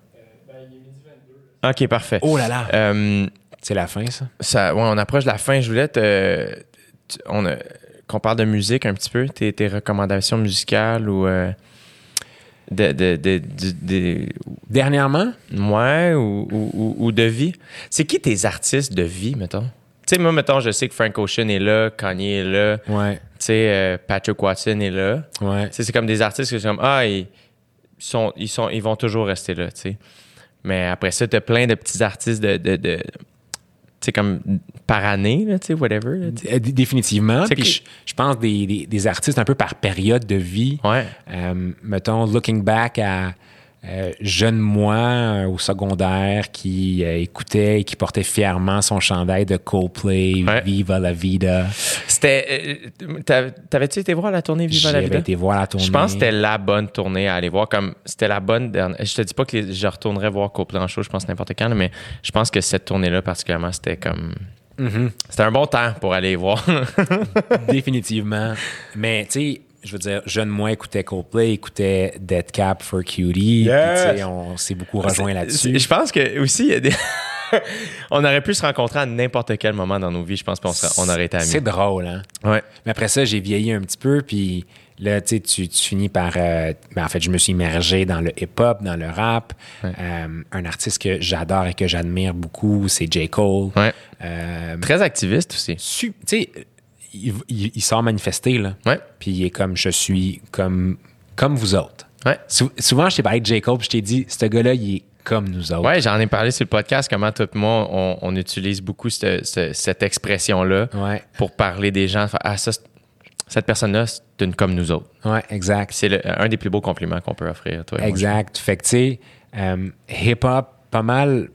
OK, parfait. Oh là là! Euh, C'est la fin, ça? ça, ouais, on approche de la fin. Je voulais te, on a- qu'on parle de musique un petit peu, tes, tes recommandations musicales ou euh, de, de, de, Dernièrement, ouais, ou, ou- ou- ou de vie. C'est qui tes artistes de vie, mettons? Tu sais, moi, mettons, je sais que Frank Ocean est là, Kanye est là, tu sais, euh, Patrick Watson est là. ouais. C'est comme des artistes que c'est comme, ah, ils, sont, ils, sont, ils vont toujours rester là, tu sais. Mais après ça, t'as plein de petits artistes de, de, de- tu sais, comme par année, là, tu sais, whatever. là. Euh, Définitivement. Puis que- je, je pense des, des, des artistes un peu par période de vie. Ouais. Euh, mettons, looking back à euh, jeune moi euh, au secondaire qui euh, écoutait et qui portait fièrement son chandail de Coldplay, Ouais. Viva la Vida. C'était. t'avais- T'avais-tu été voir la tournée Viva la J'avais Vida? été voir la tournée. Je pense que c'était la bonne tournée à aller voir. Comme c'était la bonne dernière. Je te dis pas que les- je retournerais voir Coldplay en show, je pense n'importe quand, mais je pense que cette tournée-là particulièrement, c'était comme. Mm-hmm. C'était un bon temps pour aller voir. [LAUGHS] Définitivement. Mais tu sais, je veux dire, jeune moi écoutait Coldplay, écoutait Dead Cap for Cutie. Yes! Puis, on s'est beaucoup rejoint là-dessus. Je pense que aussi, il y a des. [LAUGHS] on aurait pu se rencontrer à n'importe quel moment dans nos vies. Je pense qu'on serait- on aurait été amis. C'est drôle, hein? Ouais. Mais après ça, j'ai vieilli un petit peu, puis là, tu tu finis par... euh, ben, en fait, je me suis immergé dans le hip-hop, dans le rap. Euh, un artiste que j'adore et que j'admire beaucoup, c'est J. Cole. Ouais. Euh, Très activiste aussi. tu sais, il, il- il sort manifester, là. Ouais. Puis il est comme, je suis comme, comme vous autres. Ouais. Sou- souvent, je t'ai parlé de J. Cole, puis je t'ai dit, ce gars-là, il est comme nous autres. Ouais, j'en ai parlé sur le podcast, comment tout le monde, on, on utilise beaucoup cette, cette- cette expression-là Ouais, pour parler des gens. Ah, ça, cette personne-là, c'est une comme nous autres. ouais, exact. C'est un des plus beaux compliments qu'on peut offrir, toi. et moi, Exact. Fait que, tu sais, euh, hip-hop, pas mal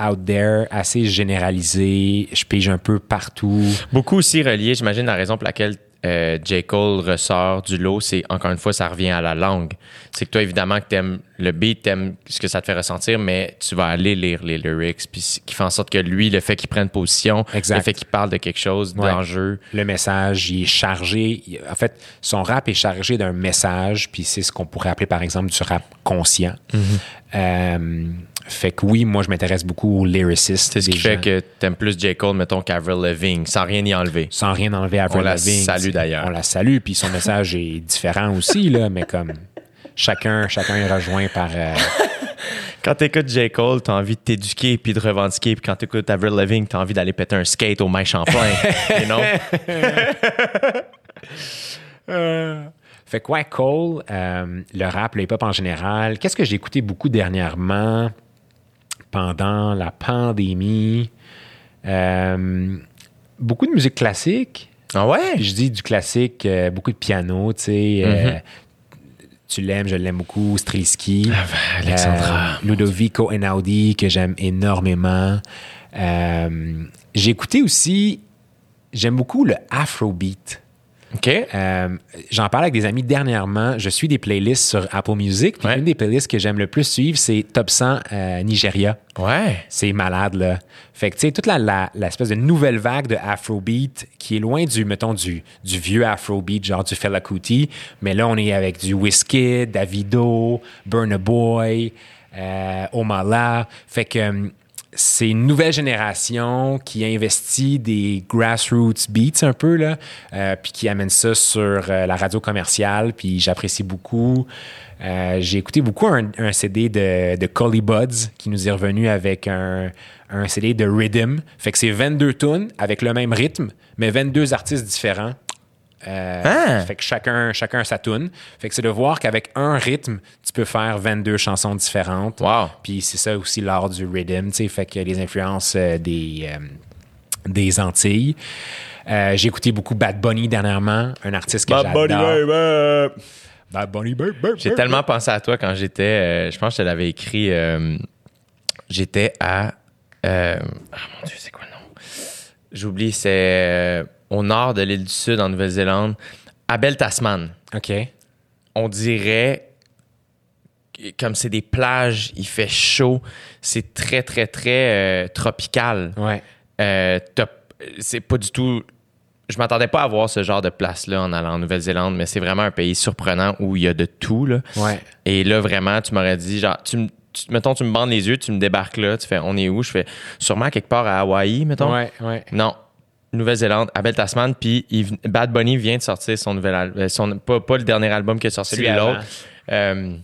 out there, assez généralisé. Je pige un peu partout. Beaucoup aussi relié, j'imagine, la raison pour laquelle euh, J. Cole ressort du lot, c'est encore une fois, ça revient à la langue. C'est que toi, évidemment, que t'aimes le beat, t'aimes ce que ça te fait ressentir, mais tu vas aller lire les lyrics, puis qui fait en sorte que lui, le fait qu'il prenne position, Exact. le fait qu'il parle de quelque chose, Ouais. d'enjeu. Le message, il est chargé. il- En fait, son rap est chargé d'un message, puis c'est ce qu'on pourrait appeler, par exemple, du rap conscient. Mm-hmm. Euh, fait que oui, moi, je m'intéresse beaucoup aux lyricistes. C'est ce qui fait que t'aimes plus J. Cole, mettons, qu'Avril Lavigne, sans rien y enlever. Sans rien enlever à On la Avril Lavigne, salue d'ailleurs. On la salue, puis son message est différent aussi, là, mais comme chacun, chacun est rejoint par. euh, Quand t'écoutes J. Cole, t'as envie de t'éduquer puis de revendiquer, puis quand t'écoutes Avril Lavigne, t'as envie d'aller péter un skate au Mike Champlain. [LAUGHS] you know? Fait que, ouais, Cole, euh, le rap, le hip-hop en général. Qu'est-ce que j'ai écouté beaucoup dernièrement? Pendant la pandémie? Euh, beaucoup de musique classique. Ah ouais? Je dis du classique, euh, beaucoup de piano, tu sais. euh, Mhm. tu l'aimes, je l'aime beaucoup. Strelski. Ah ben, Alexandra. Ludovico Einaudi, que j'aime énormément. J'ai écouté aussi, j'aime beaucoup le Afrobeat. OK. Euh, J'en parle avec des amis dernièrement. Je suis des playlists sur Apple Music. puis Ouais. Une des playlists que j'aime le plus suivre, c'est Top 100 euh, Nigeria. Ouais. C'est malade, là. Fait que, tu sais, toute la, la- l'espèce de nouvelle vague de Afrobeat qui est loin du, mettons, du, du vieux Afrobeat, genre du Fela Kuti. Mais là, on est avec du Wizkid, Davido, Burna Boy, euh, Omala. Fait que hum, c'est une nouvelle génération qui investit des grassroots beats un peu, là, euh, puis qui amène ça sur euh, la radio commerciale, puis j'apprécie beaucoup. Euh, j'ai écouté beaucoup un, CD de, de Collie Buds qui nous est revenu avec un, un CD de Rhythm. Fait que c'est 22 tunes avec le même rythme, mais 22 artistes différents. Euh, Ah! Fait que chacun, chacun sa tune. Fait que c'est de voir qu'avec un rythme, tu peux faire 22 chansons différentes. Wow. Puis c'est ça aussi l'art du rhythm, tu sais, fait que les influences euh, des, euh, des Antilles. Euh, j'ai écouté beaucoup Bad Bunny dernièrement, un artiste que j'adore. Bad Bunny, baby, baby. J'ai tellement pensé à toi quand j'étais. euh, je pense que je te l'avais écrit. euh, j'étais à. euh, ah mon Dieu, c'est quoi le nom? J'oublie, c'est euh, au nord de l'île du Sud, en Nouvelle-Zélande. Abel Tasman. OK. On dirait. Comme c'est des plages, il fait chaud. C'est très, très, très euh, tropical. Ouais. Euh, c'est pas du tout. Je m'attendais pas à voir ce genre de place-là en allant en Nouvelle-Zélande, mais c'est vraiment un pays surprenant où il y a de tout. Là. Ouais. Et là, vraiment, tu m'aurais dit, genre, tu, me- tu- mettons, tu me bandes les yeux, tu me débarques là, tu fais, on est où? Je fais, sûrement quelque part à Hawaï, mettons. Ouais, ouais. Non. Nouvelle-Zélande, Abel Tasman, puis Bad Bunny vient de sortir son nouvel album. Son, pas, pas le dernier album qui est sorti, avant. l'autre. Euh,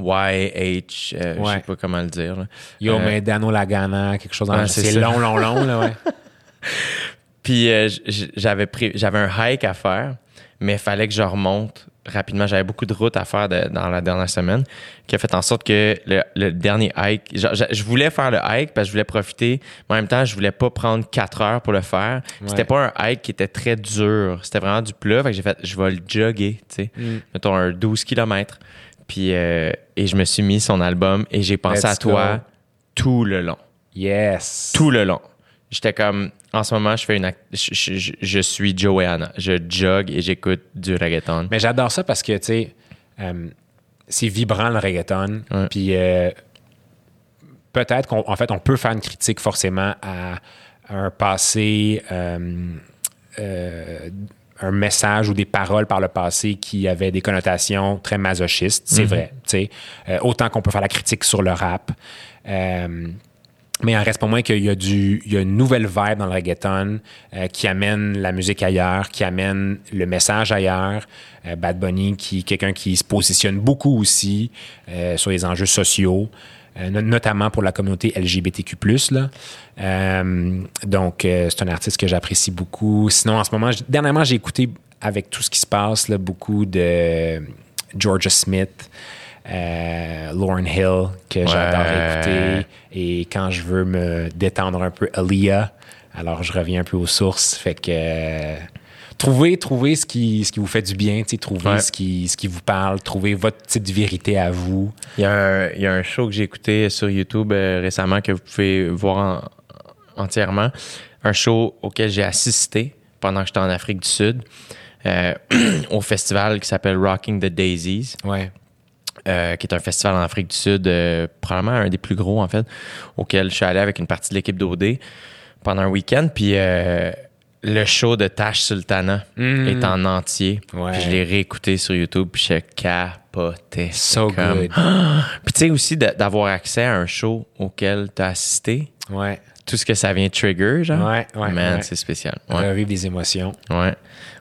YH, euh, je Ouais. sais pas comment le dire. là. Yo, Euh, mais Dano Lagana, quelque chose dans Ouais, c'est long, long, long, là, ouais. [LAUGHS] Puis euh, j'avais pris, j'avais un hike à faire, mais il fallait que je remonte rapidement. J'avais beaucoup de routes à faire de- dans la dernière semaine, qui a fait en sorte que le, le dernier hike, je, je voulais faire le hike parce que je voulais profiter, mais en même temps, je voulais pas prendre quatre heures pour le faire. C'était pas un hike qui était très dur, c'était vraiment du plat. Fait que j'ai fait, je vais le jogger, tu sais, mettons un 12 km. Puis euh, et je me suis mis son album et j'ai pensé Let's à toi go. tout le long Yes. tout le long. J'étais comme, en ce moment, je fais une, je, je- je- suis Joanna. Je jogue et j'écoute du reggaeton. Mais j'adore ça parce que, tu sais, euh, c'est vibrant le reggaeton. Ouais. Puis euh, peut-être qu'en fait, on peut faire une critique forcément à un passé, euh, un message ou des paroles par le passé qui avaient des connotations très masochistes. C'est vrai, tu sais. Euh, autant qu'on peut faire la critique sur le rap. Euh, mais il en reste pas moins qu'il y a, du, il y a une nouvelle vibe dans le reggaeton euh, qui amène la musique ailleurs, qui amène le message ailleurs. Euh, Bad Bunny, qui quelqu'un qui se positionne beaucoup aussi euh, sur les enjeux sociaux, euh, no- notamment pour la communauté LGBTQ+. Là. Euh, donc, c'est un artiste que j'apprécie beaucoup. Sinon, en ce moment, dernièrement, j'ai écouté avec tout ce qui se passe, là, beaucoup de Georgia Smith, euh, Lauren Hill, que j'adore écouter. Et quand je veux me détendre un peu, Aaliyah. Alors, je reviens un peu aux sources. Fait que euh, trouvez, trouvez ce qui, ce qui vous fait du bien, trouvez Ouais. ce, qui, ce qui vous parle, trouvez votre petite vérité à vous. Il y, a un, il y a un show que j'ai écouté sur YouTube euh, récemment que vous pouvez voir en- entièrement. Un show auquel j'ai assisté pendant que j'étais en Afrique du Sud, euh, [CLEARS THROAT] au festival qui s'appelle Rocking the Daisies. Ouais. Euh, qui est un festival en Afrique du Sud, euh, probablement un des plus gros en fait, auquel je suis allé avec une partie de l'équipe d'OD pendant un week-end. Puis euh, le show de Tash Sultana est en entier. Mm. Ouais. Puis je l'ai réécouté sur YouTube, puis je capotais. So comme- good. [GASPS] Puis tu sais aussi d'avoir accès à un show auquel tu as assisté, Ouais. tout ce que ça vient trigger, genre. Ouais, ouais, Man, ouais. c'est spécial. Ouais, Revivre des émotions. ouais.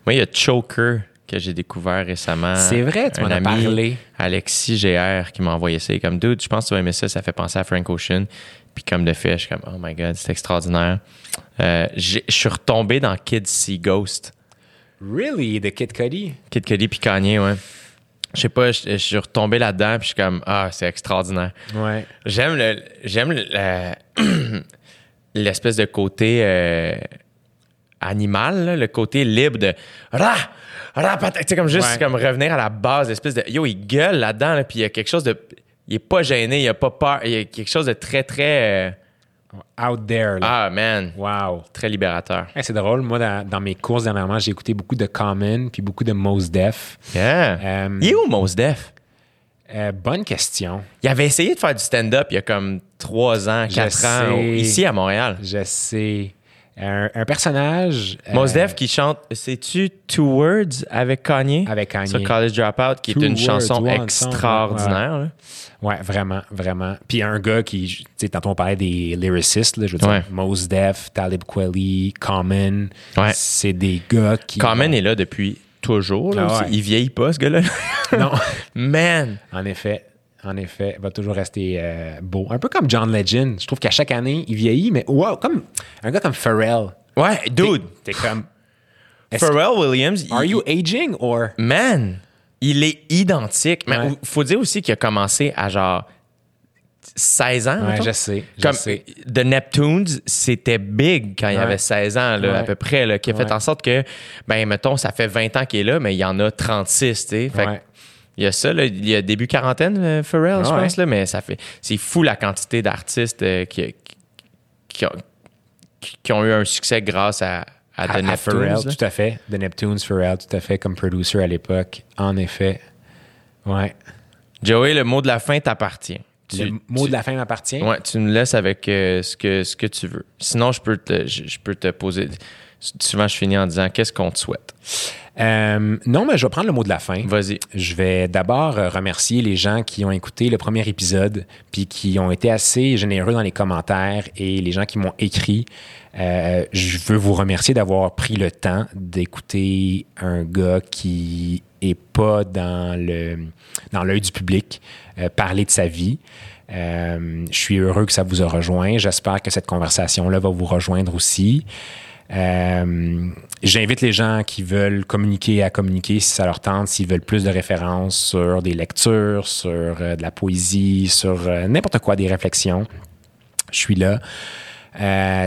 Moi, il y a Choker que j'ai découvert récemment. C'est vrai, tu m'en as parlé. Alexis GR qui m'a envoyé ça. Il est comme, dude, je pense que tu vas aimer ça. Ça fait penser à Frank Ocean. Puis comme de fait, je suis comme, oh my god, c'est extraordinaire. Euh, j'ai- je suis retombé dans Kids See Ghost. Really? De Kid Cudi? Kid Cudi puis Kanye, ouais. Je sais pas, je suis retombé là-dedans puis je suis comme, ah, c'est extraordinaire. Ouais. J'aime le, j'aime le- [CLEARS THROAT] l'espèce de côté euh, animal, là, le côté libre de ra, ra, patate. Tu sais, comme juste Ouais. comme revenir à la base, l'espèce de yo, il gueule là-dedans, là, puis il y a quelque chose de, il est pas gêné, il a pas peur, il y a quelque chose de très très, euh, Out there. Là. ah man, Wow. très libérateur. Hey, c'est drôle. Moi, dans, dans mes courses dernièrement, j'ai écouté beaucoup de Common puis beaucoup de Mos Def. Yeah. Euh, il est où Mos Def? Euh, bonne question. Il avait essayé de faire du stand-up il y a comme trois ans, Je quatre ans, au- sais. ici à Montréal. Je sais. Un, un personnage. euh, Mos Def qui chante, sais-tu Two Words avec Kanye? Avec Kanye. Sur College Dropout, qui Two est une words, chanson extraordinaire. Ouais, vraiment, vraiment. Puis un gars qui, tu sais, tantôt on parlait des lyricistes, là, je veux dire, Ouais. Mos Def, Talib Kweli, Common. Ouais. C'est des gars qui. Common est là depuis toujours. là, Ah aussi. Il vieillit pas, ce gars-là. Non. [LAUGHS] Man! En effet, en effet, va toujours rester euh, beau. Un peu comme John Legend. Je trouve qu'à chaque année, il vieillit, mais wow, comme un gars comme Pharrell. Ouais, dude! T'es comme. Pharrell Williams, Are il- you aging or? man, il est identique. Mais Ouais. faut dire aussi qu'il a commencé à genre 16 ans. Ouais, je sais. Je Comme sais. The Neptunes, c'était big quand il avait 16 ans, là, à peu près, là, qui a fait en sorte que, ben, mettons, ça fait 20 ans qu'il est là, mais il y en a 36, tu sais. Fait. Il y a ça, là, il y a début quarantaine, euh, Pharrell, je Ouais. pense, là, mais ça fait. C'est fou la quantité d'artistes euh, qui, qui, ont, qui- ont eu un succès grâce à, à, À- The à Neptunes. Pharrell, tout à fait. The Neptunes, Pharrell, tout à fait, comme producer à l'époque. En effet. Ouais. Joey, le mot de la fin t'appartient. Tu- Le mot tu- de la fin m'appartient? Ouais, tu nous laisses avec euh, ce, que, ce que tu veux. Sinon, je peux te, je, je peux te poser. Souvent, je finis en disant qu'est-ce qu'on te souhaite? Euh, non, mais je vais prendre le mot de la fin. Vas-y. Je vais d'abord euh, remercier les gens qui ont écouté le premier épisode, puis qui ont été assez généreux dans les commentaires et les gens qui m'ont écrit. Euh, je veux vous remercier d'avoir pris le temps d'écouter un gars qui est pas dans le dans l'œil du public euh, parler de sa vie. Euh, je suis heureux que ça vous a rejoint. J'espère que cette conversation-là va vous rejoindre aussi. Euh, J'invite les gens qui veulent communiquer à communiquer si ça leur tente, s'ils veulent plus de références sur des lectures, sur euh, de la poésie, sur euh, n'importe quoi, des réflexions. Je suis là.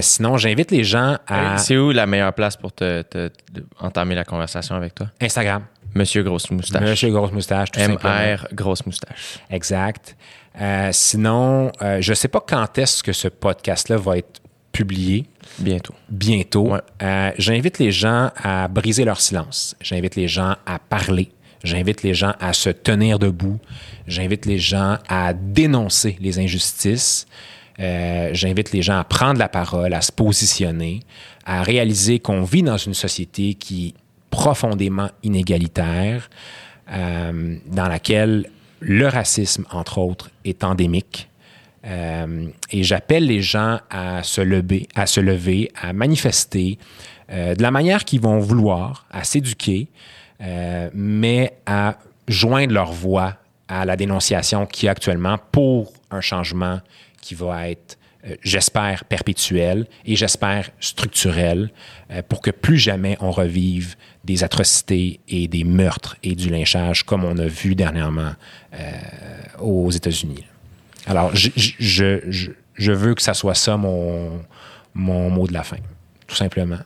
Sinon, j'invite les gens à C'est où la meilleure place pour te, te- te- entamer la conversation avec toi? Instagram. Monsieur Grosse Moustache. Monsieur Grosse Moustache, tout simplement. MR Grosse Moustache. Exact. Euh, sinon, euh, je ne sais pas quand est-ce que ce podcast-là va être publié. Bientôt. bientôt. Ouais. Euh, J'invite les gens à briser leur silence. J'invite les gens à parler. J'invite les gens à se tenir debout. J'invite les gens à dénoncer les injustices. Euh, J'invite les gens à prendre la parole, à se positionner, à réaliser qu'on vit dans une société qui est profondément inégalitaire, euh, dans laquelle le racisme, entre autres, est endémique. Euh, et j'appelle les gens à se lever, à se lever, à manifester euh, de la manière qu'ils vont vouloir, à s'éduquer, euh, mais à joindre leur voix à la dénonciation qui est actuellement pour un changement qui va être, j'espère, perpétuel et j'espère structurel pour que plus jamais on revive des atrocités et des meurtres et du lynchage comme on a vu dernièrement aux États-Unis. Alors, je, je- je, je, je veux que ça soit ça mon, mon mot de la fin, tout simplement.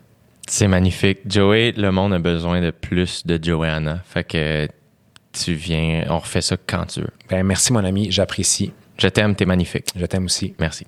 C'est magnifique. Joey, le monde a besoin de plus de Joanna. Fait que tu viens, on refait ça quand tu veux. Ben, merci, mon ami, j'apprécie. Je t'aime, t'es magnifique. Je t'aime aussi. Merci.